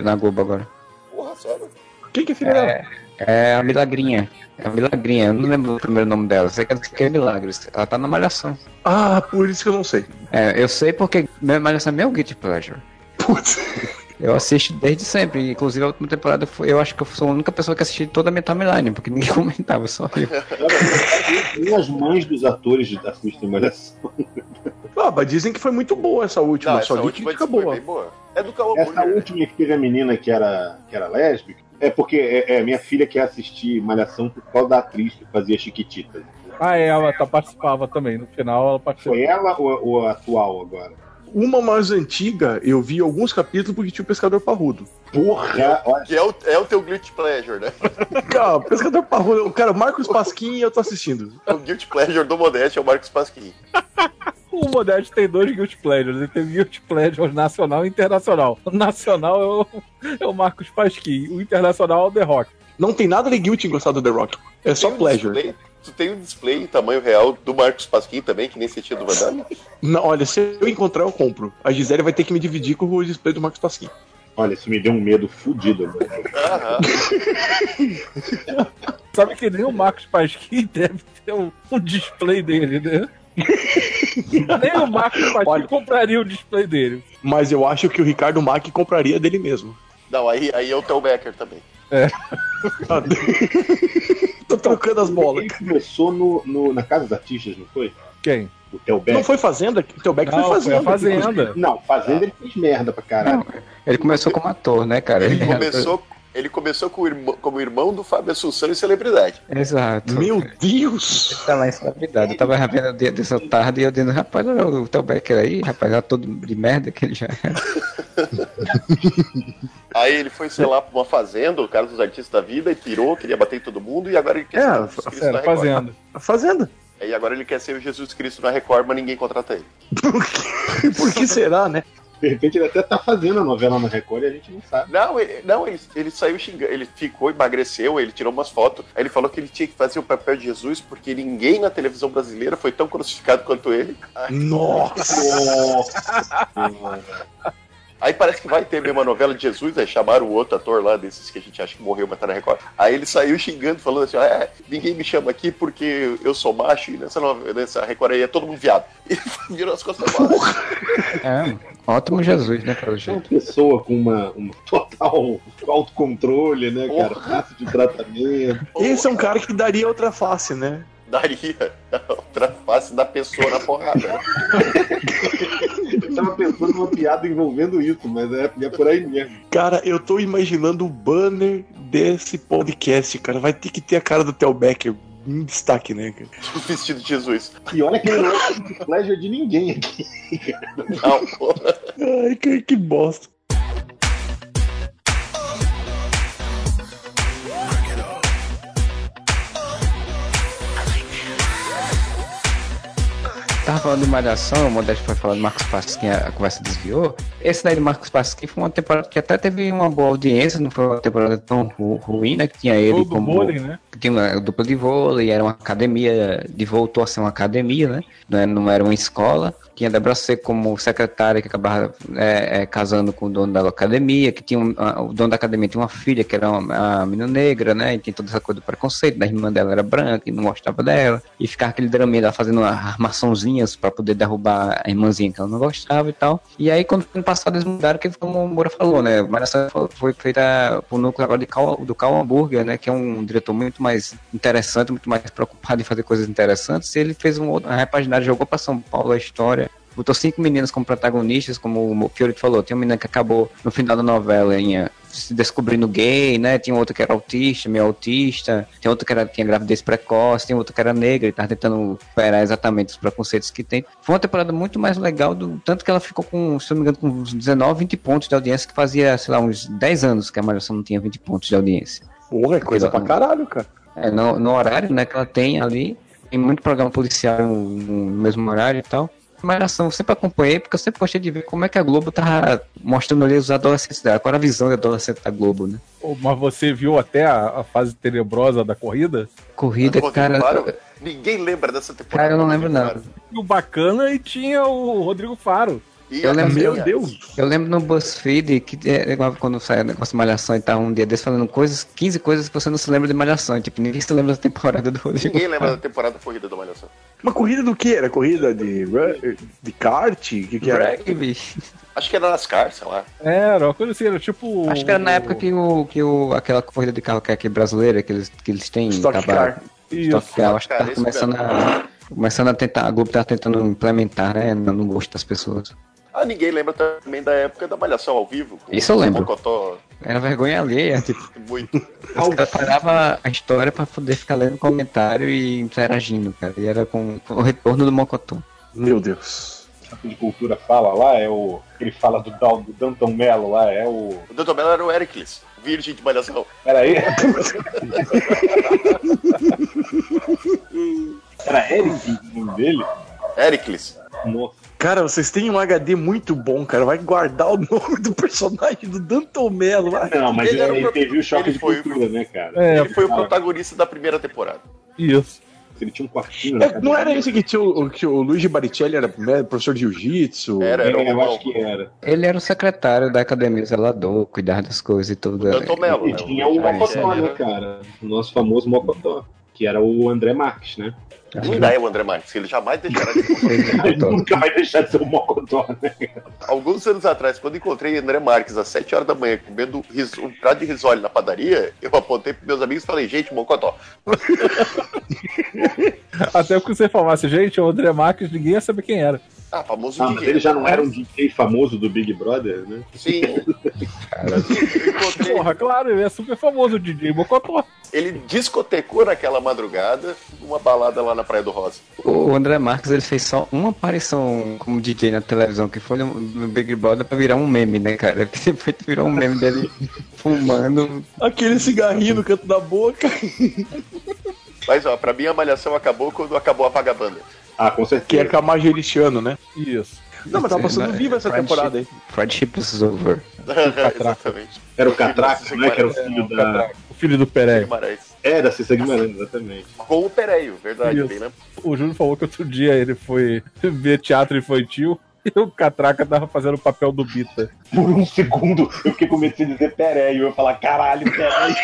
[SPEAKER 9] na Globo agora.
[SPEAKER 7] Porra, sabe?
[SPEAKER 8] Quem que é filho dela?
[SPEAKER 9] É a Milagrinha. É a Milagrinha, eu não lembro o primeiro nome dela, sei que é- que é Milagres. Ela tá na Malhação.
[SPEAKER 8] Ah, por isso que eu não sei.
[SPEAKER 9] É, eu sei porque minha Malhação é meu Guilty Pleasure.
[SPEAKER 8] Putz.
[SPEAKER 9] Eu assisto desde sempre, inclusive a última temporada foi, eu acho que eu sou a única pessoa que assisti toda a minha timeline, porque ninguém comentava, só eu.
[SPEAKER 6] E as mães dos atores de- assistem Malhação.
[SPEAKER 8] Ah, mas dizem que foi muito boa essa última,
[SPEAKER 7] Não,
[SPEAKER 8] só
[SPEAKER 7] essa
[SPEAKER 8] vi
[SPEAKER 7] última
[SPEAKER 8] crítica
[SPEAKER 7] foi
[SPEAKER 8] boa.
[SPEAKER 7] É do
[SPEAKER 6] Essa
[SPEAKER 7] Burger, né?
[SPEAKER 6] última que teve a menina que era, que era lésbica, é porque é, é minha filha quer assistir Malhação por causa da atriz que fazia Chiquititas.
[SPEAKER 5] Ah, é, ela tá, participava também. No final ela participou.
[SPEAKER 6] Foi ela ou, ou a atual agora?
[SPEAKER 8] Uma mais antiga, eu vi alguns capítulos porque tinha o Pescador Parrudo.
[SPEAKER 6] Porra! Olha,
[SPEAKER 7] Que é o, é o teu Guilty Pleasure, né?
[SPEAKER 8] Cara, Pescador Parrudo, o cara, Marcos Pasquim e eu tô assistindo.
[SPEAKER 7] O Guilty Pleasure do Modeste é o Marcos Pasquim.
[SPEAKER 5] O Modeste tem dois Guilty Pleasures. Ele tem Guilty Pleasure nacional e internacional. O nacional é o, é o Marcos Pasquim. O internacional é o The Rock.
[SPEAKER 8] Não tem nada de guilty em gostar do The Rock. É só
[SPEAKER 7] Tem
[SPEAKER 8] pleasure.
[SPEAKER 7] display- tu tem um display em tamanho real do Marcos Pasquim também, que nem você tinha do Van Damme?
[SPEAKER 8] Não, olha, se eu encontrar, eu compro. A Gisele vai ter que me dividir com o display do Marcos Pasquim.
[SPEAKER 6] olha, isso me deu um medo fudido agora.
[SPEAKER 7] Aham.
[SPEAKER 5] Sabe que nem o Marcos Pasquim deve ter um, um display dele, né? nem o Marcos Pasquim
[SPEAKER 8] Olha.
[SPEAKER 5] compraria o display dele.
[SPEAKER 8] Mas eu acho que o Ricardo Mack compraria dele mesmo.
[SPEAKER 7] Não, aí, aí é o Theo Becker também.
[SPEAKER 8] Tô trocando as bolas.
[SPEAKER 6] Ele começou no, no- na Casa dos Artistas, não foi?
[SPEAKER 5] Quem?
[SPEAKER 6] O Theo Beck.
[SPEAKER 8] Não foi Fazenda? O Teu Beck
[SPEAKER 5] Não,
[SPEAKER 8] foi
[SPEAKER 5] foi a
[SPEAKER 8] Fazenda.
[SPEAKER 5] Fazenda.
[SPEAKER 6] Não, Fazenda ele fez merda pra caralho.
[SPEAKER 9] Ele começou como ator, né, cara?
[SPEAKER 7] Ele começou, ele começou com o irmão- como irmão do Fábio Assunção e celebridade.
[SPEAKER 9] Exato.
[SPEAKER 8] Meu Deus!
[SPEAKER 9] Tá lá em celebridade. Eu tava vendo o dia dessa tarde e eu dizendo, rapaz, olha o Theo Becker aí, rapaz, já todo de merda que ele já é.
[SPEAKER 7] Aí ele foi, sei lá, pra uma fazenda, o cara dos artistas da vida, e pirou, queria bater em todo mundo, e agora ele quer
[SPEAKER 8] É,
[SPEAKER 7] ser o Jesus Cristo na
[SPEAKER 5] Era
[SPEAKER 7] Record.
[SPEAKER 5] Fazenda.
[SPEAKER 8] Fazenda.
[SPEAKER 7] Aí agora ele quer ser o Jesus Cristo na Record, mas ninguém contrata ele.
[SPEAKER 8] Por que será, né?
[SPEAKER 6] De repente ele até tá fazendo a novela na Record e a gente não sabe.
[SPEAKER 7] Não, ele, não, ele, ele saiu xingando, ele ficou, emagreceu, ele tirou umas fotos. Aí ele falou que ele tinha que fazer o papel de Jesus porque ninguém na televisão brasileira foi tão crucificado quanto ele.
[SPEAKER 8] Nossa!
[SPEAKER 7] Aí parece que vai ter mesmo a novela de Jesus, aí chamaram o outro ator lá, desses que a gente acha que morreu, mas tá na Record. Aí ele saiu xingando, falando assim: é, ninguém me chama aqui porque eu sou macho e nessa, novela, nessa Record aí é todo mundo viado. E virou as costas pra baixo.
[SPEAKER 9] É, ótimo Jesus, né, pelo
[SPEAKER 6] É uma pessoa com uma, um total autocontrole, né, cara? Fácil de tratamento.
[SPEAKER 8] Esse é um cara que daria outra face, né?
[SPEAKER 7] Daria outra face da pessoa na porrada.
[SPEAKER 6] Eu tava pensando numa piada envolvendo isso, mas é, é por aí mesmo.
[SPEAKER 8] Cara, eu tô imaginando o banner desse podcast, cara. Vai ter que ter a cara do Theo Becker em destaque, né, cara?
[SPEAKER 7] Vestido de Jesus.
[SPEAKER 6] E olha que ele não é pleasure de ninguém aqui.
[SPEAKER 7] Não, porra.
[SPEAKER 8] Ai, que, que bosta.
[SPEAKER 9] Tava falando de Malhação, o Modesto foi falando de Marcos Pasquim, a conversa desviou. Esse daí de Marcos Pasquim foi uma temporada que até teve uma boa audiência, não foi uma temporada tão ru- ruim, né? Que tinha ele
[SPEAKER 5] do
[SPEAKER 9] como.
[SPEAKER 5] vôlei, né?
[SPEAKER 9] tinha uma dupla de vôlei, era uma academia, de voltou a ser uma academia, né? Não era, não era uma escola. Tinha Débora Seco como secretária que acabava é, é, casando com o dono da academia, que tinha um, a- o dono da academia tinha uma filha que era uma, menina negra, né? E tinha toda essa coisa do preconceito, da irmã dela era branca e não gostava dela. E ficava aquele draminha dela fazendo armaçãozinhas pra poder derrubar a irmãzinha que ela não gostava e tal. E aí, quando no passado, eles mudaram, que como o Moura falou, né? Mas essa foi- feita por núcleo agora de Cal, do Cal Hamburger, né? Que é um diretor muito mais interessante, muito mais preocupado em fazer coisas interessantes. E ele fez um outro, a repaginada, jogou pra São Paulo a história botou cinco meninas como protagonistas, como o Fiorito falou, tem uma menina que acabou no final da novela em, se descobrindo gay, né? Tinha outro que era autista, meio autista, tem outro que era, tinha gravidez precoce, tem outro que era negra e tava tentando superar exatamente os preconceitos que tem. Foi uma temporada muito mais legal, do, tanto que ela ficou com, se não me engano, com uns 19, 20 pontos de audiência, que fazia, sei lá, uns 10 anos que a Malhação não tinha 20 pontos de audiência.
[SPEAKER 8] Porra, é coisa pra caralho, cara.
[SPEAKER 9] É, no, no horário né, que ela tem ali, tem muito programa policial no, no mesmo horário e tal. Malhação, eu sempre acompanhei, porque eu sempre gostei de ver como é que a Globo tá mostrando ali os adolescentes dela, qual era a visão de adolescente da Globo, né?
[SPEAKER 5] Mas você viu até a, a fase tenebrosa da corrida?
[SPEAKER 9] Corrida,
[SPEAKER 7] Rodrigo
[SPEAKER 9] cara.
[SPEAKER 7] Faro, Ninguém lembra dessa temporada.
[SPEAKER 9] Cara, eu não lembro.
[SPEAKER 7] Faro.
[SPEAKER 5] E o bacana e tinha o Rodrigo Faro.
[SPEAKER 7] E
[SPEAKER 9] Eu lembro-
[SPEAKER 8] Meu. Deus.
[SPEAKER 9] Eu lembro no BuzzFeed que é igual quando sai o negócio de Malhação e tá um dia desse falando coisas, 15 coisas que você não se lembra de Malhação. Tipo, ninguém se lembra da temporada do Rodrigo.
[SPEAKER 7] Ninguém lembra da temporada corrida do Malhação.
[SPEAKER 8] Uma corrida do que? Era corrida de, de kart? O que, que era?
[SPEAKER 9] Rugby.
[SPEAKER 7] Acho que era NASCAR, sei lá.
[SPEAKER 5] Era uma coisa assim, era tipo.
[SPEAKER 9] Acho que era na época que, o, que o, aquela corrida de carro que é aqui brasileira, que eles, que eles têm.
[SPEAKER 8] Stock
[SPEAKER 9] trabalho-
[SPEAKER 8] car.
[SPEAKER 5] Isso.
[SPEAKER 9] Stock car. Acho que tá começando a, começando a tentar. A Globo tá tentando implementar, né? No no gosto das pessoas.
[SPEAKER 7] Ah, ninguém lembra também da época da Malhação ao vivo.
[SPEAKER 9] Isso eu lembro.
[SPEAKER 7] Mocotó
[SPEAKER 9] Era vergonha alheia, tipo.
[SPEAKER 7] muito.
[SPEAKER 9] Os caras paravam a história pra poder ficar lendo comentário e interagindo, cara. E era com, com o retorno do Mocotó.
[SPEAKER 8] Meu Deus.
[SPEAKER 6] De cultura fala lá, é o. Ele fala do, do Danton Mello lá, é o.
[SPEAKER 7] O Dr. Mello era o Ericles, virgem de Malhação.
[SPEAKER 6] Peraí. Era Eric o nome dele?
[SPEAKER 7] Ericles.
[SPEAKER 6] Nossa.
[SPEAKER 8] Cara, vocês têm um HD muito bom, cara. Vai guardar o nome do personagem do Danton Mello. vai.
[SPEAKER 6] Não, mas
[SPEAKER 7] Ele
[SPEAKER 6] ele, teve o choque
[SPEAKER 7] ele
[SPEAKER 6] de
[SPEAKER 7] foi-
[SPEAKER 6] cultura, né, cara?
[SPEAKER 5] É,
[SPEAKER 7] Ele foi o protagonista da primeira temporada.
[SPEAKER 5] Isso.
[SPEAKER 6] Ele tinha um quartinho.
[SPEAKER 8] É, não era esse que tinha o, que o Luigi Baricelli era né, professor de jiu-jitsu?
[SPEAKER 7] Era, era
[SPEAKER 6] É, eu acho que era.
[SPEAKER 9] Ele era o secretário da academia zelador, cuidar das coisas e tudo.
[SPEAKER 7] Danton Mello.
[SPEAKER 6] E
[SPEAKER 7] né?
[SPEAKER 6] tinha o
[SPEAKER 9] Ah,
[SPEAKER 6] Mocotó,
[SPEAKER 7] era-
[SPEAKER 6] né, cara? O nosso famoso Mocotó. Que era o André Marques, né?
[SPEAKER 7] Ainda é o André Marques, ele jamais deixará de
[SPEAKER 6] Ele nunca vai deixar de ser o Mocotó, né?
[SPEAKER 7] Alguns anos atrás, quando encontrei André Marques às 7 horas da manhã comendo ris- um prato de risole na padaria, eu apontei pros meus amigos e falei, gente, Mocotó.
[SPEAKER 5] Até porque você falasse, gente, o André Marques, ninguém ia saber quem era.
[SPEAKER 7] Ah, famoso
[SPEAKER 6] Ah, mas
[SPEAKER 7] DJ.
[SPEAKER 6] ele já não era um DJ famoso do Big Brother, né?
[SPEAKER 7] Sim. Eu encontrei,
[SPEAKER 5] Porra, claro, ele é super famoso, o DJ Mocotó.
[SPEAKER 7] ele discotecou naquela madrugada numa balada lá na Praia do Rosa.
[SPEAKER 9] O André Marques ele fez só uma aparição como DJ na televisão, que foi no, no Big Brother pra virar um meme, né, cara? Porque depois virou um meme dele fumando.
[SPEAKER 8] Aquele cigarrinho no canto da boca.
[SPEAKER 7] Mas, ó, pra mim a malhação acabou quando acabou a vagabanda.
[SPEAKER 6] Ah, com
[SPEAKER 8] Que é
[SPEAKER 6] certeza.
[SPEAKER 8] Camargericiano, né?
[SPEAKER 5] Isso.
[SPEAKER 8] Não, mas tá passando vivo essa temporada aí.
[SPEAKER 9] Friendship is over.
[SPEAKER 7] Exatamente.
[SPEAKER 6] Era o Catraca, né? Que era o filho da.
[SPEAKER 5] O filho do Pereio.
[SPEAKER 7] Guimarães.
[SPEAKER 6] É, da Cissa Guimarães, exatamente.
[SPEAKER 7] Com o Pereio, verdade, bem, né?
[SPEAKER 5] O Júlio falou que outro dia ele foi ver teatro infantil e o Catraca tava fazendo o papel do Bita.
[SPEAKER 6] Por um segundo, eu fiquei com medo de dizer Pereio. Eu ia falar, caralho, Pereio.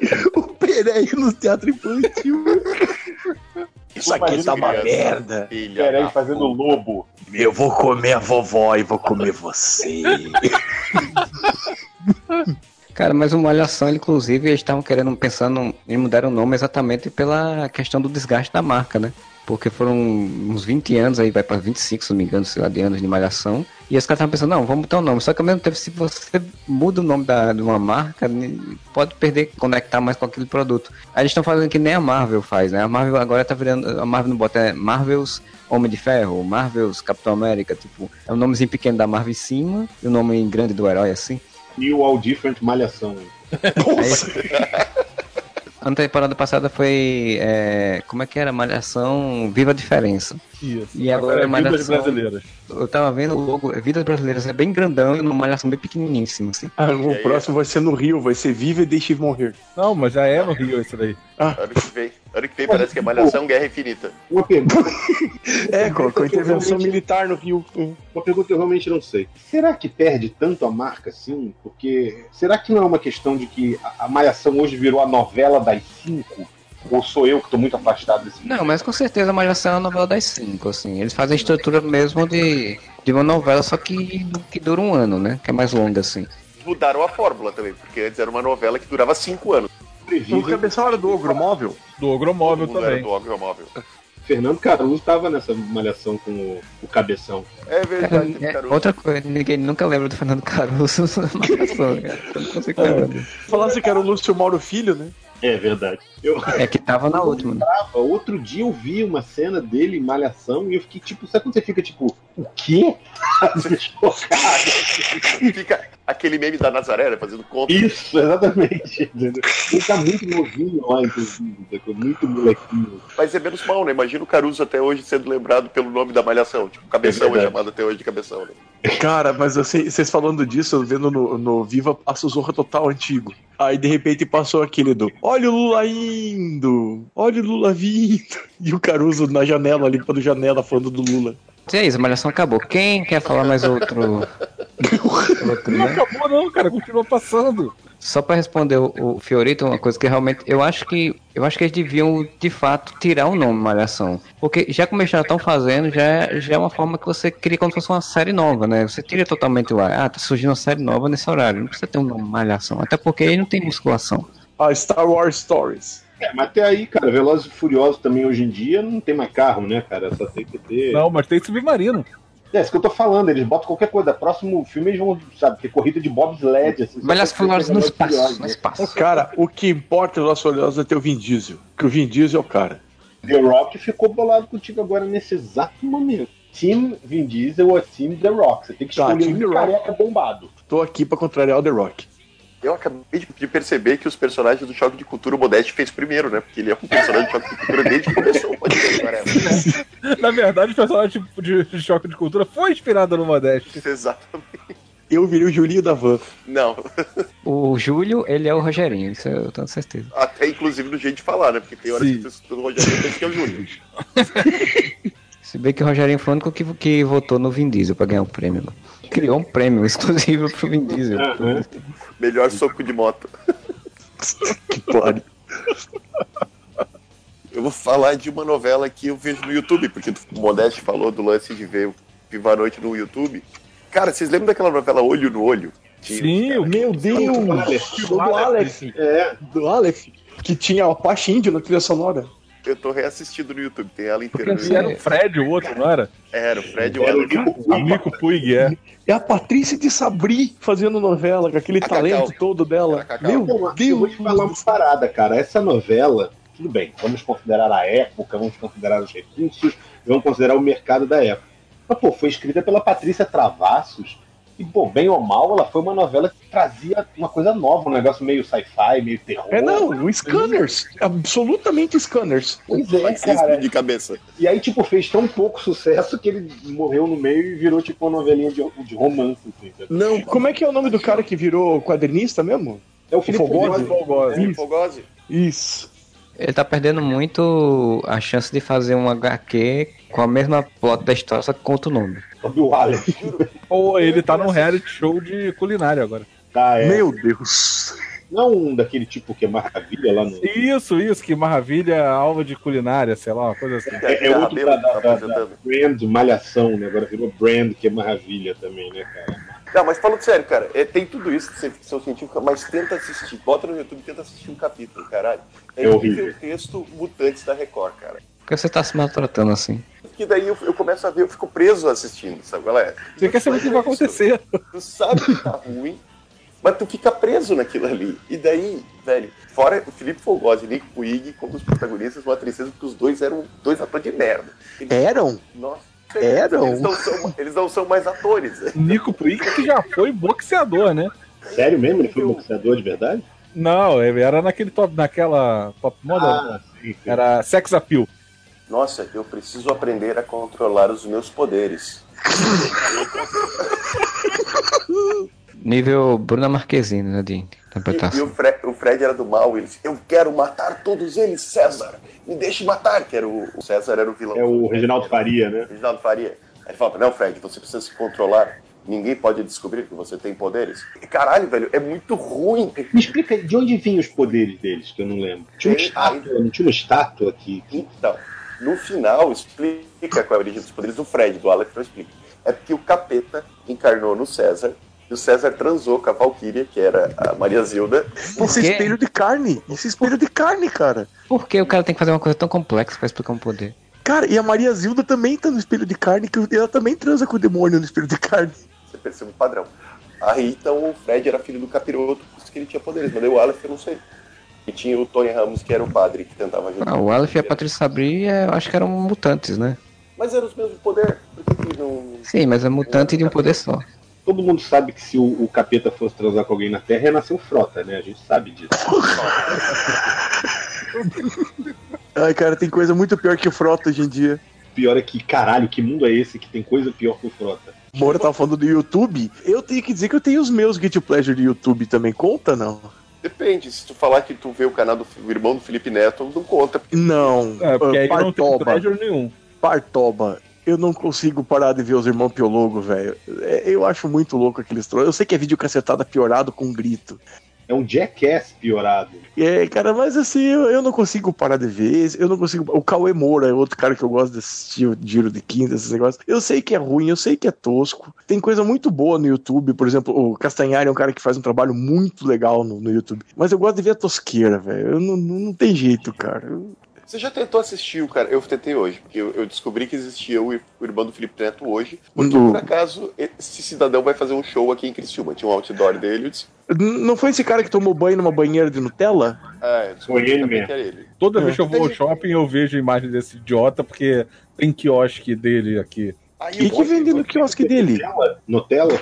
[SPEAKER 8] O Pereio no teatro infantil. Isso aqui tá uma merda.
[SPEAKER 7] Da
[SPEAKER 6] fazendo lobo.
[SPEAKER 8] Eu vou comer a vovó e vou comer você.
[SPEAKER 9] Cara, mas o Malhação, ele, inclusive, eles estavam querendo, pensando em mudar o nome exatamente pela questão do desgaste da marca, né? Porque foram uns 20 anos aí, vai pra 25, se não me engano, sei lá, de anos de Malhação. E os caras estavam pensando, não, vamos mudar o nome. Só que ao mesmo tempo, se você muda o nome da, de uma marca, né, pode perder, conectar mais com aquele produto. Aí eles estão fazendo que nem a Marvel faz, né? A Marvel agora tá virando, a Marvel não bota, é Marvel's Homem de Ferro, Marvel's Capitão América, tipo, é um nomezinho pequeno da Marvel em cima e o nome grande do herói assim.
[SPEAKER 6] E o All Different Malhação.
[SPEAKER 9] A temporada passada foi. é, como é que era? Malhação Viva a Diferença.
[SPEAKER 5] Isso.
[SPEAKER 9] E agora
[SPEAKER 5] é Vidas
[SPEAKER 9] Malhação-
[SPEAKER 5] Brasileiras.
[SPEAKER 9] Eu tava vendo o logo, é Vidas Brasileiras é bem grandão e uma malhação bem pequeniníssima, assim.
[SPEAKER 8] Ah, o próximo vai ser no Rio, vai ser Viva e Deixe morrer.
[SPEAKER 5] Não, mas já é no Rio isso daí.
[SPEAKER 7] Ano que vem. Ano que parece que é Malhação Guerra Infinita.
[SPEAKER 6] Uma pergunta,
[SPEAKER 8] É, com, com a intervenção militar no Rio.
[SPEAKER 6] uma pergunta que eu realmente não sei. Será que perde tanto a marca assim? Porque será que não é uma questão de que a, a Malhação hoje virou a novela das cinco? Ou sou eu que tô muito afastado desse
[SPEAKER 9] Não, mas com certeza a malhação é uma novela das cinco, assim. Eles fazem a estrutura mesmo de, de uma novela, só que, que dura um ano, né? Que é mais longa, assim.
[SPEAKER 7] Mudaram a fórmula também, porque antes era uma novela que durava cinco anos.
[SPEAKER 8] O cabeção era do Ogro Móvel.
[SPEAKER 5] Do Ogromóvel também.
[SPEAKER 7] do Ogromóvel.
[SPEAKER 6] Fernando Caruso tava nessa malhação com o, o cabeção.
[SPEAKER 7] É verdade,
[SPEAKER 9] É,
[SPEAKER 7] Caruso.
[SPEAKER 9] outra coisa, ninguém nunca lembra do Fernando Caruso na Malhação, cara. Não consigo lembrar.
[SPEAKER 8] Falasse que era o Lúcio Mauro Filho, né?
[SPEAKER 6] É verdade. Eu
[SPEAKER 9] É que tava na última. né?
[SPEAKER 6] tava, outro dia eu vi uma cena dele em malhação e eu fiquei tipo, sabe quando você fica tipo, o quê?
[SPEAKER 7] Fica aquele meme da Nazaré né, fazendo conta.
[SPEAKER 6] Isso, exatamente. Ele tá muito novinho lá, inclusive, sacou? muito molequinho.
[SPEAKER 7] Mas é menos mal, né? Imagina o Caruso até hoje sendo lembrado pelo nome da malhação. Tipo, Cabeção é,
[SPEAKER 6] verdade.
[SPEAKER 7] chamado até hoje de Cabeção, né?
[SPEAKER 8] Cara, mas assim, vocês falando disso, eu vendo no, no Viva passa o Zorra Total antigo. Aí de repente passou aquele do Olha o Lula indo! Olha o Lula vindo! E o Caruso na janela, limpando janela, falando do Lula.
[SPEAKER 9] E é isso, a Malhação acabou. Quem quer falar mais outro? outro
[SPEAKER 5] Não
[SPEAKER 9] né?
[SPEAKER 5] acabou não, cara, continua passando.
[SPEAKER 9] Só pra responder o, o Fiorito, uma coisa que realmente eu acho que eu acho que eles deviam de fato tirar o nome Malhação, porque já como eles já estão fazendo, já é, já é uma forma que você cria como se fosse uma série nova, né? Você tira totalmente o ar. Ah, tá surgindo uma série nova nesse horário. Não precisa ter um nome Malhação, até porque aí não tem musculação.
[SPEAKER 8] Ah, Star Wars Stories.
[SPEAKER 6] É, mas até aí, cara, Velozes e Furiosos também hoje em dia não tem mais carro, né, cara? Só tem que ter.
[SPEAKER 5] Não, mas tem submarino.
[SPEAKER 6] É isso que eu tô falando, eles botam qualquer coisa. Próximo filme eles vão, sabe, ter corrida de bobsled, assim. ter
[SPEAKER 9] Furiosos no
[SPEAKER 6] Velozes
[SPEAKER 9] espaço,
[SPEAKER 6] Furiosos,
[SPEAKER 9] no
[SPEAKER 6] né?
[SPEAKER 9] espaço.
[SPEAKER 8] Cara, o que importa nos olhos é ter o Vin Diesel. Que o Vin Diesel é o cara.
[SPEAKER 6] The Rock ficou bolado contigo agora nesse exato momento. Team Vin Diesel ou Team The Rock? Você tem que
[SPEAKER 8] Tá,
[SPEAKER 6] escolher
[SPEAKER 8] Team
[SPEAKER 6] um careca bombado.
[SPEAKER 8] Tô aqui pra contrariar o The Rock.
[SPEAKER 7] Eu acabei de- perceber que os personagens do Choque de Cultura o Modeste fez primeiro, né? Porque ele é um personagem de Choque de Cultura desde que começou o podcast, parece.
[SPEAKER 5] Na verdade, o personagem de, choque de cultura foi inspirado no Modeste.
[SPEAKER 7] Exatamente.
[SPEAKER 8] Eu virei o Julinho da Van.
[SPEAKER 7] Não,
[SPEAKER 9] O Júlio, ele é o Rogerinho, isso eu tenho certeza.
[SPEAKER 7] até inclusive no jeito de falar, né? Porque tem horas
[SPEAKER 5] Sim.
[SPEAKER 7] que o Rogério pensa que é o Júlio.
[SPEAKER 9] Se bem que o Rogerinho foi o único que, que votou no Vin Diesel pra ganhar o prêmio. Criou um prêmio exclusivo pro Vin Diesel.
[SPEAKER 7] Melhor soco de moto.
[SPEAKER 8] Que pariu.
[SPEAKER 7] Eu vou falar de uma novela que eu vejo no YouTube, porque o Modeste falou do lance de ver Viva a Noite no YouTube. Cara, vocês lembram daquela novela Olho no Olho? Tinha,
[SPEAKER 5] Sim,
[SPEAKER 7] cara.
[SPEAKER 8] Meu Deus! Do Aleph.
[SPEAKER 6] É,
[SPEAKER 8] Do Aleph. Que tinha o Apache Índio na trilha sonora.
[SPEAKER 7] Eu tô reassistindo no YouTube, tem ela inteira.
[SPEAKER 9] Porque
[SPEAKER 7] no YouTube.
[SPEAKER 5] era o Fred, o outro, não era?
[SPEAKER 7] Era o Fred e o
[SPEAKER 6] era o
[SPEAKER 7] Aleph.
[SPEAKER 6] Nico
[SPEAKER 5] O Nico Puig, é.
[SPEAKER 8] É a Patrícia de Sabri fazendo novela, com aquele
[SPEAKER 7] A
[SPEAKER 8] talento
[SPEAKER 7] Cacau.
[SPEAKER 8] todo dela. Meu
[SPEAKER 6] Pô, mas eu
[SPEAKER 8] Deus!
[SPEAKER 6] vou te falar uma parada, cara. Essa novela, tudo bem, vamos considerar a época, vamos considerar os recursos, vamos considerar o mercado da época. Mas, pô, foi escrita pela Patrícia Travassos. E, pô, bem ou mal, ela foi uma novela que trazia uma coisa nova, um negócio meio sci-fi, meio terror.
[SPEAKER 8] É não, o Scanners. Absolutamente Scanners.
[SPEAKER 6] Pois é, cara.
[SPEAKER 7] de cabeça.
[SPEAKER 6] E aí, tipo, fez tão pouco sucesso que ele morreu no meio e virou, tipo, uma novelinha de, de romance. Assim?
[SPEAKER 8] Não, como é que é o nome do cara que virou quadrinista mesmo?
[SPEAKER 6] É o Felipe
[SPEAKER 8] Fogose?
[SPEAKER 6] Fogose.
[SPEAKER 5] Fogose.
[SPEAKER 8] Isso.
[SPEAKER 9] Ele tá perdendo muito a chance de fazer um HQ com a mesma plot da história, só que com outro nome.
[SPEAKER 6] Do Aleph.
[SPEAKER 5] Ou ele tá num reality show de culinária agora.
[SPEAKER 6] Tá, é.
[SPEAKER 8] Meu Deus.
[SPEAKER 6] Não um daquele tipo que é maravilha lá no.
[SPEAKER 5] Isso, isso, que maravilha, alva de culinária, sei lá, uma coisa assim.
[SPEAKER 6] É, é outro da, da,
[SPEAKER 7] tá
[SPEAKER 6] da, da
[SPEAKER 7] apresentando.
[SPEAKER 6] Brand Malhação, né? Agora virou Brand, que é maravilha também, né, cara?
[SPEAKER 7] Não, mas falando sério, cara, é, tem tudo isso de ficção científica, mas tenta assistir. Bota no YouTube e tenta assistir um capítulo, caralho.
[SPEAKER 6] É horrível.
[SPEAKER 7] o texto Mutantes da Record, cara.
[SPEAKER 9] Por que você tá se maltratando assim?
[SPEAKER 7] Que daí eu, eu começo a ver, eu fico preso assistindo, sabe qual é?
[SPEAKER 5] Você quer saber o que vai acontecer?
[SPEAKER 7] Tu sabe que tá ruim, mas tu fica preso naquilo ali. E daí, velho, fora o Felipe Fogose e Nico Puig como os protagonistas, uma tristeza, porque os dois eram dois atores de merda. Eles,
[SPEAKER 8] Eram?
[SPEAKER 7] Nossa,
[SPEAKER 8] Eram?
[SPEAKER 7] Eles não são, eles não são mais atores.
[SPEAKER 5] Nico Puig que já foi boxeador, né?
[SPEAKER 6] Sério mesmo? Ele foi boxeador de verdade?
[SPEAKER 5] Não, ele era naquele top, naquela top model.
[SPEAKER 6] Ah, sim, sim.
[SPEAKER 5] Era sex appeal.
[SPEAKER 7] Nossa, eu preciso aprender a controlar os meus poderes.
[SPEAKER 9] Nível Bruna Marquezine, né, de
[SPEAKER 7] E, e
[SPEAKER 9] interpretação.
[SPEAKER 7] o, Fred, o Fred era do mal, ele disse, eu quero matar todos eles, César. Me deixe matar, que era o, o César era o vilão.
[SPEAKER 6] É o Reginaldo Faria, né?
[SPEAKER 7] Reginaldo Faria. Aí ele fala, não, Fred, você precisa se controlar. Ninguém pode descobrir que você tem poderes. E, caralho, velho, é muito ruim.
[SPEAKER 6] Me explica de onde vinham os poderes deles, que eu não lembro. Tinha uma estátua, não tinha uma estátua aqui.
[SPEAKER 7] Então, no final, explica qual é a origem dos poderes do Fred, do Aleph não explica. É porque o capeta encarnou no César, e o César transou com a Valkyria, que era a Maria Zilda.
[SPEAKER 8] Esse espelho de carne. Esse espelho de carne, cara.
[SPEAKER 9] Por que o cara tem que fazer uma coisa tão complexa pra explicar um poder?
[SPEAKER 8] Cara, e a Maria Zilda também tá no espelho de carne, que ela também transa com o demônio no espelho de carne.
[SPEAKER 7] Você percebe o padrão. Aí então o Fred era filho do capiroto, por isso que ele tinha poderes. Mas o Aleph eu não sei. E tinha o Tony Ramos, que era o padre que tentava ajudar.
[SPEAKER 9] Ah, o Aleph e a Patrícia Sabri, é, eu acho que eram mutantes, né?
[SPEAKER 7] Mas eram os mesmos que, que não.
[SPEAKER 9] Sim, mas é mutante de um poder só.
[SPEAKER 6] Todo mundo sabe que se o, o capeta fosse transar com alguém na Terra, ia nascer o Frota, né? A gente sabe disso.
[SPEAKER 8] Ai, cara, tem coisa muito pior que o Frota hoje em dia.
[SPEAKER 6] Pior é que, caralho, que mundo é esse que tem coisa pior que o Frota?
[SPEAKER 8] Moura tava falando do YouTube. Eu tenho que dizer que eu tenho os meus Guilty Pleasure de YouTube também. Conta, não?
[SPEAKER 7] Depende, se tu falar que tu vê o canal do o irmão do Felipe Neto, não conta.
[SPEAKER 8] Não.
[SPEAKER 5] É, porque aí não tem
[SPEAKER 8] Partoba.
[SPEAKER 5] nenhum.
[SPEAKER 8] Partoba. Eu não consigo parar de ver os irmãos Piologo, velho. É, Eu acho muito louco aqueles trolls. Eu sei que é vídeo cacetada piorado com grito.
[SPEAKER 6] É um jackass piorado.
[SPEAKER 8] É, cara, mas assim, eu, eu não consigo parar de ver. Eu não consigo. O Cauê Moura é outro cara que eu gosto de assistir o Giro de Quinta, esses negócios. Eu sei que é ruim, eu sei que é tosco. Tem coisa muito boa no YouTube, por exemplo, o Castanhari é um cara que faz um trabalho muito legal no, no YouTube. Mas eu gosto de ver a tosqueira, velho. Não, não, não tem jeito, cara. Eu-
[SPEAKER 7] Você já tentou assistir o cara? Eu tentei hoje, porque eu, eu descobri que existia o, o irmão do Felipe Neto hoje. Porque
[SPEAKER 8] Do-
[SPEAKER 7] por acaso esse cidadão vai fazer um show aqui em Criciúma. Tinha um outdoor dele, eu disse,
[SPEAKER 8] Não foi esse cara que tomou banho numa banheira de Nutella?
[SPEAKER 7] descobri
[SPEAKER 6] Foi ele
[SPEAKER 7] também
[SPEAKER 6] mesmo.
[SPEAKER 7] que era ele.
[SPEAKER 5] Toda
[SPEAKER 8] É.
[SPEAKER 5] vez que eu vou ao shopping, eu vejo a imagem desse idiota, porque tem quiosque dele aqui.
[SPEAKER 7] Aí
[SPEAKER 8] E
[SPEAKER 7] o
[SPEAKER 8] que vende no quiosque dele?
[SPEAKER 6] Nutella?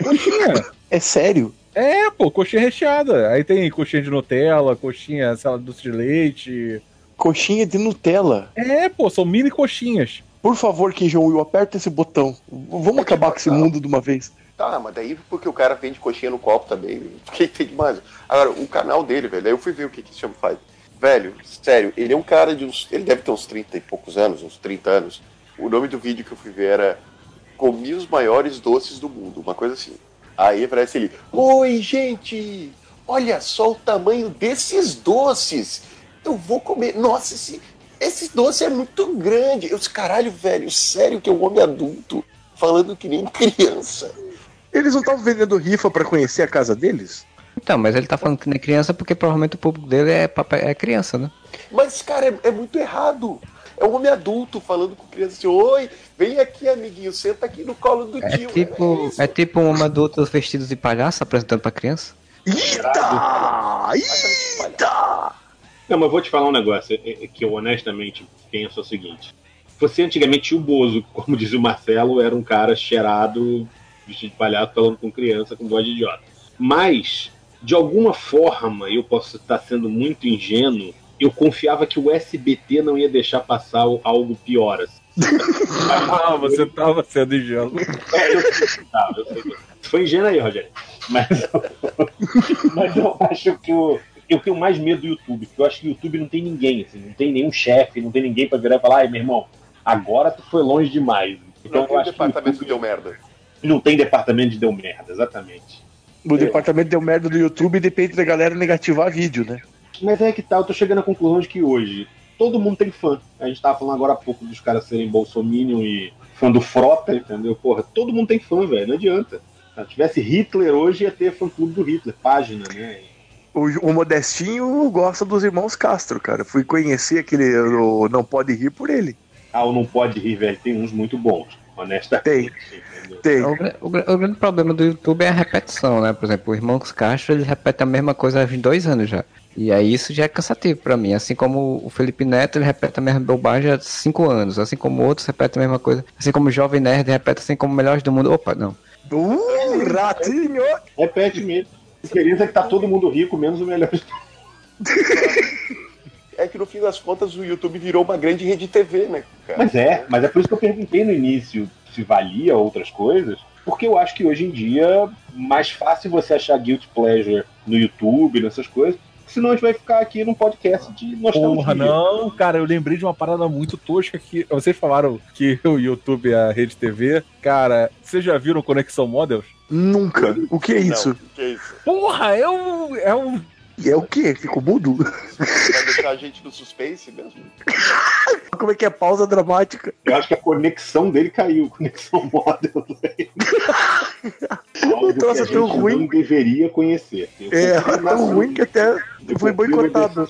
[SPEAKER 5] Coxinha!
[SPEAKER 8] É sério?
[SPEAKER 5] É, pô, coxinha recheada. Aí tem coxinha de Nutella, coxinha, sei lá, doce de leite.
[SPEAKER 8] Coxinha de Nutella.
[SPEAKER 5] É, pô, são mini coxinhas.
[SPEAKER 8] Por favor, Kim Jong-il, aperta esse botão. Vamos acabar com esse mundo de uma vez.
[SPEAKER 7] Tá, mas daí porque o cara vende coxinha no copo também. Quem tem demais? Agora, o canal dele, velho, aí eu fui ver o que, que esse homem faz. Velho, sério, ele é um cara de uns. Ele deve ter uns 30 e poucos anos, uns 30 anos. O nome do vídeo que eu fui ver era Comi os maiores doces do mundo, uma coisa assim. Aí aparece ele, oi gente, olha só o tamanho desses doces. Eu vou comer. Nossa, esse, esse doce é muito grande. Eu disse, caralho, velho, sério que é um homem adulto falando que nem criança.
[SPEAKER 8] Eles não estavam vendendo rifa pra conhecer a casa deles?
[SPEAKER 9] Então, mas ele tá falando que nem criança porque provavelmente o público dele é, papai- é criança, né?
[SPEAKER 7] Mas, cara, é, é muito errado. É um homem adulto falando com criança assim, oi, vem aqui, amiguinho, senta aqui no colo do
[SPEAKER 9] É
[SPEAKER 7] tio.
[SPEAKER 9] tipo,
[SPEAKER 7] isso.
[SPEAKER 9] é tipo um adulto vestido de palhaço apresentando pra criança.
[SPEAKER 8] Eita! Eita!
[SPEAKER 6] Não, mas vou te falar um negócio é- é que eu honestamente penso o seguinte. Você antigamente o Bozo, como diz o Marcelo, era um cara cheirado, vestido de palhaço, falando com criança, com voz de idiota. Mas, de alguma forma, eu posso estar sendo muito ingênuo, eu confiava que o SBT não ia deixar passar algo pior. Assim.
[SPEAKER 5] Ah, você tava sendo ingênuo.
[SPEAKER 6] É, eu tava, eu sei Foi ingênuo aí, Rogério. Mas, mas eu acho que o, eu tenho mais medo do YouTube, porque eu acho que o YouTube não tem ninguém, assim, não tem nenhum chefe, não tem ninguém pra virar e falar, ai meu irmão, agora tu foi longe demais. Então
[SPEAKER 7] Não
[SPEAKER 6] eu
[SPEAKER 7] tem o
[SPEAKER 6] acho que o
[SPEAKER 7] departamento que
[SPEAKER 6] YouTube
[SPEAKER 7] deu merda.
[SPEAKER 6] não tem departamento de deu merda, exatamente.
[SPEAKER 8] O departamento deu merda do YouTube e depende da galera negativar vídeo, né?
[SPEAKER 6] Mas é que tá, eu tô chegando à conclusão de que hoje todo mundo tem fã. A gente tava falando agora há pouco dos caras serem bolsominion e fã do Frota, entendeu? Porra, todo mundo tem fã, velho, não adianta. Se tivesse Hitler hoje, ia ter fã clube do Hitler, página, né?
[SPEAKER 8] O, o Modestinho gosta dos irmãos Castro, cara. Fui conhecer aquele o Não Pode Rir por ele.
[SPEAKER 6] Ah, o Não Pode Rir, velho, tem uns muito bons, honestamente. entendeu?
[SPEAKER 8] Tem.
[SPEAKER 9] O, o o grande problema do YouTube é a repetição, né? Por exemplo, o Irmãos Castro, ele repete a mesma coisa há dois anos já. E aí isso já é cansativo pra mim. Assim como o Felipe Neto, ele repete a mesma bobagem há cinco anos. Assim como outros repetem a mesma coisa. Assim como o Jovem Nerd repete assim como Melhores do Mundo. Opa, não.
[SPEAKER 8] Uh, ratinho!
[SPEAKER 6] Repete mesmo. Diferença é que tá todo mundo rico, menos o melhor.
[SPEAKER 7] É que no fim das contas o YouTube virou uma grande rede TV, né, cara?
[SPEAKER 6] Mas é, mas é por isso que eu perguntei no início se valia outras coisas, porque eu acho que hoje em dia mais fácil você achar guilty pleasure no YouTube, nessas coisas, senão a gente vai ficar aqui num podcast de nostalgia.
[SPEAKER 5] Porra, não, cara, eu lembrei de uma parada muito tosca que vocês falaram que o YouTube é a rede TV. Cara, vocês já viram Conexão Models?
[SPEAKER 8] Nunca. O que é isso?
[SPEAKER 7] Não, que é isso?
[SPEAKER 5] Porra, é um. É um.
[SPEAKER 8] E é o quê? Fico mudo?
[SPEAKER 7] Vai deixar a gente no suspense mesmo?
[SPEAKER 8] Como é que é pausa dramática?
[SPEAKER 6] Eu acho que a conexão dele caiu, conexão model. Algo que
[SPEAKER 8] troço é tão ruim.
[SPEAKER 6] não deveria conhecer.
[SPEAKER 8] É,
[SPEAKER 6] na-
[SPEAKER 8] tão ruim que até foi boicotado.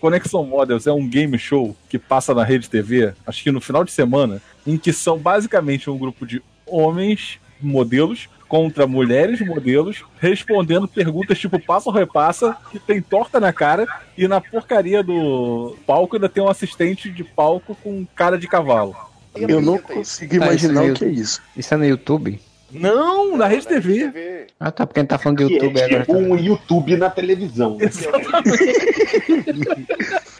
[SPEAKER 5] Conexão Models é um game show que passa na rede TV, acho que no final de semana, em que são basicamente um grupo de homens modelos contra mulheres modelos respondendo perguntas tipo passa ou repassa, que tem torta na cara, e na porcaria do palco ainda tem um assistente de palco com cara de cavalo.
[SPEAKER 8] Eu não consigo
[SPEAKER 9] Tá,
[SPEAKER 8] imaginar
[SPEAKER 9] isso
[SPEAKER 8] o que é isso.
[SPEAKER 9] Isso é no YouTube?
[SPEAKER 5] Não, na Rede TV.
[SPEAKER 9] Ah, tá, porque a gente tá falando de
[SPEAKER 6] Que
[SPEAKER 9] YouTube
[SPEAKER 6] é
[SPEAKER 9] agora.
[SPEAKER 6] tipo um YouTube na televisão. né?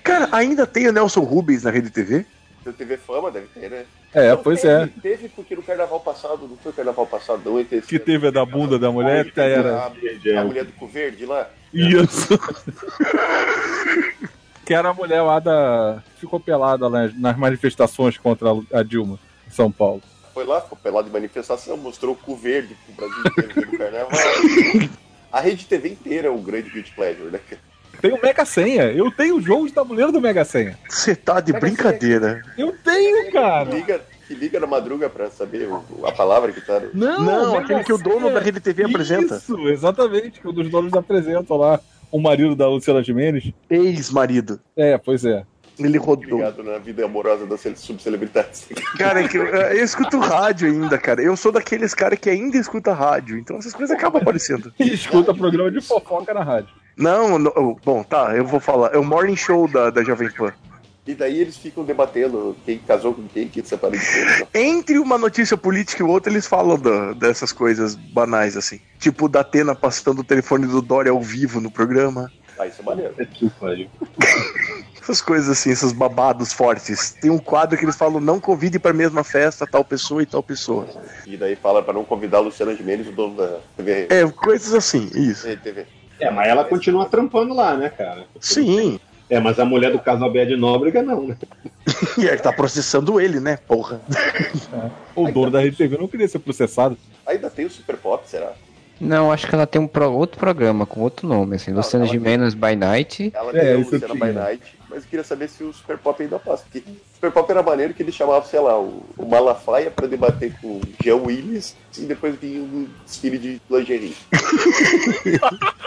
[SPEAKER 8] Cara, ainda tem o Nelson Rubens na Rede TV?
[SPEAKER 7] Do TV Fama deve ter, né?
[SPEAKER 5] É,
[SPEAKER 7] Não,
[SPEAKER 5] pois
[SPEAKER 7] teve,
[SPEAKER 5] é.
[SPEAKER 7] Teve porque no carnaval passado, não foi o carnaval passado, não, teve
[SPEAKER 5] Que teve a da bunda da mulher, que era.
[SPEAKER 7] a, a mulher do cu verde lá.
[SPEAKER 5] Isso. que era a mulher lá da. Ficou pelada lá nas manifestações contra a Dilma, em São Paulo.
[SPEAKER 7] Foi lá, ficou pelado de manifestação, mostrou o cu verde pro Brasil inteiro no carnaval. A rede TV inteira é um grande beauty pleasure, né?
[SPEAKER 5] Tem o Mega Senha. Eu tenho o jogo de tabuleiro do Mega Senha.
[SPEAKER 8] Você tá de
[SPEAKER 7] Pega
[SPEAKER 8] brincadeira.
[SPEAKER 5] Eu tenho,
[SPEAKER 7] Que
[SPEAKER 5] cara.
[SPEAKER 7] liga, que liga na madruga pra saber a palavra que tá. no-
[SPEAKER 5] Não,
[SPEAKER 8] Não,
[SPEAKER 5] Mega
[SPEAKER 8] aquele que o dono
[SPEAKER 5] Senha.
[SPEAKER 8] da Rede TV apresenta.
[SPEAKER 5] Isso, exatamente. Que um dos donos apresenta lá. O marido da Luciana Gimenez.
[SPEAKER 8] Ex-marido.
[SPEAKER 5] É, pois é.
[SPEAKER 8] Ele rodou.
[SPEAKER 7] Ligado na vida amorosa das cele- subcelebridades.
[SPEAKER 8] Cara, é que eu, escuto rádio ainda, cara. Eu sou daqueles caras que ainda escuta rádio. Então essas coisas acabam aparecendo.
[SPEAKER 5] E escuta programa de fofoca na rádio.
[SPEAKER 8] Não, não, oh, bom, tá, eu vou falar. É o morning show da, da Jovem Pan.
[SPEAKER 7] E daí eles ficam debatendo quem casou com quem, quem separou de quem. né?
[SPEAKER 8] Entre uma notícia política e outra, eles falam da- dessas coisas banais, assim. Tipo, da Atena passando o telefone do Dória ao vivo no programa.
[SPEAKER 7] Ah, isso é maneiro.
[SPEAKER 6] É que pariu.
[SPEAKER 8] Essas coisas assim, esses babados fortes. Tem um quadro que eles falam, não convide pra mesma festa tal pessoa e tal pessoa.
[SPEAKER 7] E daí fala pra não convidar a Luciana Gimenez, o dono da TV.
[SPEAKER 8] É, coisas assim, isso.
[SPEAKER 7] TV.
[SPEAKER 6] É, mas ela continua trampando lá, né, cara?
[SPEAKER 8] Sim.
[SPEAKER 6] É, mas a mulher do casal Bé de Nóbrega não, né?
[SPEAKER 8] E é que tá processando ele, né, porra.
[SPEAKER 5] O dono da Rede TV não queria ser processado.
[SPEAKER 7] Ainda tem o Super Pop, será?
[SPEAKER 9] Não, acho que ela tem um pro- outro programa com outro nome, assim, Luciana Gimenez by Night.
[SPEAKER 7] Ela
[SPEAKER 5] É,
[SPEAKER 7] tem o Luciana by Night, mas eu queria saber se o Super Pop ainda passa. Porque o Super Pop era maneiro que ele chamava, sei lá, o, o Malafaia pra debater com o Jean Willis e depois vinha um desfile de lingerie.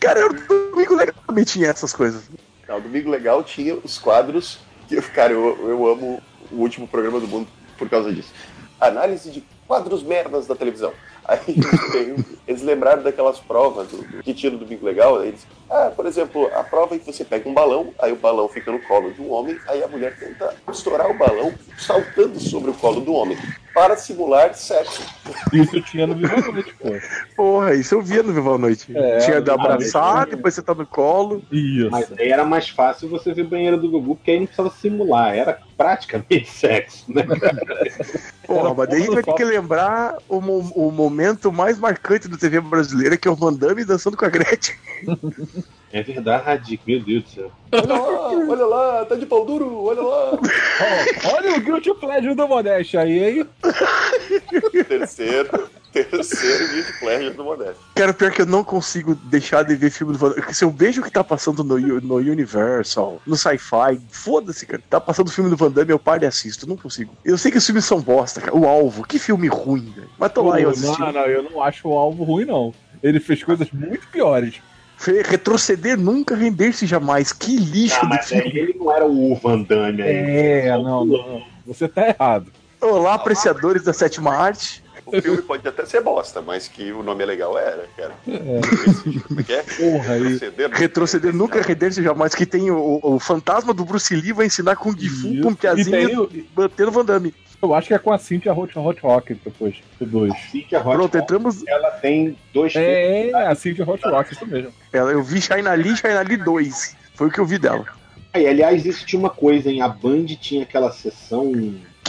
[SPEAKER 8] Cara, eu domingo legal também tinha essas coisas.
[SPEAKER 7] Não, Domingo Legal tinha os quadros que, eu- cara, eu, eu amo o último programa do mundo por causa disso. Análise de quadros merdas da televisão. Aí tem- eles lembraram daquelas provas do, que tinha no Domingo Legal. Eles, ah, por exemplo, a prova em que você pega um balão, aí o balão fica no colo de um homem, aí a mulher tenta estourar o balão saltando sobre o colo do homem para simular sexo.
[SPEAKER 5] Isso tinha no Viva a Noite, pô.
[SPEAKER 8] Porra, isso eu via no Viva a Noite.
[SPEAKER 5] É,
[SPEAKER 8] tinha de abraçar, depois você tá no colo.
[SPEAKER 5] Isso.
[SPEAKER 6] Mas aí era mais fácil você ver banheiro do Gugu, porque aí não precisava simular, era praticamente sexo, né?
[SPEAKER 8] Porra, mas daí a gente vai ter que lembrar o, mo- o momento mais marcante da TV brasileira, que é o Van Damme dançando com a Gretchen.
[SPEAKER 6] É verdade, meu Deus do céu.
[SPEAKER 7] Olha lá, olha lá, tá de pau duro, olha lá.
[SPEAKER 5] Ó, olha o Guilty Pleasure do Modeste aí, hein?
[SPEAKER 7] Terceiro, terceiro Guilty Pleasure do Modesto.
[SPEAKER 8] Cara, pior que eu não consigo deixar de ver filme do Van Damme. Se eu vejo o que tá passando no, no Universal, no Sci-Fi, foda-se, cara. Tá passando o filme do Van Damme, eu paro e assisto. Não consigo. Eu sei que os filmes são bosta, cara. O Alvo, que filme ruim, velho. Mas tô lá, eu assisti.
[SPEAKER 5] não, não, eu não acho o alvo ruim, não. Ele fez coisas muito piores.
[SPEAKER 8] Retroceder nunca, render-se jamais. Que lixo
[SPEAKER 6] Ah,
[SPEAKER 8] de
[SPEAKER 6] mas
[SPEAKER 8] filme.
[SPEAKER 6] aí ele não era o Van Damme aí.
[SPEAKER 5] É, não, não. Você tá errado.
[SPEAKER 8] Olá, apreciadores da sétima arte.
[SPEAKER 7] O filme pode até ser bosta, mas que o nome é legal era, cara.
[SPEAKER 5] É.
[SPEAKER 7] Como é que é?
[SPEAKER 5] Porra, aí.
[SPEAKER 7] Retroceder,
[SPEAKER 8] Retroceder nunca, render-se jamais. Que tem o, o fantasma do Bruce Lee vai ensinar Kung Fu com um
[SPEAKER 5] E
[SPEAKER 8] piazinho
[SPEAKER 5] tem o-
[SPEAKER 8] batendo Van Damme.
[SPEAKER 5] Eu acho que é com a Cynthia Hot, Hot Rock depois, do 2.
[SPEAKER 6] Fica Hot
[SPEAKER 8] Pronto,
[SPEAKER 6] Hot,
[SPEAKER 8] entramos.
[SPEAKER 6] ela tem dois
[SPEAKER 5] É, a Cynthia Hot Rock, isso mesmo.
[SPEAKER 8] Ela, eu vi China Lee, China Lee 2. Foi o que eu vi dela.
[SPEAKER 6] E, aliás, isso tinha uma coisa, hein? A Band tinha aquela sessão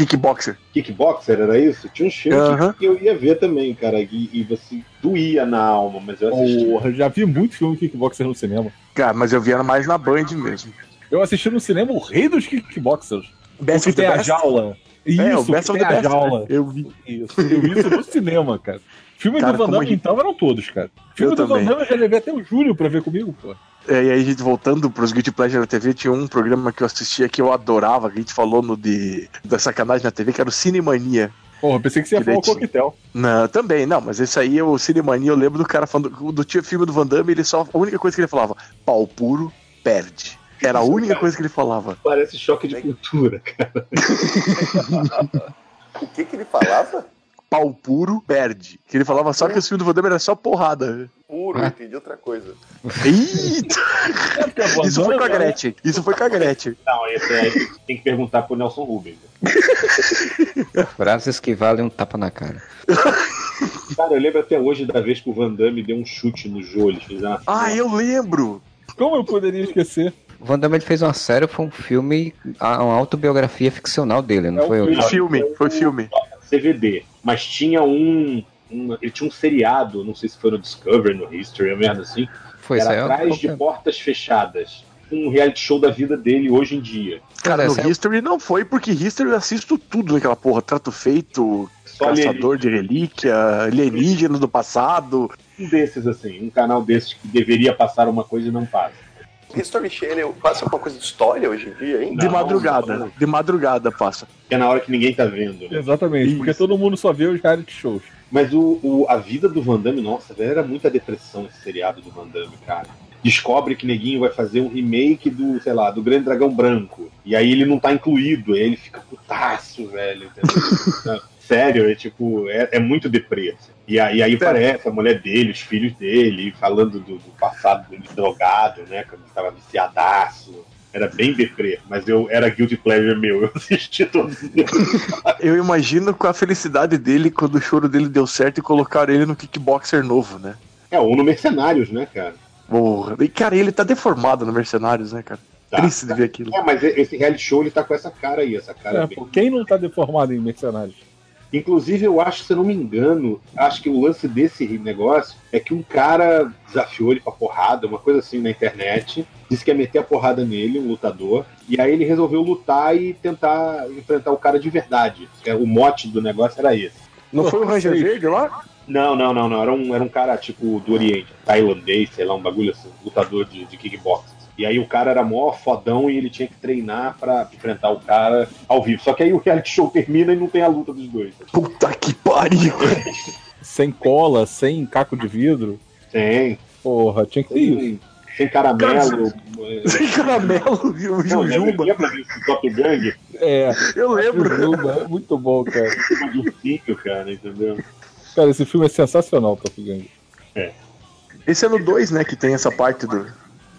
[SPEAKER 8] Kickboxer.
[SPEAKER 6] kickboxer, era isso? Tinha um filme
[SPEAKER 8] Aham.
[SPEAKER 6] que eu ia ver também, cara. E, e você doía na alma, mas eu assisti.
[SPEAKER 5] Porra, já vi muito filme kickboxer no cinema.
[SPEAKER 8] Cara, mas eu vi ela mais na Band mesmo.
[SPEAKER 5] Eu assisti no cinema o rei dos kickboxers. O
[SPEAKER 8] Best
[SPEAKER 5] que
[SPEAKER 8] of the
[SPEAKER 5] tem a
[SPEAKER 8] Best?
[SPEAKER 5] jaula. Isso,
[SPEAKER 8] É, o
[SPEAKER 5] que
[SPEAKER 8] Best of
[SPEAKER 5] tem
[SPEAKER 8] the
[SPEAKER 5] a
[SPEAKER 8] Best.
[SPEAKER 5] jaula.
[SPEAKER 8] né? Eu vi.
[SPEAKER 5] Isso, eu vi isso no cinema, cara. Filme
[SPEAKER 8] Cara,
[SPEAKER 5] do Van Damme,
[SPEAKER 8] gente-
[SPEAKER 5] então, eram todos, cara. Filme
[SPEAKER 8] Eu
[SPEAKER 5] do Van
[SPEAKER 8] também.
[SPEAKER 5] Damme eu já levei até o Júlio pra ver comigo, pô.
[SPEAKER 8] É, e aí, gente, voltando pros Guilty Pleasure da TV, tinha um programa que eu assistia que eu adorava, que a gente falou no de da sacanagem na TV, que era o Cinemania.
[SPEAKER 5] Porra, pensei que você ia falar o coquetel.
[SPEAKER 8] Não, também, não, mas esse aí, o Cinemania, eu lembro do cara falando, do tio filme do Van Damme, ele só, a única coisa que ele falava, pau puro, perde. Era a única coisa que ele falava.
[SPEAKER 6] Parece choque de cultura, cara.
[SPEAKER 7] O que que ele falava?
[SPEAKER 8] Pau puro, perde. Que ele falava só que o filme do Van Damme era só porrada.
[SPEAKER 7] Puro, entendi outra coisa.
[SPEAKER 8] Eita! Isso foi com a Gretchen. Isso foi com a Gretchen.
[SPEAKER 6] Não, esse aí tem que perguntar pro Nelson Rubens.
[SPEAKER 9] Frases que valem um tapa na cara.
[SPEAKER 6] Cara, eu lembro até hoje da vez que o Van Damme deu um chute no fizeram assim.
[SPEAKER 8] Ah, eu lembro!
[SPEAKER 5] Como eu poderia esquecer?
[SPEAKER 9] O Van Damme ele fez uma série, foi um filme, uma autobiografia ficcional dele, não
[SPEAKER 5] É um
[SPEAKER 9] foi?
[SPEAKER 8] Foi filme, foi filme.
[SPEAKER 6] CVD, mas tinha um, um- Ele tinha um seriado, não sei se foi no Discovery, no History, uma merda assim.
[SPEAKER 9] Foi
[SPEAKER 6] era atrás de portas fechadas. Um reality show da vida dele hoje em dia.
[SPEAKER 8] Cara, no
[SPEAKER 9] é-
[SPEAKER 8] History não foi, porque History eu assisto tudo naquela porra. Trato feito,
[SPEAKER 6] Só
[SPEAKER 8] caçador de relíquia, alienígena do passado.
[SPEAKER 6] Um desses, assim, um canal desses que deveria passar uma coisa e não passa.
[SPEAKER 7] History Channel passa alguma coisa de história hoje em dia ainda?
[SPEAKER 8] De
[SPEAKER 6] Não,
[SPEAKER 8] madrugada,
[SPEAKER 6] não.
[SPEAKER 8] de madrugada passa.
[SPEAKER 6] É na hora que ninguém tá vendo, né?
[SPEAKER 5] Exatamente, porque todo mundo só vê os reality shows.
[SPEAKER 6] Mas o, o- a vida do Van Damme, nossa, velho, era muita depressão esse seriado do Van Damme, cara. Descobre que Neguinho vai fazer um remake do, sei lá, do Grande Dragão Branco. E aí ele não tá incluído, aí ele fica putaço, velho. Sério, é tipo, é, é muito deprê. E aí, aí aparece a mulher dele, os filhos dele, falando do, do passado dele drogado, né? Quando ele tava viciadaço. Era bem deprê, mas eu era guilty pleasure meu, eu assisti todos eles.
[SPEAKER 8] Eu imagino com a felicidade dele quando o choro dele deu certo e colocaram ele no kickboxer novo, né?
[SPEAKER 6] É, ou no Mercenários, né, cara?
[SPEAKER 8] Porra. E, cara, ele tá deformado no Mercenários, né, cara?
[SPEAKER 6] Tá.
[SPEAKER 8] Triste de ver aquilo.
[SPEAKER 6] É, mas esse reality show ele tá com essa cara aí, essa cara
[SPEAKER 5] É,
[SPEAKER 6] bem.
[SPEAKER 5] quem não tá deformado em mercenários?
[SPEAKER 6] Inclusive, eu acho, se eu não me engano, acho que o lance desse negócio é que um cara desafiou ele pra porrada, uma coisa assim na internet, disse que ia meter a porrada nele, um lutador, e aí ele resolveu lutar e tentar enfrentar o cara de verdade. É, O mote do negócio era esse.
[SPEAKER 8] Não foi o Ranger. Verde lá?
[SPEAKER 6] Não, não, não, não. Era um, era um cara tipo do Oriente, tailandês, sei lá, um bagulho assim, lutador de, de kickboxing. E aí o cara era mó fodão e ele tinha que treinar pra enfrentar o cara ao vivo. Só que aí o reality show termina e não tem a luta dos dois.
[SPEAKER 8] Puta que pariu!
[SPEAKER 5] Sem cola, sem caco de vidro.
[SPEAKER 6] Tem.
[SPEAKER 5] Porra, tinha que ter isso.
[SPEAKER 6] Sem, caramelo. é,
[SPEAKER 8] Sem caramelo e o Jujuba.
[SPEAKER 6] lembra desse Top Gang?
[SPEAKER 5] É,
[SPEAKER 8] Eu lembro.
[SPEAKER 5] Jujuba, muito bom, cara.
[SPEAKER 6] Ursinho, cara, entendeu?
[SPEAKER 5] Cara, esse filme é sensacional, Top Gun.
[SPEAKER 8] Esse é no 2, né, que tem essa parte do.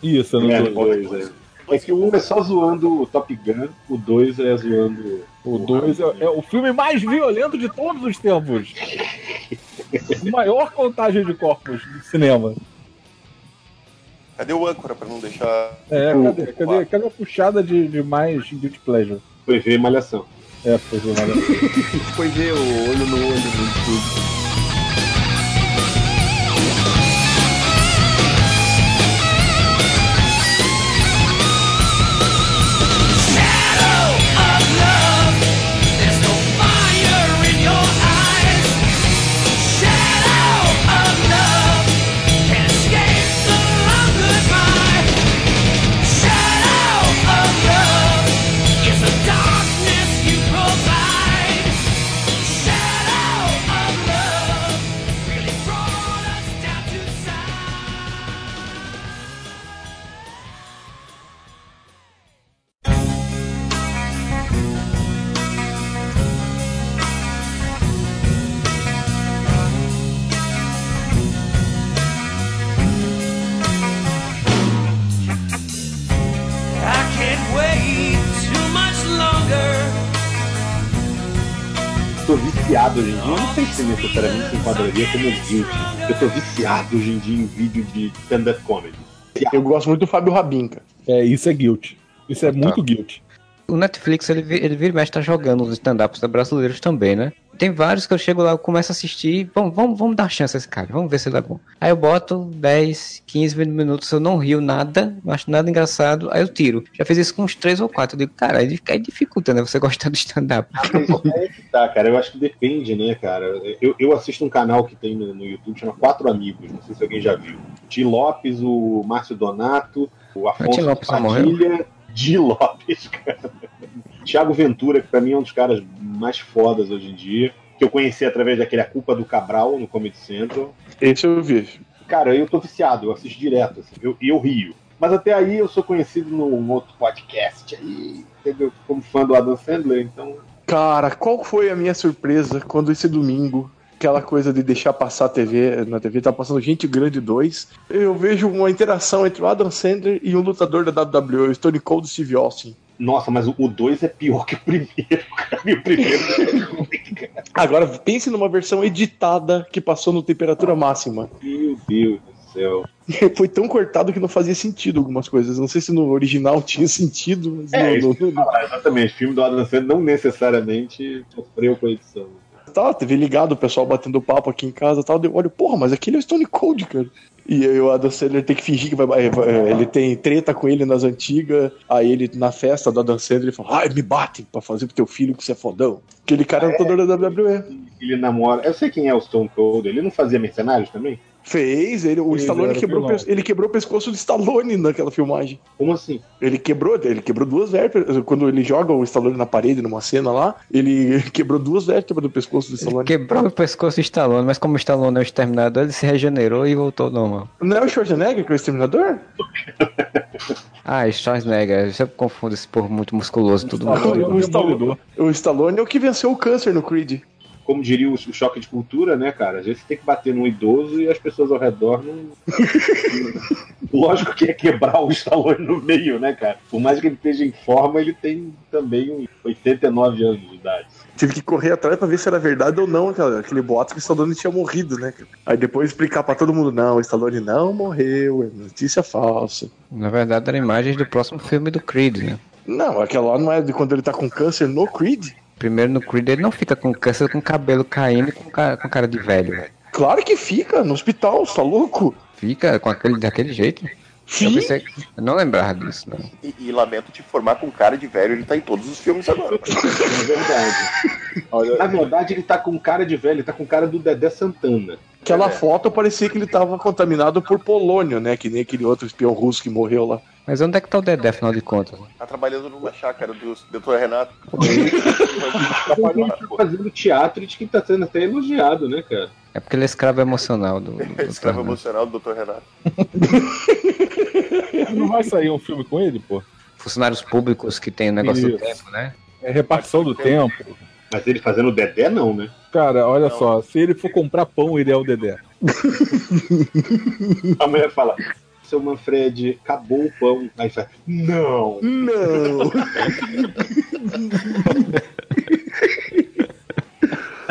[SPEAKER 5] Isso, eu não
[SPEAKER 6] É,
[SPEAKER 5] tô...
[SPEAKER 6] dois, é. É que o um é só zoando o Top Gun, o dois é zoando.
[SPEAKER 5] O 2 é, é o filme mais violento de todos os tempos. Maior contagem de corpos do cinema.
[SPEAKER 7] Cadê o âncora pra não deixar.
[SPEAKER 5] É, cadê, cadê, cadê a puxada de, de mais Guilty Pleasure?
[SPEAKER 6] Foi ver Malhação.
[SPEAKER 5] É, foi ver nada.
[SPEAKER 10] Foi ver o olho no olho no
[SPEAKER 6] como guilty. Eu tô viciado hoje em dia em vídeo de stand-up comedy.
[SPEAKER 8] Eu gosto muito do Fábio Rabin, cara.
[SPEAKER 5] É, isso é guilty. Isso é
[SPEAKER 9] Tá.
[SPEAKER 5] muito guilty.
[SPEAKER 9] O Netflix, ele, ele vira e mexe tá jogando os stand-ups brasileiros também, né? Tem vários que eu chego lá, eu começo a assistir, vamos, vamos, vamos dar chance a esse cara, vamos ver se ele é bom. Aí eu boto 10, 15, 20 minutos, eu não rio nada, não acho nada engraçado, aí eu tiro. Já fiz isso com uns 3 ou 4, eu digo, cara, aí dificulta, né, você gostar do stand-up.
[SPEAKER 6] Ah, é que tá, cara. Eu acho que depende, né, cara? Eu, eu assisto um canal que tem no, no YouTube, chama Quatro Amigos. Não sei se alguém já viu. Ti Lopes, o Márcio Donato, o Afonso
[SPEAKER 9] Lopes já
[SPEAKER 6] Padilha, Di Lopes, cara. Tiago Ventura, que pra mim é um dos caras mais fodas hoje em dia. Que eu conheci através daquele A Culpa do Cabral no Comedy Central.
[SPEAKER 8] Esse eu vi.
[SPEAKER 6] Cara, eu tô viciado, eu assisto direto, assim, eu, e eu rio. Mas até aí eu sou conhecido num outro podcast aí, entendeu? Como fã do Adam Sandler, então.
[SPEAKER 8] Cara, qual foi a minha surpresa quando esse domingo, aquela coisa de deixar passar a TV, na TV tá passando Gente Grande 2, eu vejo uma interação entre o Adam Sandler e um lutador da WWE, o Stone Cold Steve Austin.
[SPEAKER 6] Nossa, mas o 2 é pior que o primeiro, cara. E o primeiro é.
[SPEAKER 8] Agora pense numa versão editada que passou no temperatura máxima.
[SPEAKER 6] Meu Deus do céu.
[SPEAKER 8] Foi tão cortado que não fazia sentido algumas coisas. Não sei se no original tinha sentido, mas
[SPEAKER 6] É, que eu ia falar, exatamente. O filme do Adam Sandler não necessariamente sofreu com a edição.
[SPEAKER 8] Tá, teve ligado o pessoal batendo papo aqui em casa e tal. Eu olho, porra, mas aquele é o Stone Cold, cara. E aí o Adam Sandler tem que fingir que vai, vai- vai- ele tem treta com ele nas antigas. Aí ele, na festa do Adam Sandler, ele fala, ai, me batem pra fazer pro teu filho que você é fodão. Aquele cara é lutador da WWE.
[SPEAKER 6] Ele namora. Eu sei quem é o Stone Cold. Ele não fazia mercenários também?
[SPEAKER 8] Fez, ele, o
[SPEAKER 5] Fez,
[SPEAKER 8] Stallone quebrou, o ele quebrou o pescoço do Stallone naquela filmagem.
[SPEAKER 6] Como assim?
[SPEAKER 8] Ele quebrou, ele quebrou duas vértebras. Quando ele joga o Stallone na parede numa cena lá, ele quebrou duas vértebras do pescoço do Stallone.
[SPEAKER 9] Quebrou o pescoço do Stallone, mas como o Stallone é o exterminador, ele se regenerou e voltou normal.
[SPEAKER 8] Não é o Schwarzenegger que é o exterminador?
[SPEAKER 9] Ah, Schwarzenegger, eu sempre confundo esse povo muito musculoso, tudo
[SPEAKER 5] Stallone é
[SPEAKER 8] O Stallone,
[SPEAKER 5] Demolidor.
[SPEAKER 8] o Stallone é o que venceu o câncer no Creed.
[SPEAKER 6] Como diria o, choque de cultura, né, cara? Às vezes você tem que bater num idoso e as pessoas ao redor não. Lógico que é quebrar o Stallone no meio, né, cara? Por mais que ele esteja em forma, ele tem também uns 89 anos de idade.
[SPEAKER 8] Tive que correr atrás pra ver se era verdade ou não, aquela- aquele boato que o Stallone tinha morrido, né? Aí depois explicar pra todo mundo, não, o Stallone não morreu, é notícia falsa.
[SPEAKER 9] Na verdade, eram imagens do próximo filme do Creed, né?
[SPEAKER 8] Não, aquela lá não é de quando ele tá com câncer no Creed.
[SPEAKER 9] Primeiro no Creed ele não fica com câncer, com cabelo caindo e com cara, com cara de velho, velho.
[SPEAKER 8] Claro que fica, no hospital, você tá louco?
[SPEAKER 9] Fica com aquele, daquele jeito. Eu,
[SPEAKER 8] Sim.
[SPEAKER 9] pensei, eu não lembrava disso, não.
[SPEAKER 7] E, e lamento te informar com cara de velho, ele tá em todos os filmes agora.
[SPEAKER 6] É verdade. Na verdade, ele tá com cara de velho, ele tá com cara do Dedé Santana.
[SPEAKER 8] Aquela
[SPEAKER 7] É.
[SPEAKER 8] foto parecia que ele tava contaminado por polônio, né? Que nem aquele outro espião russo que morreu lá.
[SPEAKER 9] Mas onde é que tá o Dedé, afinal de contas?
[SPEAKER 7] Tá trabalhando numa chácara do Dr. Renato.
[SPEAKER 6] Ele tá fazendo teatro e de que tá sendo até elogiado, né, cara?
[SPEAKER 9] É porque ele é escravo emocional do. do, do
[SPEAKER 7] Escravo emocional do Dr. Renato.
[SPEAKER 5] Não vai sair um filme com ele, pô?
[SPEAKER 9] Funcionários públicos que tem o negócio do
[SPEAKER 5] Isso.
[SPEAKER 9] tempo, né?
[SPEAKER 5] É repartição do tempo.
[SPEAKER 6] Mas ele fazendo o Dedé, não, né?
[SPEAKER 5] Cara, olha
[SPEAKER 7] Não.
[SPEAKER 5] só, se ele for comprar pão, ele é o Dedé.
[SPEAKER 6] A mulher fala: Seu Manfred, acabou o pão. Aí fala: Não!
[SPEAKER 8] Não!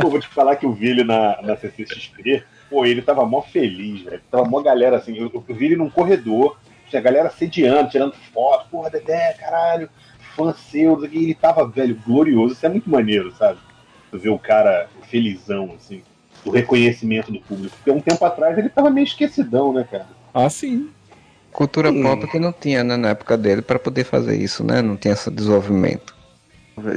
[SPEAKER 6] Pô, vou te falar que eu vi ele na, na CCXP. Pô, ele tava mó feliz, velho. Tava mó galera assim. Eu, eu vi ele num corredor, tinha galera sediando, tirando foto. Porra, Dedé, caralho, fã seu. ele tava, velho, glorioso. Isso é muito maneiro, sabe? Vê o cara felizão, assim, o reconhecimento do público. Porque um tempo atrás ele tava meio esquecidão, né, cara?
[SPEAKER 5] Ah, sim.
[SPEAKER 9] Cultura
[SPEAKER 8] Hum.
[SPEAKER 9] pop que não tinha, né, na época dele, pra poder fazer isso, né? Não tinha esse desenvolvimento.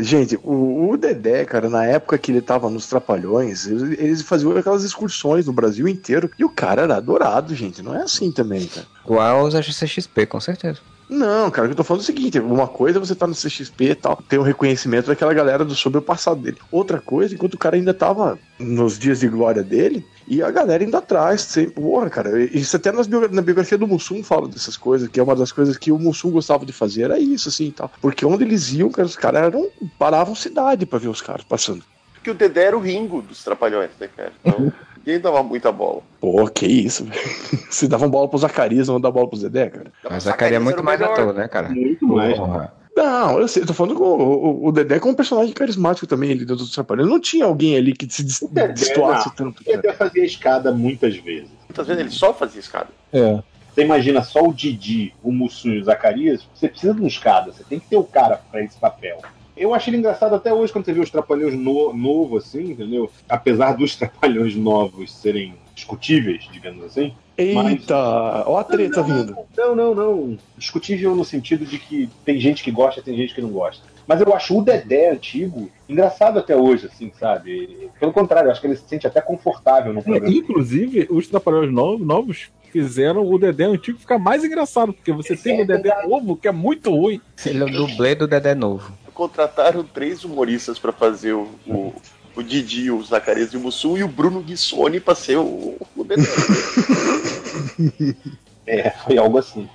[SPEAKER 8] Gente, o, o Dedé, cara, na época que ele tava nos Trapalhões, eles, faziam aquelas excursões no Brasil inteiro e o cara era adorado, gente. Não é assim também, cara.
[SPEAKER 9] Igual aos CXP, com certeza.
[SPEAKER 8] Não, cara, o que eu tô falando é o seguinte: uma coisa é você tá no CXP e tal, tem o reconhecimento daquela galera do sobre o passado dele. Outra coisa, enquanto o cara ainda tava nos dias de glória dele, e a galera indo atrás. Sempre, porra, cara, isso até nas biogra- na biografia do Mussum fala dessas coisas, que é uma das coisas que o Mussum gostava de fazer, era isso, assim e tal. Porque onde eles iam, cara, os caras eram, paravam cidade pra ver os caras passando.
[SPEAKER 7] Porque o Dedé era o Ringo dos Trapalhões, né, cara? Então, ninguém dava muita bola.
[SPEAKER 8] Pô, que isso, velho. Se davam bola pro Zacarias, não dá bola pro Zedé, cara.
[SPEAKER 9] Mas Zacarias é muito
[SPEAKER 7] o
[SPEAKER 9] mais
[SPEAKER 7] melhor.
[SPEAKER 9] ator, né, cara?
[SPEAKER 6] Muito mais.
[SPEAKER 9] Porra.
[SPEAKER 8] Não, eu sei, eu tô falando com o, o, o Dedé como um personagem carismático também, ele dentro do Trapalhões. Não tinha alguém ali que se
[SPEAKER 6] não.
[SPEAKER 8] tanto,
[SPEAKER 6] O
[SPEAKER 8] cara.
[SPEAKER 6] Dedé fazia escada muitas vezes.
[SPEAKER 7] Muitas vezes ele só fazia escada.
[SPEAKER 5] É.
[SPEAKER 6] Você imagina só o Didi, o Mussum e o Zacarias, você precisa de uma escada, você tem que ter o cara pra esse papel. Eu achei ele engraçado até hoje quando você vê os Trapalhões no, novo, assim, entendeu? Apesar dos Trapalhões novos serem discutíveis, digamos assim.
[SPEAKER 8] Eita, ó a treta vindo.
[SPEAKER 6] Não, não, não. Discutível no sentido de que tem gente que gosta, tem gente que não gosta. Mas eu acho o Dedé antigo engraçado até hoje, assim, sabe? Pelo contrário, eu acho que ele se sente até confortável no programa.
[SPEAKER 5] Inclusive, os Trapalhões novos, novos fizeram o Dedé antigo ficar mais engraçado, porque você tem o Dedé novo, que é muito ruim.
[SPEAKER 9] Ele é o dublê do Dedé novo.
[SPEAKER 7] Contrataram três humoristas pra fazer o, o, o Didi, o Zacarias e o Mussum e o Bruno Guissoni pra ser o, o Dedé.
[SPEAKER 6] É, foi algo assim.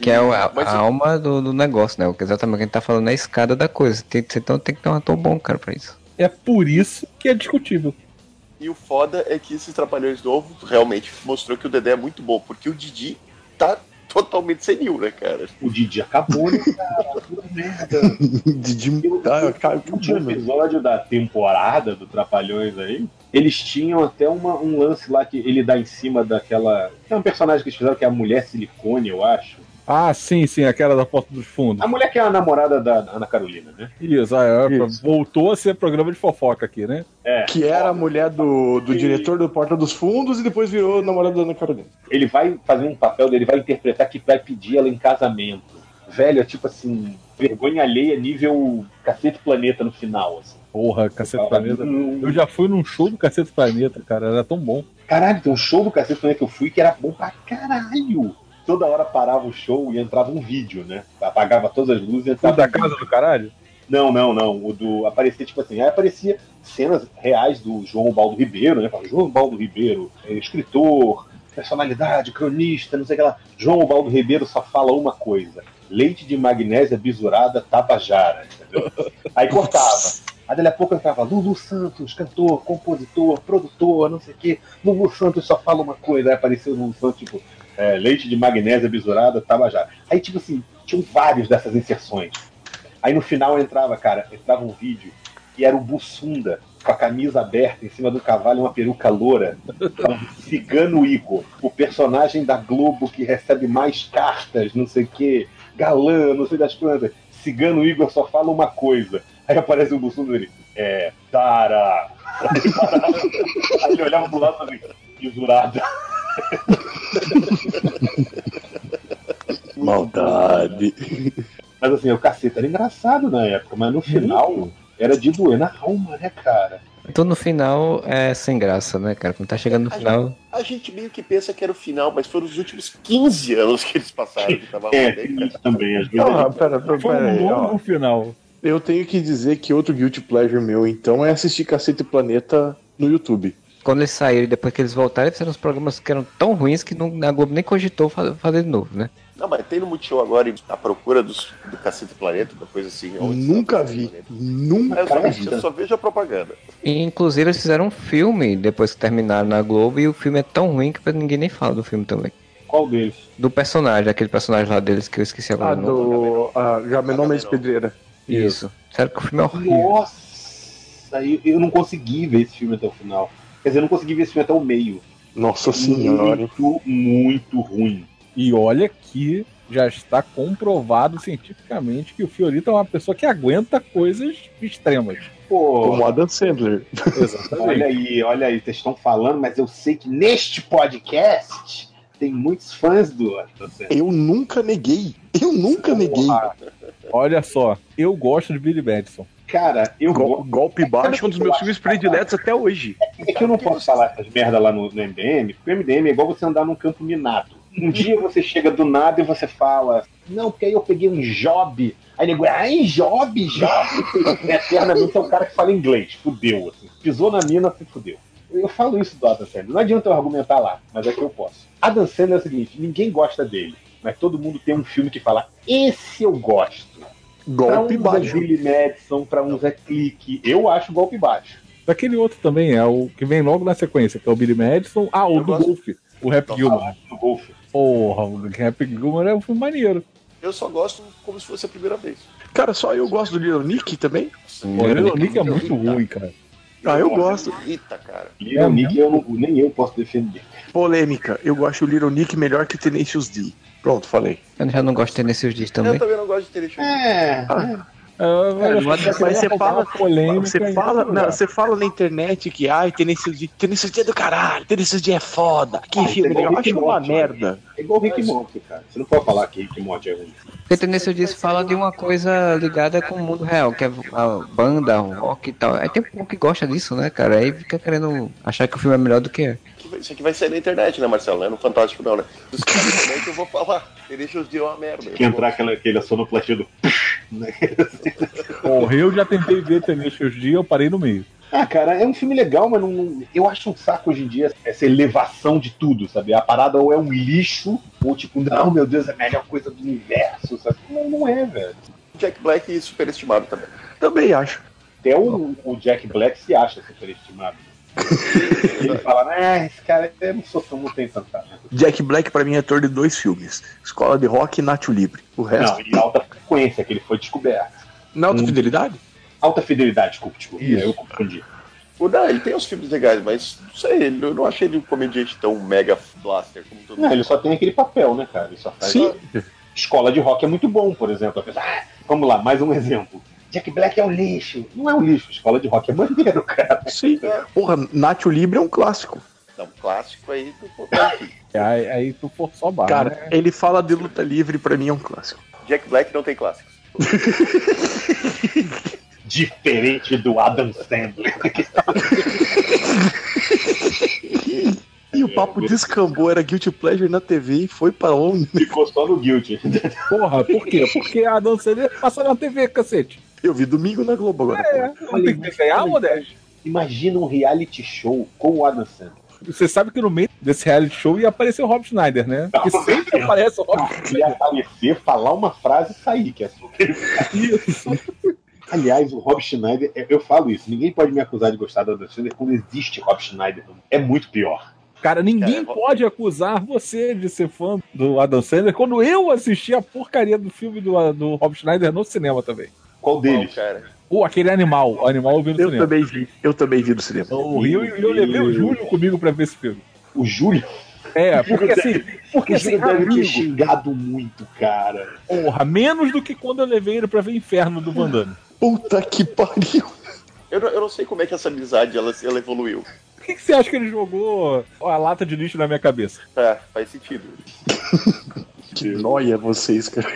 [SPEAKER 9] Que é a,
[SPEAKER 7] Mas-
[SPEAKER 9] a alma do, do negócio, né? O que exatamente o que a gente tá falando é a escada da coisa. Tem, então tem que ter um ator bom, cara, pra isso.
[SPEAKER 5] É por isso que é discutível.
[SPEAKER 7] E o foda é que esses Trapalhões Novos realmente mostrou que o Dedé é muito bom, porque o Didi tá totalmente senil, né, cara?
[SPEAKER 6] O Didi acabou, né, cara? Puta merda.
[SPEAKER 8] Didi. Ah,
[SPEAKER 6] No último
[SPEAKER 8] acabou, mano.
[SPEAKER 6] episódio da temporada do Trapalhões aí, eles tinham até uma- um lance lá que ele dá em cima daquela. Tem um personagem que eles fizeram que é a mulher silicone, eu acho.
[SPEAKER 5] Ah, sim, sim, aquela da porta dos fundos.
[SPEAKER 6] A mulher que é a namorada da Ana Carolina, né?
[SPEAKER 5] Isso, ah, é,
[SPEAKER 8] Isso.
[SPEAKER 5] voltou a ser programa de fofoca aqui, né?
[SPEAKER 6] É.
[SPEAKER 8] Que era a mulher do, do diretor do Porta dos Fundos e depois virou namorada da Ana Carolina.
[SPEAKER 6] Ele vai fazer um papel dele, vai interpretar que vai pedir ela em casamento. Velho, é tipo assim, vergonha alheia nível Cacete Planeta no final, assim.
[SPEAKER 5] Porra, Cacete Planeta. Eu já fui num show do Cacete Planeta, cara, era tão bom.
[SPEAKER 6] Caralho, tem um show do Cacete Planeta que eu fui que era bom pra caralho. Toda hora parava o show e entrava um vídeo, né? Apagava todas as luzes e entrava
[SPEAKER 5] da
[SPEAKER 6] um vídeo.
[SPEAKER 5] casa do caralho?
[SPEAKER 6] Não, não, não. O do. Aparecia, tipo assim, aí aparecia cenas reais do João Baldo Ribeiro, né? Fala, João Baldo Ribeiro, é, escritor, personalidade, cronista, não sei o que lá. João Baldo Ribeiro só fala uma coisa: leite de magnésia bisurada tabajara, entendeu? Aí cortava. Aí dali a pouco entrava Lulu Santos, cantor, compositor, produtor, não sei o quê. Lulu Santos só fala uma coisa. Aí apareceu o Lulu Santos, tipo, é, leite de magnésia bisurada tabajara. Aí, tipo assim, tinham vários dessas inserções. Aí no final entrava, cara, entrava um vídeo e era o Bussunda com a camisa aberta em cima do cavalo e uma peruca loura. Cigano Igor, o personagem da Globo que recebe mais cartas, não sei o que, galã, não sei das quantas. Cigano Igor só fala uma coisa. Aí aparece o Bussunda dele, é, Tara. Aí ele olhava pro lado e falava, fisurada.
[SPEAKER 8] Maldade.
[SPEAKER 6] Mas assim, o cacete era engraçado na época, mas no final era de doer na alma, né, cara?
[SPEAKER 9] Então no final é sem graça, né, cara? Quando tá chegando no final.
[SPEAKER 7] A gente meio que pensa que era o final, mas foram os últimos 15 anos que eles passaram que tava
[SPEAKER 6] É,
[SPEAKER 7] cara?
[SPEAKER 6] isso também.
[SPEAKER 8] Ah, pera, pera,
[SPEAKER 5] Foi
[SPEAKER 8] pera
[SPEAKER 5] um longo final.
[SPEAKER 8] Eu tenho que dizer que outro Guilty Pleasure meu, então, é assistir Cacete Planeta no YouTube.
[SPEAKER 9] Quando eles saíram e depois que eles voltaram, eles fizeram uns programas que eram tão ruins que não, a Globo nem cogitou fa- fazer de novo, né?
[SPEAKER 7] Não, mas tem no Multishow agora a procura dos, do Cacete Planeta, da coisa assim.
[SPEAKER 8] Nunca vi. Nunca
[SPEAKER 7] Eu só,
[SPEAKER 8] vi.
[SPEAKER 7] eu só vejo a propaganda.
[SPEAKER 9] E, inclusive eles fizeram um filme depois que terminaram na Globo e o filme é tão ruim que ninguém nem fala do filme também.
[SPEAKER 6] Qual deles?
[SPEAKER 9] Do personagem, aquele personagem lá deles que eu esqueci agora.
[SPEAKER 8] Ah, do. Ah, já menor Mendes
[SPEAKER 7] Agamenon.
[SPEAKER 8] Pedreira.
[SPEAKER 9] Isso. Sério que o filme é horrível.
[SPEAKER 6] Nossa, eu, eu não consegui ver esse filme até o final. Quer dizer, eu não consegui ver esse filme até o meio.
[SPEAKER 8] Nossa senhora. hein?
[SPEAKER 6] Muito, muito ruim.
[SPEAKER 5] E olha que já está comprovado cientificamente que o Fiorito é uma pessoa que aguenta coisas extremas.
[SPEAKER 6] Pô,
[SPEAKER 8] Como Adam Sandler.
[SPEAKER 6] olha aí, olha aí, vocês estão falando, mas eu sei que neste podcast tem muitos fãs do Adam Sandler.
[SPEAKER 8] Eu nunca neguei. Eu nunca neguei.
[SPEAKER 5] Olha só, eu gosto de Billy Madison.
[SPEAKER 6] Cara, eu gosto.
[SPEAKER 8] golpe baixo é um dos meus filmes prediletos até hoje.
[SPEAKER 6] É que eu não posso falar essas merda lá no, no MDM, porque o MDM é igual você andar num campo minado. Um dia você chega do nada e você fala, não, porque aí eu peguei um job. Aí nego, ai, job, job. Eternamente é o cara que fala inglês, fudeu, assim. Pisou na mina, se fudeu. Eu falo isso do Adam Sandler. Não adianta eu argumentar lá, mas é que eu posso. Adam Sandler é o seguinte, ninguém gosta dele, mas todo mundo tem um filme que fala, esse eu gosto. Pra
[SPEAKER 8] Golpe
[SPEAKER 6] uns
[SPEAKER 8] baixo.
[SPEAKER 6] é Billy Madison, pra uns é clique. Eu acho golpe baixo.
[SPEAKER 5] Daquele outro também, é o que vem logo na sequência, que é o Billy Madison. Ah, o
[SPEAKER 7] Eu
[SPEAKER 5] do
[SPEAKER 7] gosto.
[SPEAKER 5] Golf, o Rap
[SPEAKER 7] Então,
[SPEAKER 5] Gilmore.
[SPEAKER 6] Golfe.
[SPEAKER 5] Porra, o Rap Gilmore é um filme maneiro.
[SPEAKER 7] Eu só gosto como se fosse a primeira vez.
[SPEAKER 8] Cara, só eu gosto do Little Nick também.
[SPEAKER 5] O Little Nick é muito ruim, cara.
[SPEAKER 8] Ah, eu gosto.
[SPEAKER 7] Eita, cara.
[SPEAKER 6] Little Nick eu não, nem eu posso defender.
[SPEAKER 8] Polêmica. Eu gosto o Little Nick melhor que Tenacious D. Pronto, falei.
[SPEAKER 9] Eu já não gosto nesses dias
[SPEAKER 7] Eu
[SPEAKER 9] também.
[SPEAKER 7] também não gosto de ter
[SPEAKER 6] É,
[SPEAKER 5] É, olha,
[SPEAKER 8] Mas você fala,
[SPEAKER 5] polêmica
[SPEAKER 8] você fala, não, você fala na internet que ai, Tenacious D, Tenacious D é do caralho, Tenacious D é foda, que
[SPEAKER 6] Ah,
[SPEAKER 8] filme
[SPEAKER 6] é igual
[SPEAKER 8] Acho uma
[SPEAKER 6] né?
[SPEAKER 8] merda.
[SPEAKER 6] é igual Rick Morty, cara. Você não pode falar que Rick Morty é ruim.
[SPEAKER 9] Porque Tendência disso fala de uma coisa ligada com o mundo real, que é a banda, o rock e tal. Aí tem um pouco que gosta disso, né, cara? Aí fica querendo achar que o filme é melhor do que é.
[SPEAKER 7] Que Isso aqui vai sair na internet, né, Marcelo? Não é no Fantástico, não, né? Os caras na internet eu vou falar. Deixa os dias uma merda. Eu
[SPEAKER 6] Que entrar aquela, aquele sonoplastia do
[SPEAKER 5] Porra, eu já tentei ver Tenacious D, eu parei no meio.
[SPEAKER 6] Ah, cara, é um filme legal, mas não, não- eu acho um saco hoje em dia essa elevação de tudo, sabe? A parada ou é um lixo, ou tipo, não, meu Deus, é a melhor coisa do universo, sabe? Não, não é, velho.
[SPEAKER 7] Jack Black superestimado também.
[SPEAKER 8] Também acho.
[SPEAKER 6] Até o, o Jack Black se acha superestimado. Ele fala, ah, esse cara eu não sou tão, não tem tanto talento.
[SPEAKER 8] Jack Black pra mim é ator de dois filmes: Escola de Rock e Nacho Libre. O resto.
[SPEAKER 6] Não, e alta frequência, que ele foi descoberto.
[SPEAKER 8] Na alta fidelidade?
[SPEAKER 6] Alta fidelidade, desculpa, desculpa.
[SPEAKER 8] Isso.
[SPEAKER 6] Eu confundi.
[SPEAKER 7] O Dan, ele tem uns filmes legais, mas não sei, eu não achei ele um comediante tão mega blaster como todo
[SPEAKER 6] Não, ele só tem aquele papel, né, cara? Ele só faz.
[SPEAKER 8] Sim.
[SPEAKER 6] Escola de rock é muito bom, por exemplo. Ah, vamos lá, mais um exemplo. Jack Black é um lixo. Não é um lixo, escola de rock é maneiro, cara.
[SPEAKER 8] Sim. Porra, Nacho Libre é um clássico.
[SPEAKER 7] Não, clássico aí do
[SPEAKER 5] Aí, aí tu forçou a barra.
[SPEAKER 8] Cara,
[SPEAKER 5] né?
[SPEAKER 8] ele fala de luta livre, pra mim é um clássico.
[SPEAKER 7] Jack Black não tem clássicos.
[SPEAKER 6] Diferente do Adam Sandler.
[SPEAKER 8] E o papo descambou, era Guilty Pleasure na TV e foi pra onde?
[SPEAKER 6] Ficou só no Guilty.
[SPEAKER 5] Porra, por quê? Porque a dança dele passa na TV, cacete.
[SPEAKER 8] Eu vi domingo na Globo agora.
[SPEAKER 5] É, não tem que Modeste?
[SPEAKER 6] Imagina um reality show com o Adam Sandler.
[SPEAKER 5] Você sabe que no meio desse reality show ia aparecer o Rob Schneider, né? Porque sempre aparece o Rob
[SPEAKER 6] Ele ia aparecer, falar uma frase e sair, que é só o que ele faz. Aliás, o Rob Schneider, eu- eu falo isso, ninguém pode me acusar de gostar do Adam Sandler quando existe Rob Schneider. É muito pior.
[SPEAKER 5] Cara, ninguém pode acusar você de ser fã do Adam Sandler quando eu assisti a porcaria do filme do, do Rob Schneider no cinema também.
[SPEAKER 6] Qual deles?
[SPEAKER 7] cara?
[SPEAKER 5] Pô, aquele animal. O animal eu vi no
[SPEAKER 8] Eu
[SPEAKER 5] cinema.
[SPEAKER 8] também vi, eu também vi no cinema.
[SPEAKER 5] O Rio e eu levei o Júlio comigo pra ver esse filme.
[SPEAKER 6] O Júlio?
[SPEAKER 5] É, porque assim, porque
[SPEAKER 6] o
[SPEAKER 5] assim,
[SPEAKER 6] Júlio deve ter
[SPEAKER 5] amigo,
[SPEAKER 6] xingado muito, cara.
[SPEAKER 5] porra, menos do que quando eu levei ele pra ver Inferno do Van Damme.
[SPEAKER 8] Puta que pariu.
[SPEAKER 7] Eu não, eu não sei como é que essa amizade ela, ela evoluiu.
[SPEAKER 5] Por que, que você acha que ele jogou a lata de lixo na minha cabeça?
[SPEAKER 7] É, faz sentido.
[SPEAKER 8] Que nóia vocês, cara.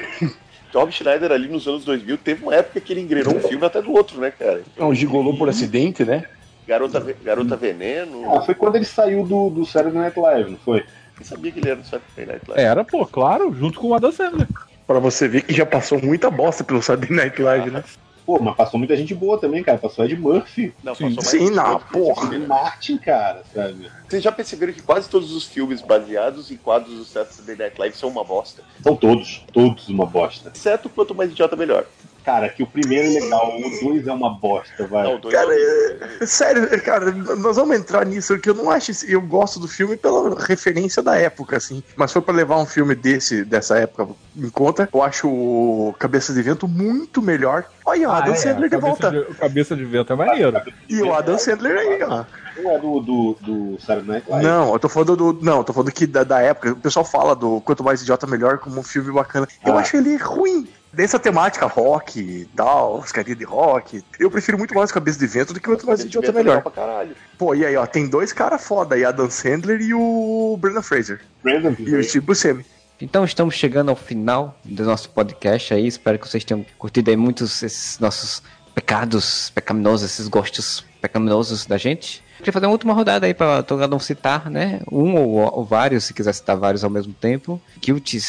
[SPEAKER 7] Rob Schneider ali nos anos 2000 teve uma época que ele engrenou um filme até do outro, né, cara?
[SPEAKER 8] É um gigolô por acidente, né?
[SPEAKER 7] Garota, Garota Veneno.
[SPEAKER 6] Ah, foi quando ele saiu do, do Saturday Night Live, não foi?
[SPEAKER 7] Eu sabia que ele era do Saturday Night Live.
[SPEAKER 5] Era, pô, claro, junto com o Adam Sandler.
[SPEAKER 8] Pra você ver que já passou muita bosta pelo Saturday Night Live, né?
[SPEAKER 6] Pô, mas passou muita gente boa também, cara. Passou Ed Murphy.
[SPEAKER 7] Não,
[SPEAKER 5] Sim.
[SPEAKER 7] passou
[SPEAKER 8] Sim,
[SPEAKER 7] mais
[SPEAKER 8] não, porra.
[SPEAKER 6] Ed Martin, cara, sabe?
[SPEAKER 7] Vocês já perceberam que quase todos os filmes baseados em quadros do Saturday Night Live são uma bosta?
[SPEAKER 6] São todos, todos uma bosta.
[SPEAKER 7] Exceto quanto mais idiota, melhor.
[SPEAKER 6] Cara, que o primeiro é legal, o dois é uma bosta, vai.
[SPEAKER 7] Não,
[SPEAKER 8] Cara,
[SPEAKER 7] é
[SPEAKER 8] é- sério, cara, nós vamos entrar nisso, porque eu não acho. Eu gosto do filme pela referência da época, assim. Mas foi pra levar um filme desse, dessa época em conta, eu acho o Cabeça de Vento muito melhor. Olha, o Adam
[SPEAKER 5] Ah, é,
[SPEAKER 8] Sandler de
[SPEAKER 5] cabeça
[SPEAKER 8] volta.
[SPEAKER 5] De, cabeça de vento é maneiro.
[SPEAKER 8] E o Adam Sandler aí, ó.
[SPEAKER 6] Não é do, do, do Saturday Night Live.
[SPEAKER 8] Não, eu tô falando do. Não, eu tô falando que da, da época. O pessoal fala do Quanto Mais Idiota Melhor como um filme bacana. Eu
[SPEAKER 6] Ah.
[SPEAKER 8] acho ele ruim. Dessa temática rock e tal, os carinhas de rock. Eu prefiro muito mais Cabeça de Vento do que Quanto Mais Idiota
[SPEAKER 7] legal
[SPEAKER 8] Melhor. Pô, e aí, ó, tem dois caras foda aí, Adam Sandler e o Brendan Fraser.
[SPEAKER 6] Brandon
[SPEAKER 8] E o Steve Buscemi.
[SPEAKER 9] Então estamos chegando ao final do nosso podcast aí. Espero que vocês tenham curtido aí muitos esses nossos pecados pecaminosos, esses gostos pecaminosos da gente. Queria fazer uma última rodada aí para cada um citar, né? Um ou, ou vários, se quiser citar vários ao mesmo tempo. Guilty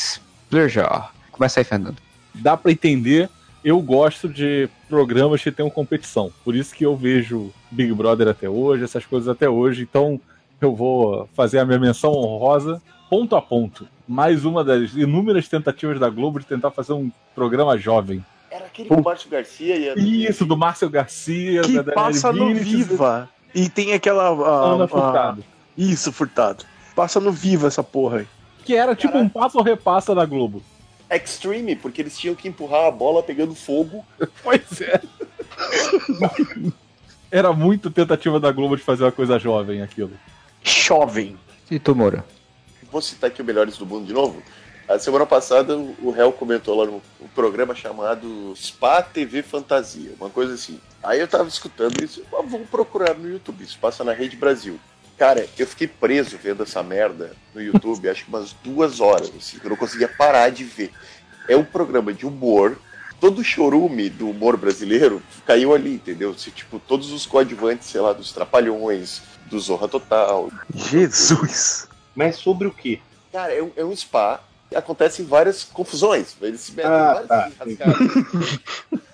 [SPEAKER 9] Pleasure. Começa aí, Fernando.
[SPEAKER 5] Dá pra entender. Eu gosto de programas que tenham competição. Por isso que eu vejo Big Brother até hoje, essas coisas até hoje. Então eu vou fazer a minha menção honrosa ponto a ponto. Mais uma das inúmeras tentativas da Globo de tentar fazer um programa jovem.
[SPEAKER 7] Era aquele com o Márcio Garcia e a...
[SPEAKER 5] Isso, do Márcio Garcia,
[SPEAKER 8] Que
[SPEAKER 5] da
[SPEAKER 8] passa no
[SPEAKER 5] Vinicius,
[SPEAKER 8] Viva. E tem aquela. a-
[SPEAKER 5] Ana
[SPEAKER 8] a-
[SPEAKER 5] Furtado.
[SPEAKER 8] Isso, Furtado. Passa no Viva essa porra aí.
[SPEAKER 5] Que era tipo um passo ou repassa da Globo.
[SPEAKER 7] Extreme, porque eles tinham que empurrar a bola pegando fogo.
[SPEAKER 5] Pois é. Era muito tentativa da Globo de fazer uma coisa jovem aquilo.
[SPEAKER 8] Jovem.
[SPEAKER 9] E tu, Moura?
[SPEAKER 7] Vou citar aqui o Melhores do Mundo de novo. A semana passada o réu comentou lá no um programa chamado Spa TV Fantasia, uma coisa assim. Aí eu tava escutando isso, ah, vamos procurar no YouTube, isso passa na Rede Brasil. Cara, eu fiquei preso vendo essa merda no YouTube, acho que umas duas horas, assim, que eu não conseguia parar de ver. É um programa de humor, todo o chorume do humor brasileiro caiu ali, entendeu? Se, tipo, todos os coadjuvantes, sei lá, dos Trapalhões, do Zorra Total,
[SPEAKER 8] Jesus.
[SPEAKER 6] Mas sobre o quê?
[SPEAKER 7] Cara, é um, é um spa acontecem várias confusões. Eles se metem
[SPEAKER 6] Ah,
[SPEAKER 7] em várias
[SPEAKER 6] tá.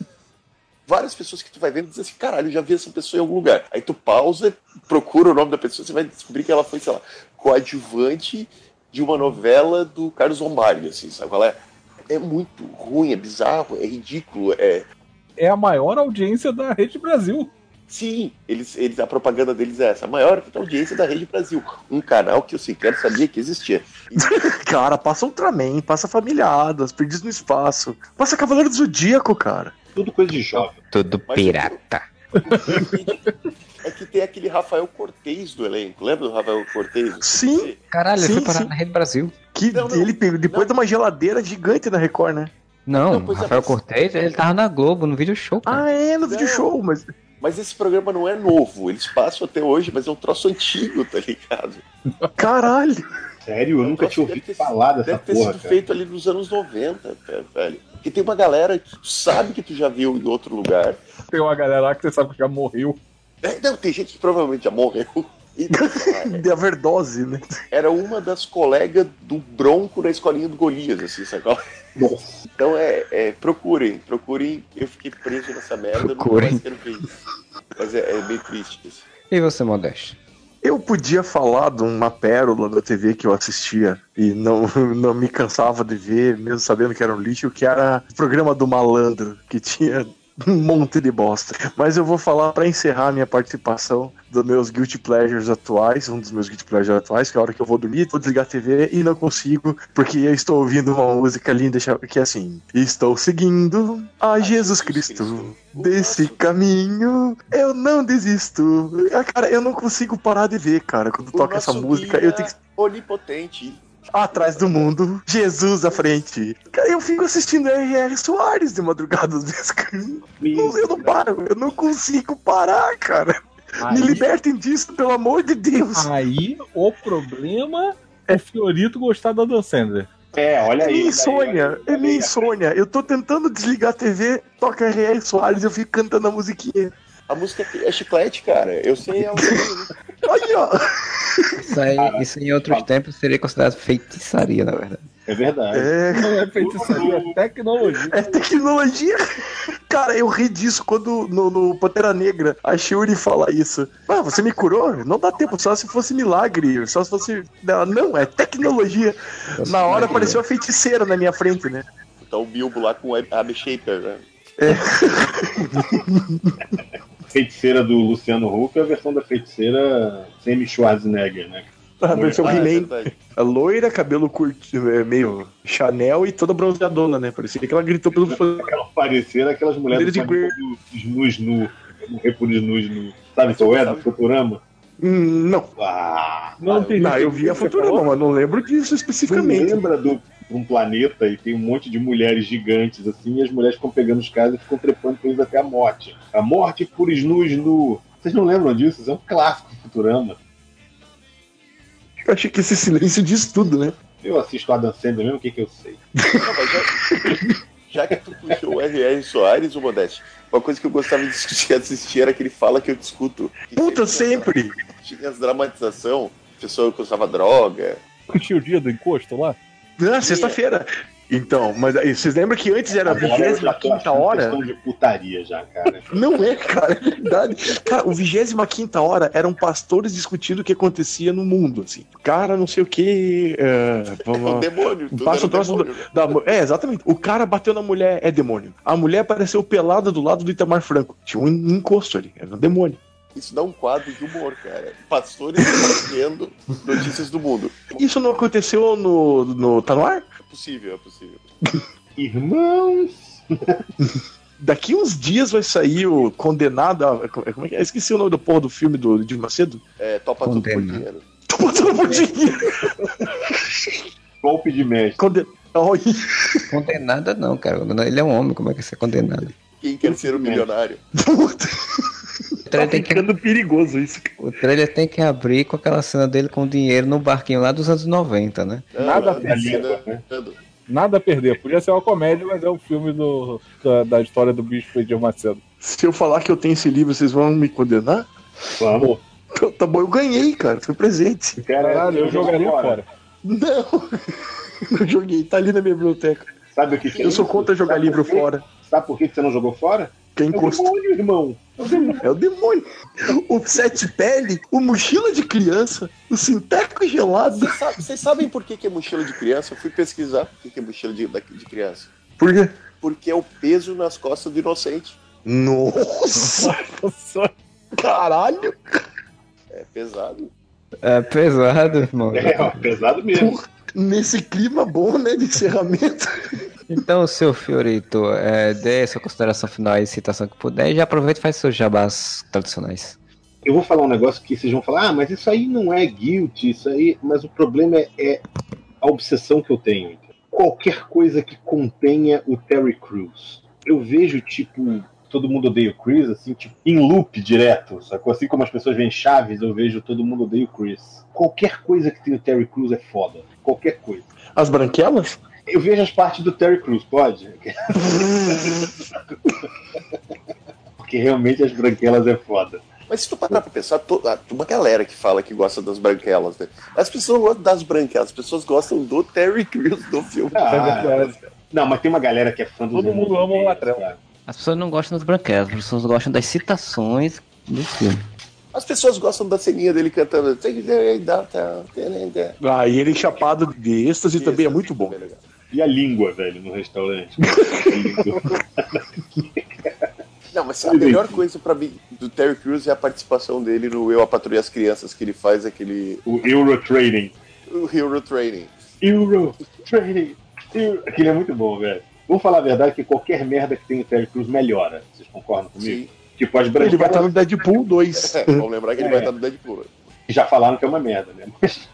[SPEAKER 7] Várias pessoas que tu vai vendo dizem assim, caralho, eu já vi essa pessoa em algum lugar. Aí tu pausa, procura o nome da pessoa, você vai descobrir que ela foi, sei lá, coadjuvante de uma novela do Carlos Omário, assim, sabe qual é? É muito ruim, é bizarro, é ridículo, é...
[SPEAKER 5] É a maior audiência da Rede Brasil.
[SPEAKER 7] Sim, eles, eles, a propaganda deles é essa, a maior audiência da Rede Brasil. Um canal que eu sequer sabia que existia.
[SPEAKER 8] Cara, passa Ultraman, passa Familiadas, Perdidos no Espaço, passa Cavaleiro do Zodíaco, cara.
[SPEAKER 6] Tudo coisa de jovem.
[SPEAKER 9] Tudo
[SPEAKER 7] Mas
[SPEAKER 9] pirata.
[SPEAKER 7] É que tem aquele Rafael Cortez do elenco, lembra do Rafael Cortez?
[SPEAKER 8] Sim,
[SPEAKER 9] Caralho, ele
[SPEAKER 8] Sim,
[SPEAKER 9] foi parar
[SPEAKER 8] sim.
[SPEAKER 9] na Rede Brasil.
[SPEAKER 8] que
[SPEAKER 7] Não, não.
[SPEAKER 8] ele pegou depois
[SPEAKER 7] Não.
[SPEAKER 8] de uma geladeira gigante na Record, né?
[SPEAKER 9] Não,
[SPEAKER 7] Não, é,
[SPEAKER 9] Rafael
[SPEAKER 7] mas-
[SPEAKER 9] Cortez, ele tava na Globo, no vídeo show, cara.
[SPEAKER 8] Ah, é, no vídeo show, mas.
[SPEAKER 7] Mas esse programa não é novo, eles passam até hoje, mas é um troço antigo, tá ligado?
[SPEAKER 8] Caralho!
[SPEAKER 6] Sério, eu nunca tinha
[SPEAKER 7] Deve
[SPEAKER 6] ouvido
[SPEAKER 7] ter-
[SPEAKER 6] falar dessa
[SPEAKER 7] Deve ter
[SPEAKER 6] porra,
[SPEAKER 7] sido
[SPEAKER 6] cara.
[SPEAKER 7] feito ali nos anos 90, velho. Porque tem uma galera que tu sabe que tu já viu em outro lugar.
[SPEAKER 5] Tem uma galera lá que você sabe que já morreu.
[SPEAKER 7] É, Não, tem gente que provavelmente já morreu.
[SPEAKER 8] De overdose, né?
[SPEAKER 7] era uma das colegas do Bronco na escolinha do Golias, assim, sabe? qual?
[SPEAKER 6] Nossa.
[SPEAKER 7] Então é, é, procurem, procurem. Eu fiquei preso nessa merda,
[SPEAKER 9] Procurem.
[SPEAKER 7] mais quero ver isso. Mas é, é meio triste isso.
[SPEAKER 9] E você, Modesto?
[SPEAKER 8] Eu podia falar de uma pérola da TV que eu assistia e não, não me cansava de ver, mesmo sabendo que era um lixo, que era o programa do malandro, que tinha um monte de bosta. Mas eu vou falar pra encerrar minha participação dos meus guilty pleasures atuais, um dos meus guilty pleasures atuais, que é a hora que eu vou dormir, vou desligar a TV e não consigo, porque eu estou ouvindo uma música linda que é assim: Estou seguindo a Jesus Cristo. Desse caminho eu não desisto. Ah, Cara, eu não consigo parar de ver, cara. Quando toca essa música, eu tenho que
[SPEAKER 7] Onipotente.
[SPEAKER 8] Atrás do mundo, Jesus à frente. Cara, eu fico assistindo R.R. Soares de madrugada às vezes. Não, eu não paro, eu não consigo parar, cara. Me
[SPEAKER 5] Aí,
[SPEAKER 8] libertem disso, pelo amor de Deus.
[SPEAKER 5] aí o problema é Fiorito gostar da Dan Sandler.
[SPEAKER 6] É, olha
[SPEAKER 8] É
[SPEAKER 6] aí.
[SPEAKER 8] minha
[SPEAKER 6] daí,
[SPEAKER 8] insônia,
[SPEAKER 6] olha
[SPEAKER 8] é minha insônia. Eu tô tentando desligar a TV, toca R.R. Soares, eu fico cantando a musiquinha.
[SPEAKER 7] A música é chiclete, cara. Eu sei. É.
[SPEAKER 8] Aí, ó.
[SPEAKER 9] Isso aí, isso em outros tempos seria considerado feitiçaria, na verdade.
[SPEAKER 6] É verdade.
[SPEAKER 8] É,
[SPEAKER 5] Não é feitiçaria, é tecnologia.
[SPEAKER 8] é tecnologia. Cara, eu ri disso quando no, no Pantera Negra a Shuri fala isso. Ah, você me curou? Não dá tempo, só se fosse milagre, só se fosse. Ela, não, é tecnologia. Na hora apareceu a feiticeira na minha frente, né?
[SPEAKER 7] Tá o Bilbo lá com a Abby Shaper, né?
[SPEAKER 6] Feiticeira do Luciano Huck é a versão da feiticeira Semi Schwarzenegger, né?
[SPEAKER 8] A versão
[SPEAKER 7] Ah, é
[SPEAKER 8] He-Man. A loira, cabelo curto, é, meio Chanel e toda bronzeadona, né? Parecia que ela gritou pelo.
[SPEAKER 6] Aquela parecer aquelas mulheres
[SPEAKER 8] de
[SPEAKER 6] fazem snus nu. Morrer por snus nu. Sabe qual é? Do Futurama?
[SPEAKER 8] Não.
[SPEAKER 6] Ah,
[SPEAKER 5] Não tem
[SPEAKER 8] Não, eu vi a
[SPEAKER 5] Você
[SPEAKER 8] Futurama, mas não lembro disso
[SPEAKER 6] Você
[SPEAKER 8] especificamente.
[SPEAKER 6] lembra do um planeta e tem um monte de mulheres gigantes assim, e as mulheres ficam pegando os caras e ficam trepando com eles até a morte. A morte por snus nu. Vocês não lembram disso? Isso é um clássico do Futurama.
[SPEAKER 8] Eu achei que esse silêncio diz tudo, né?
[SPEAKER 6] Eu assisto Adam Sandler mesmo, o que, que eu sei?
[SPEAKER 7] Não, mas já, já que tu puxou o R.R. Soares, o Modeste, uma coisa que eu gostava de discutir, assistir era aquele fala que eu discuto. Que
[SPEAKER 8] Puta,
[SPEAKER 7] tinha-
[SPEAKER 8] sempre!
[SPEAKER 7] Tinha as dramatização, pessoa que usava droga.
[SPEAKER 5] Curtiu o dia do encosto lá?
[SPEAKER 8] Ah, sexta-feira. Então, mas aí, vocês lembram que antes era a
[SPEAKER 6] Agora eu já tô
[SPEAKER 8] 25
[SPEAKER 6] achando
[SPEAKER 8] hora?
[SPEAKER 6] de putaria já, cara.
[SPEAKER 8] Não é, cara, é verdade. Cara, o 25 hora eram pastores discutindo o que acontecia no mundo, assim. Cara, não sei o que.
[SPEAKER 7] É o demônio. tudo
[SPEAKER 8] Passa o troço
[SPEAKER 7] demônio, né?
[SPEAKER 8] Da é, exatamente. O cara bateu na mulher, é demônio. A mulher apareceu pelada do lado do Itamar Franco. Tinha um encosto ali, era um demônio.
[SPEAKER 7] Isso dá um quadro de humor, cara. Pastores debatendo notícias do mundo.
[SPEAKER 8] Isso não aconteceu no. no tá no ar?
[SPEAKER 7] É possível, é possível.
[SPEAKER 6] Irmãos!
[SPEAKER 8] Daqui uns dias vai sair o Condenado. a- Como é que é? Esqueci o nome do porra do filme do Edir Macedo.
[SPEAKER 7] É, topa tudo por
[SPEAKER 9] Condena.
[SPEAKER 7] dinheiro.
[SPEAKER 8] Tô botando por dinheiro.
[SPEAKER 6] Golpe de mestre.
[SPEAKER 8] Conde... Oi.
[SPEAKER 9] Condenada não, cara. Ele é um homem, como é que você é condenado?
[SPEAKER 7] Quem quer ser o milionário?
[SPEAKER 8] Puta,
[SPEAKER 9] O trailer, tem que,
[SPEAKER 8] ficando perigoso isso.
[SPEAKER 9] o trailer tem que abrir com aquela cena dele com dinheiro no barquinho lá dos anos 90, né?
[SPEAKER 5] Nada
[SPEAKER 7] Não,
[SPEAKER 5] a
[SPEAKER 7] cena-
[SPEAKER 6] língua, né?
[SPEAKER 5] Nada a perder. Podia ser uma comédia, mas é o filme do, da, da história do bicho Edir Macedo.
[SPEAKER 8] Se eu falar que eu tenho esse livro, vocês vão me condenar?
[SPEAKER 6] Vamos.
[SPEAKER 8] Então, Tá bom, eu ganhei, cara. Foi presente.
[SPEAKER 6] Cara,
[SPEAKER 5] Caralho, eu jogaria fora.
[SPEAKER 8] Não. Não joguei, tá ali na minha biblioteca.
[SPEAKER 6] Sabe o que, que é
[SPEAKER 8] Eu sou
[SPEAKER 6] isso?
[SPEAKER 8] contra jogar
[SPEAKER 6] Sabe
[SPEAKER 8] livro fora.
[SPEAKER 6] Sabe por que você não jogou fora?
[SPEAKER 8] Quem
[SPEAKER 6] É o demônio, irmão.
[SPEAKER 8] É o demônio. O sete pele, o mochila de criança, o sinteco gelado.
[SPEAKER 7] Vocês sa- Vocês sabem por que, que é mochila de criança? Eu fui pesquisar por que, que é mochila de, de criança.
[SPEAKER 8] Por quê?
[SPEAKER 7] Porque é o peso nas costas do inocente.
[SPEAKER 8] Nossa! Caralho!
[SPEAKER 7] É pesado.
[SPEAKER 9] É pesado, irmão.
[SPEAKER 6] É, ó, pesado mesmo.
[SPEAKER 8] Porra, nesse clima bom, né, de encerramento.
[SPEAKER 9] Então, seu Fiorito, é, dê sua consideração final e citação que puder e já aproveita e faz seus jabás tradicionais.
[SPEAKER 6] Eu vou falar um negócio que vocês vão falar, ah, mas isso aí não é guilty, isso aí. Mas o problema é, é a obsessão que eu tenho. Qualquer coisa que contenha o Terry Crews. Eu vejo, tipo, todo mundo odeia o Chris, assim, tipo, em loop direto, sacou? Assim como as pessoas veem Chaves, eu vejo todo mundo odeia o Chris. Qualquer coisa que tem o Terry Crews é foda. Qualquer coisa.
[SPEAKER 8] As branquelas?
[SPEAKER 6] Eu vejo as partes do Terry Crews, pode? Porque realmente as branquelas é foda.
[SPEAKER 7] Mas se tu parar pra pensar, to- ah, tem uma galera que fala que gosta das branquelas, né? As pessoas não gostam das branquelas, as pessoas gostam do Terry Crews do filme.
[SPEAKER 6] Ah, não, mas tem uma galera que é fã dos
[SPEAKER 5] Todo mundo ama o
[SPEAKER 6] cara.
[SPEAKER 11] As pessoas não gostam das branquelas, as pessoas gostam das citações do filme.
[SPEAKER 7] As pessoas gostam da ceninha dele cantando.
[SPEAKER 8] Ah, e ele chapado de êxtase também é muito bom.
[SPEAKER 6] E a língua, velho, no restaurante.
[SPEAKER 7] Não, mas a melhor coisa pra mim do Terry Crews é a participação dele no Eu, a Patrulha as Crianças, que ele faz aquele.
[SPEAKER 6] o Euro Trading.
[SPEAKER 7] O Hero Training.
[SPEAKER 6] Euro Trading. Euro... Aquele é muito bom, velho. Vamos falar a verdade que qualquer merda que tem o Terry Crews melhora. Vocês concordam comigo?
[SPEAKER 7] Sim.
[SPEAKER 6] Tipo, as
[SPEAKER 8] Ele vai estar
[SPEAKER 6] branquelas
[SPEAKER 8] no Deadpool 2.
[SPEAKER 7] Vamos lembrar que ele
[SPEAKER 6] É.
[SPEAKER 7] vai estar no Deadpool.
[SPEAKER 6] já falaram que é uma merda, né? Mas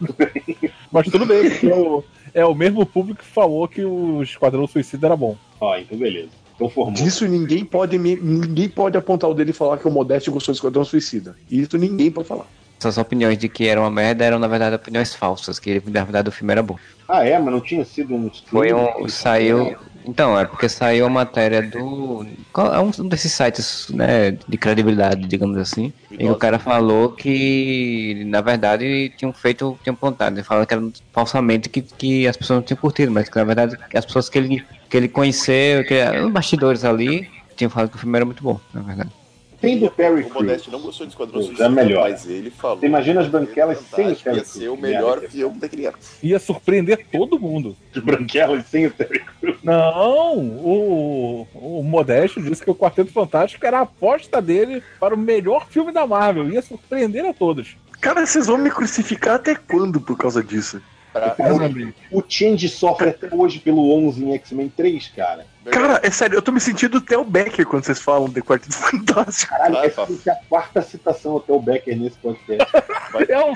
[SPEAKER 5] Mas tudo bem, porque é o, é o mesmo público que falou que o Esquadrão Suicida era bom.
[SPEAKER 6] Ó, então beleza. Então formou.
[SPEAKER 8] Disso ninguém pode, me- ninguém pode apontar o dedo e falar que o Modeste gostou do Esquadrão Suicida. Isso ninguém pode falar.
[SPEAKER 9] Essas opiniões de que era uma merda eram, na verdade, opiniões falsas, que na verdade o filme era bom.
[SPEAKER 6] Ah, é, mas não tinha sido um.
[SPEAKER 9] Foi um. Saiu. Então, é porque saiu a matéria do. É um desses sites, né, de credibilidade, digamos assim. E o cara falou que, na verdade, tinham feito, tinham apontado, ele falando que era falsamente que, que as pessoas não tinham curtido, mas que na verdade as pessoas que ele, que ele conheceu, que os bastidores ali, tinham falado que o filme era muito bom, na verdade.
[SPEAKER 6] Tem do Terry
[SPEAKER 7] O. Modeste não gostou de Esquadrão Suicida,
[SPEAKER 6] melhora.
[SPEAKER 7] mas ele falou.
[SPEAKER 6] Você imagina as branquelas
[SPEAKER 7] que
[SPEAKER 6] sem o Terry
[SPEAKER 7] Ia ser o melhor filme da criança.
[SPEAKER 5] Ia surpreender todo mundo.
[SPEAKER 6] De branquelas sem o Terry Crews.
[SPEAKER 5] Não, o, o Modesto disse que o Quarteto Fantástico era a aposta dele para o melhor filme da Marvel. Ia surpreender a todos.
[SPEAKER 8] Cara, vocês vão me crucificar até quando por causa disso?
[SPEAKER 7] Pra-
[SPEAKER 6] O Change sofre até hoje pelo 11 em X-Men 3, cara.
[SPEAKER 8] Cara, é sério, eu tô me sentindo o Theo Becker quando vocês falam de Quarteto Fantástico.
[SPEAKER 6] Caralho,
[SPEAKER 7] Ah,
[SPEAKER 6] essa é a quarta citação até o Becker nesse podcast.
[SPEAKER 5] É um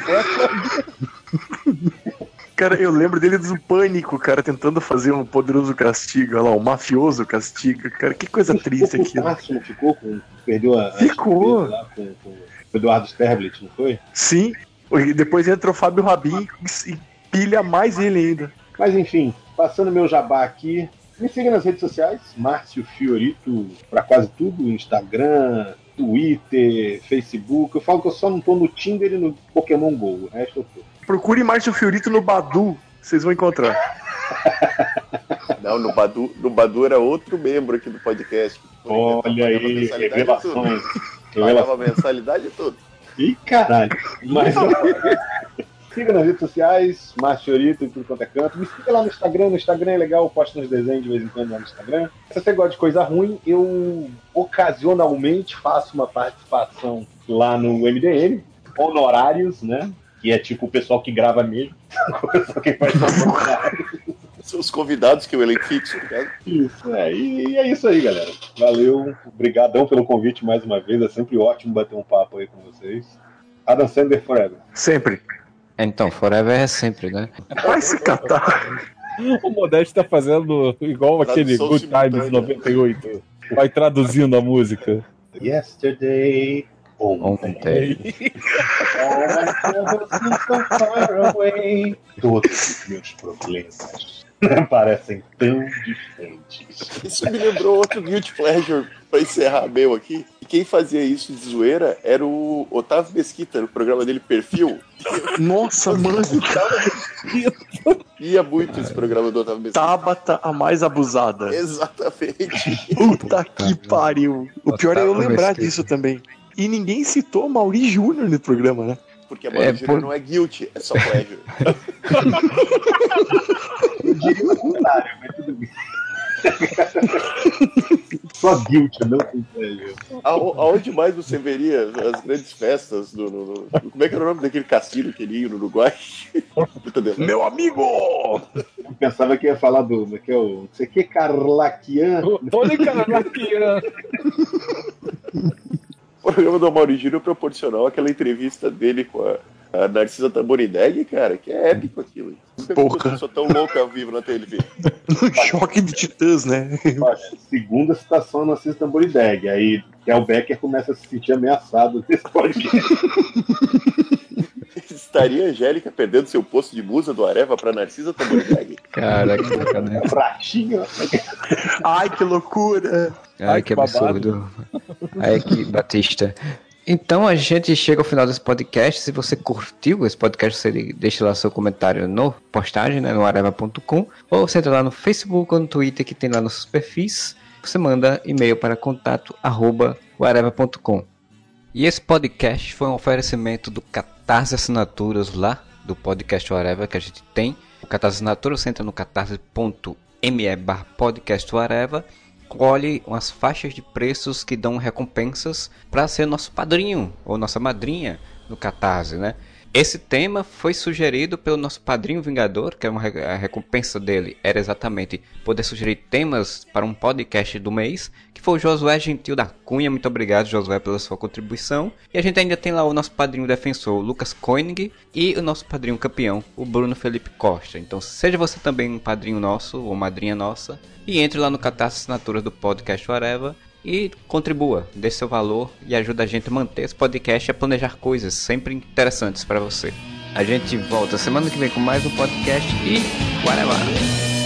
[SPEAKER 8] Cara, eu lembro dele do Pânico, cara, tentando fazer um poderoso castigo, olha lá, um mafioso castigo. Cara, que coisa triste
[SPEAKER 6] ficou com
[SPEAKER 8] aquilo.
[SPEAKER 6] o Máximo, ficou com. Perdeu a. a
[SPEAKER 8] Ficou.
[SPEAKER 6] estupidez Lá com, com o Eduardo Sterblit, não foi?
[SPEAKER 8] Sim, e depois entra o Fábio Rabin e pilha mais ele ainda.
[SPEAKER 6] Mas enfim, passando meu jabá aqui. Me siga nas redes sociais, Márcio Fiorito, pra quase tudo: Instagram, Twitter, Facebook. Eu falo que eu só não tô no Tinder e no Pokémon GO. O resto eu tô.
[SPEAKER 8] Procure Márcio Fiorito no Badu, vocês vão encontrar.
[SPEAKER 7] Não, no Badu, no Badu era outro membro aqui do podcast.
[SPEAKER 6] Olha aí, revelações.
[SPEAKER 7] Pagava mensalidade e tudo.
[SPEAKER 6] Ih, caralho. Mas siga nas redes sociais, Marciorito em tudo quanto é canto. Me siga lá no Instagram. No Instagram é legal, eu posto uns desenhos de vez em quando lá no Instagram. Se você gosta de coisa ruim, eu ocasionalmente faço uma participação lá no MDM, honorários, né? Que é tipo o pessoal que grava mesmo. O pessoal que faz honorários.
[SPEAKER 7] São os convidados que eu elenco fixo, tá ligado?
[SPEAKER 6] Isso, é. E, e é isso aí, galera. Valeu. Obrigadão pelo convite mais uma vez. É sempre ótimo bater um papo aí com vocês. Adam Sander Forever.
[SPEAKER 8] Sempre.
[SPEAKER 9] Então, Forever é sempre, né?
[SPEAKER 8] Vai se catar.
[SPEAKER 5] O Modesto tá fazendo igual aquele
[SPEAKER 7] Tradução
[SPEAKER 5] Good Times
[SPEAKER 7] simultânea.
[SPEAKER 5] 98. Vai traduzindo a música.
[SPEAKER 6] Yesterday. Ontem.
[SPEAKER 9] Ontem.
[SPEAKER 6] Todos os meus problemas parecem tão distantes.
[SPEAKER 7] Isso me lembrou outro Guilty Pleasure pra encerrar meu aqui. E quem fazia isso de zoeira era o Otávio Mesquita, no programa dele Perfil.
[SPEAKER 8] Nossa, mano.
[SPEAKER 7] Ia muito esse programa do Otávio Mesquita.
[SPEAKER 8] Tabata a mais abusada.
[SPEAKER 7] Exatamente.
[SPEAKER 8] Puta que pariu. O pior é eu lembrar disso também. E ninguém citou Mauri Júnior no programa, né?
[SPEAKER 7] Porque a Mauro
[SPEAKER 9] É,
[SPEAKER 7] Júnior
[SPEAKER 9] por-
[SPEAKER 7] não é guilty, é só pleasure.
[SPEAKER 6] Só guilt, não tem
[SPEAKER 7] Ao- Aonde mais você veria as grandes festas do, no- no- Como é que era o nome daquele cassino que ele ia no Uruguai?
[SPEAKER 8] Meu amigo!
[SPEAKER 6] Eu pensava que ia falar do. é que é o. Não sei o que, Carlaquian.
[SPEAKER 5] Tony Carnaquian.
[SPEAKER 7] O programa do Mauro Júnior proporcionou aquela entrevista dele com a, a Narcisa Tamborideg, cara, que é épico aquilo.
[SPEAKER 8] Porra.
[SPEAKER 7] uma pessoa tão louca ao vivo na TV.
[SPEAKER 8] Choque de titãs, né?
[SPEAKER 6] Segunda citação na Narcisa Tamborideg. Aí Kel Becker começa a se sentir ameaçado nesse podcast.
[SPEAKER 7] Estaria a Angélica perdendo seu posto de musa do Areva pra Narcisa Tamborideg?
[SPEAKER 9] Cara, que sacanagem.
[SPEAKER 6] Ratinho.
[SPEAKER 8] Ai, que loucura!
[SPEAKER 9] Ai,
[SPEAKER 8] Ai,
[SPEAKER 9] que
[SPEAKER 8] que
[SPEAKER 9] absurdo. Ai, que Batista. Então a gente chega ao final desse podcast. Se você curtiu esse podcast, você deixa lá seu comentário no postagem, né, no areva.com, ou você entra lá no Facebook ou no Twitter que tem lá nossos perfis. Você manda e-mail para contato arroba areva.com. E esse podcast foi um oferecimento do Catarse Assinaturas lá, do podcast Whatever que a gente tem. O Catarse Assinaturas, você entra no catarse.me barra podcast Whatever, colhe umas faixas de preços que dão recompensas para ser nosso padrinho ou nossa madrinha no Catarse, né? Esse tema foi sugerido pelo nosso padrinho Vingador, que é uma, a recompensa dele era exatamente poder sugerir temas para um podcast do mês, que foi o Josué Gentil da Cunha. Muito obrigado, Josué, pela sua contribuição. E a gente ainda tem lá o nosso padrinho defensor, o Lucas Koenig, e o nosso padrinho campeão, o Bruno Felipe Costa. Então, seja você também um padrinho nosso ou madrinha nossa, e entre lá no Catarse Assinaturas do podcast Whatever e contribua, dê seu valor e ajuda a gente a manter esse podcast e a planejar coisas sempre interessantes para você. A gente volta semana que vem com mais um podcast e whatever.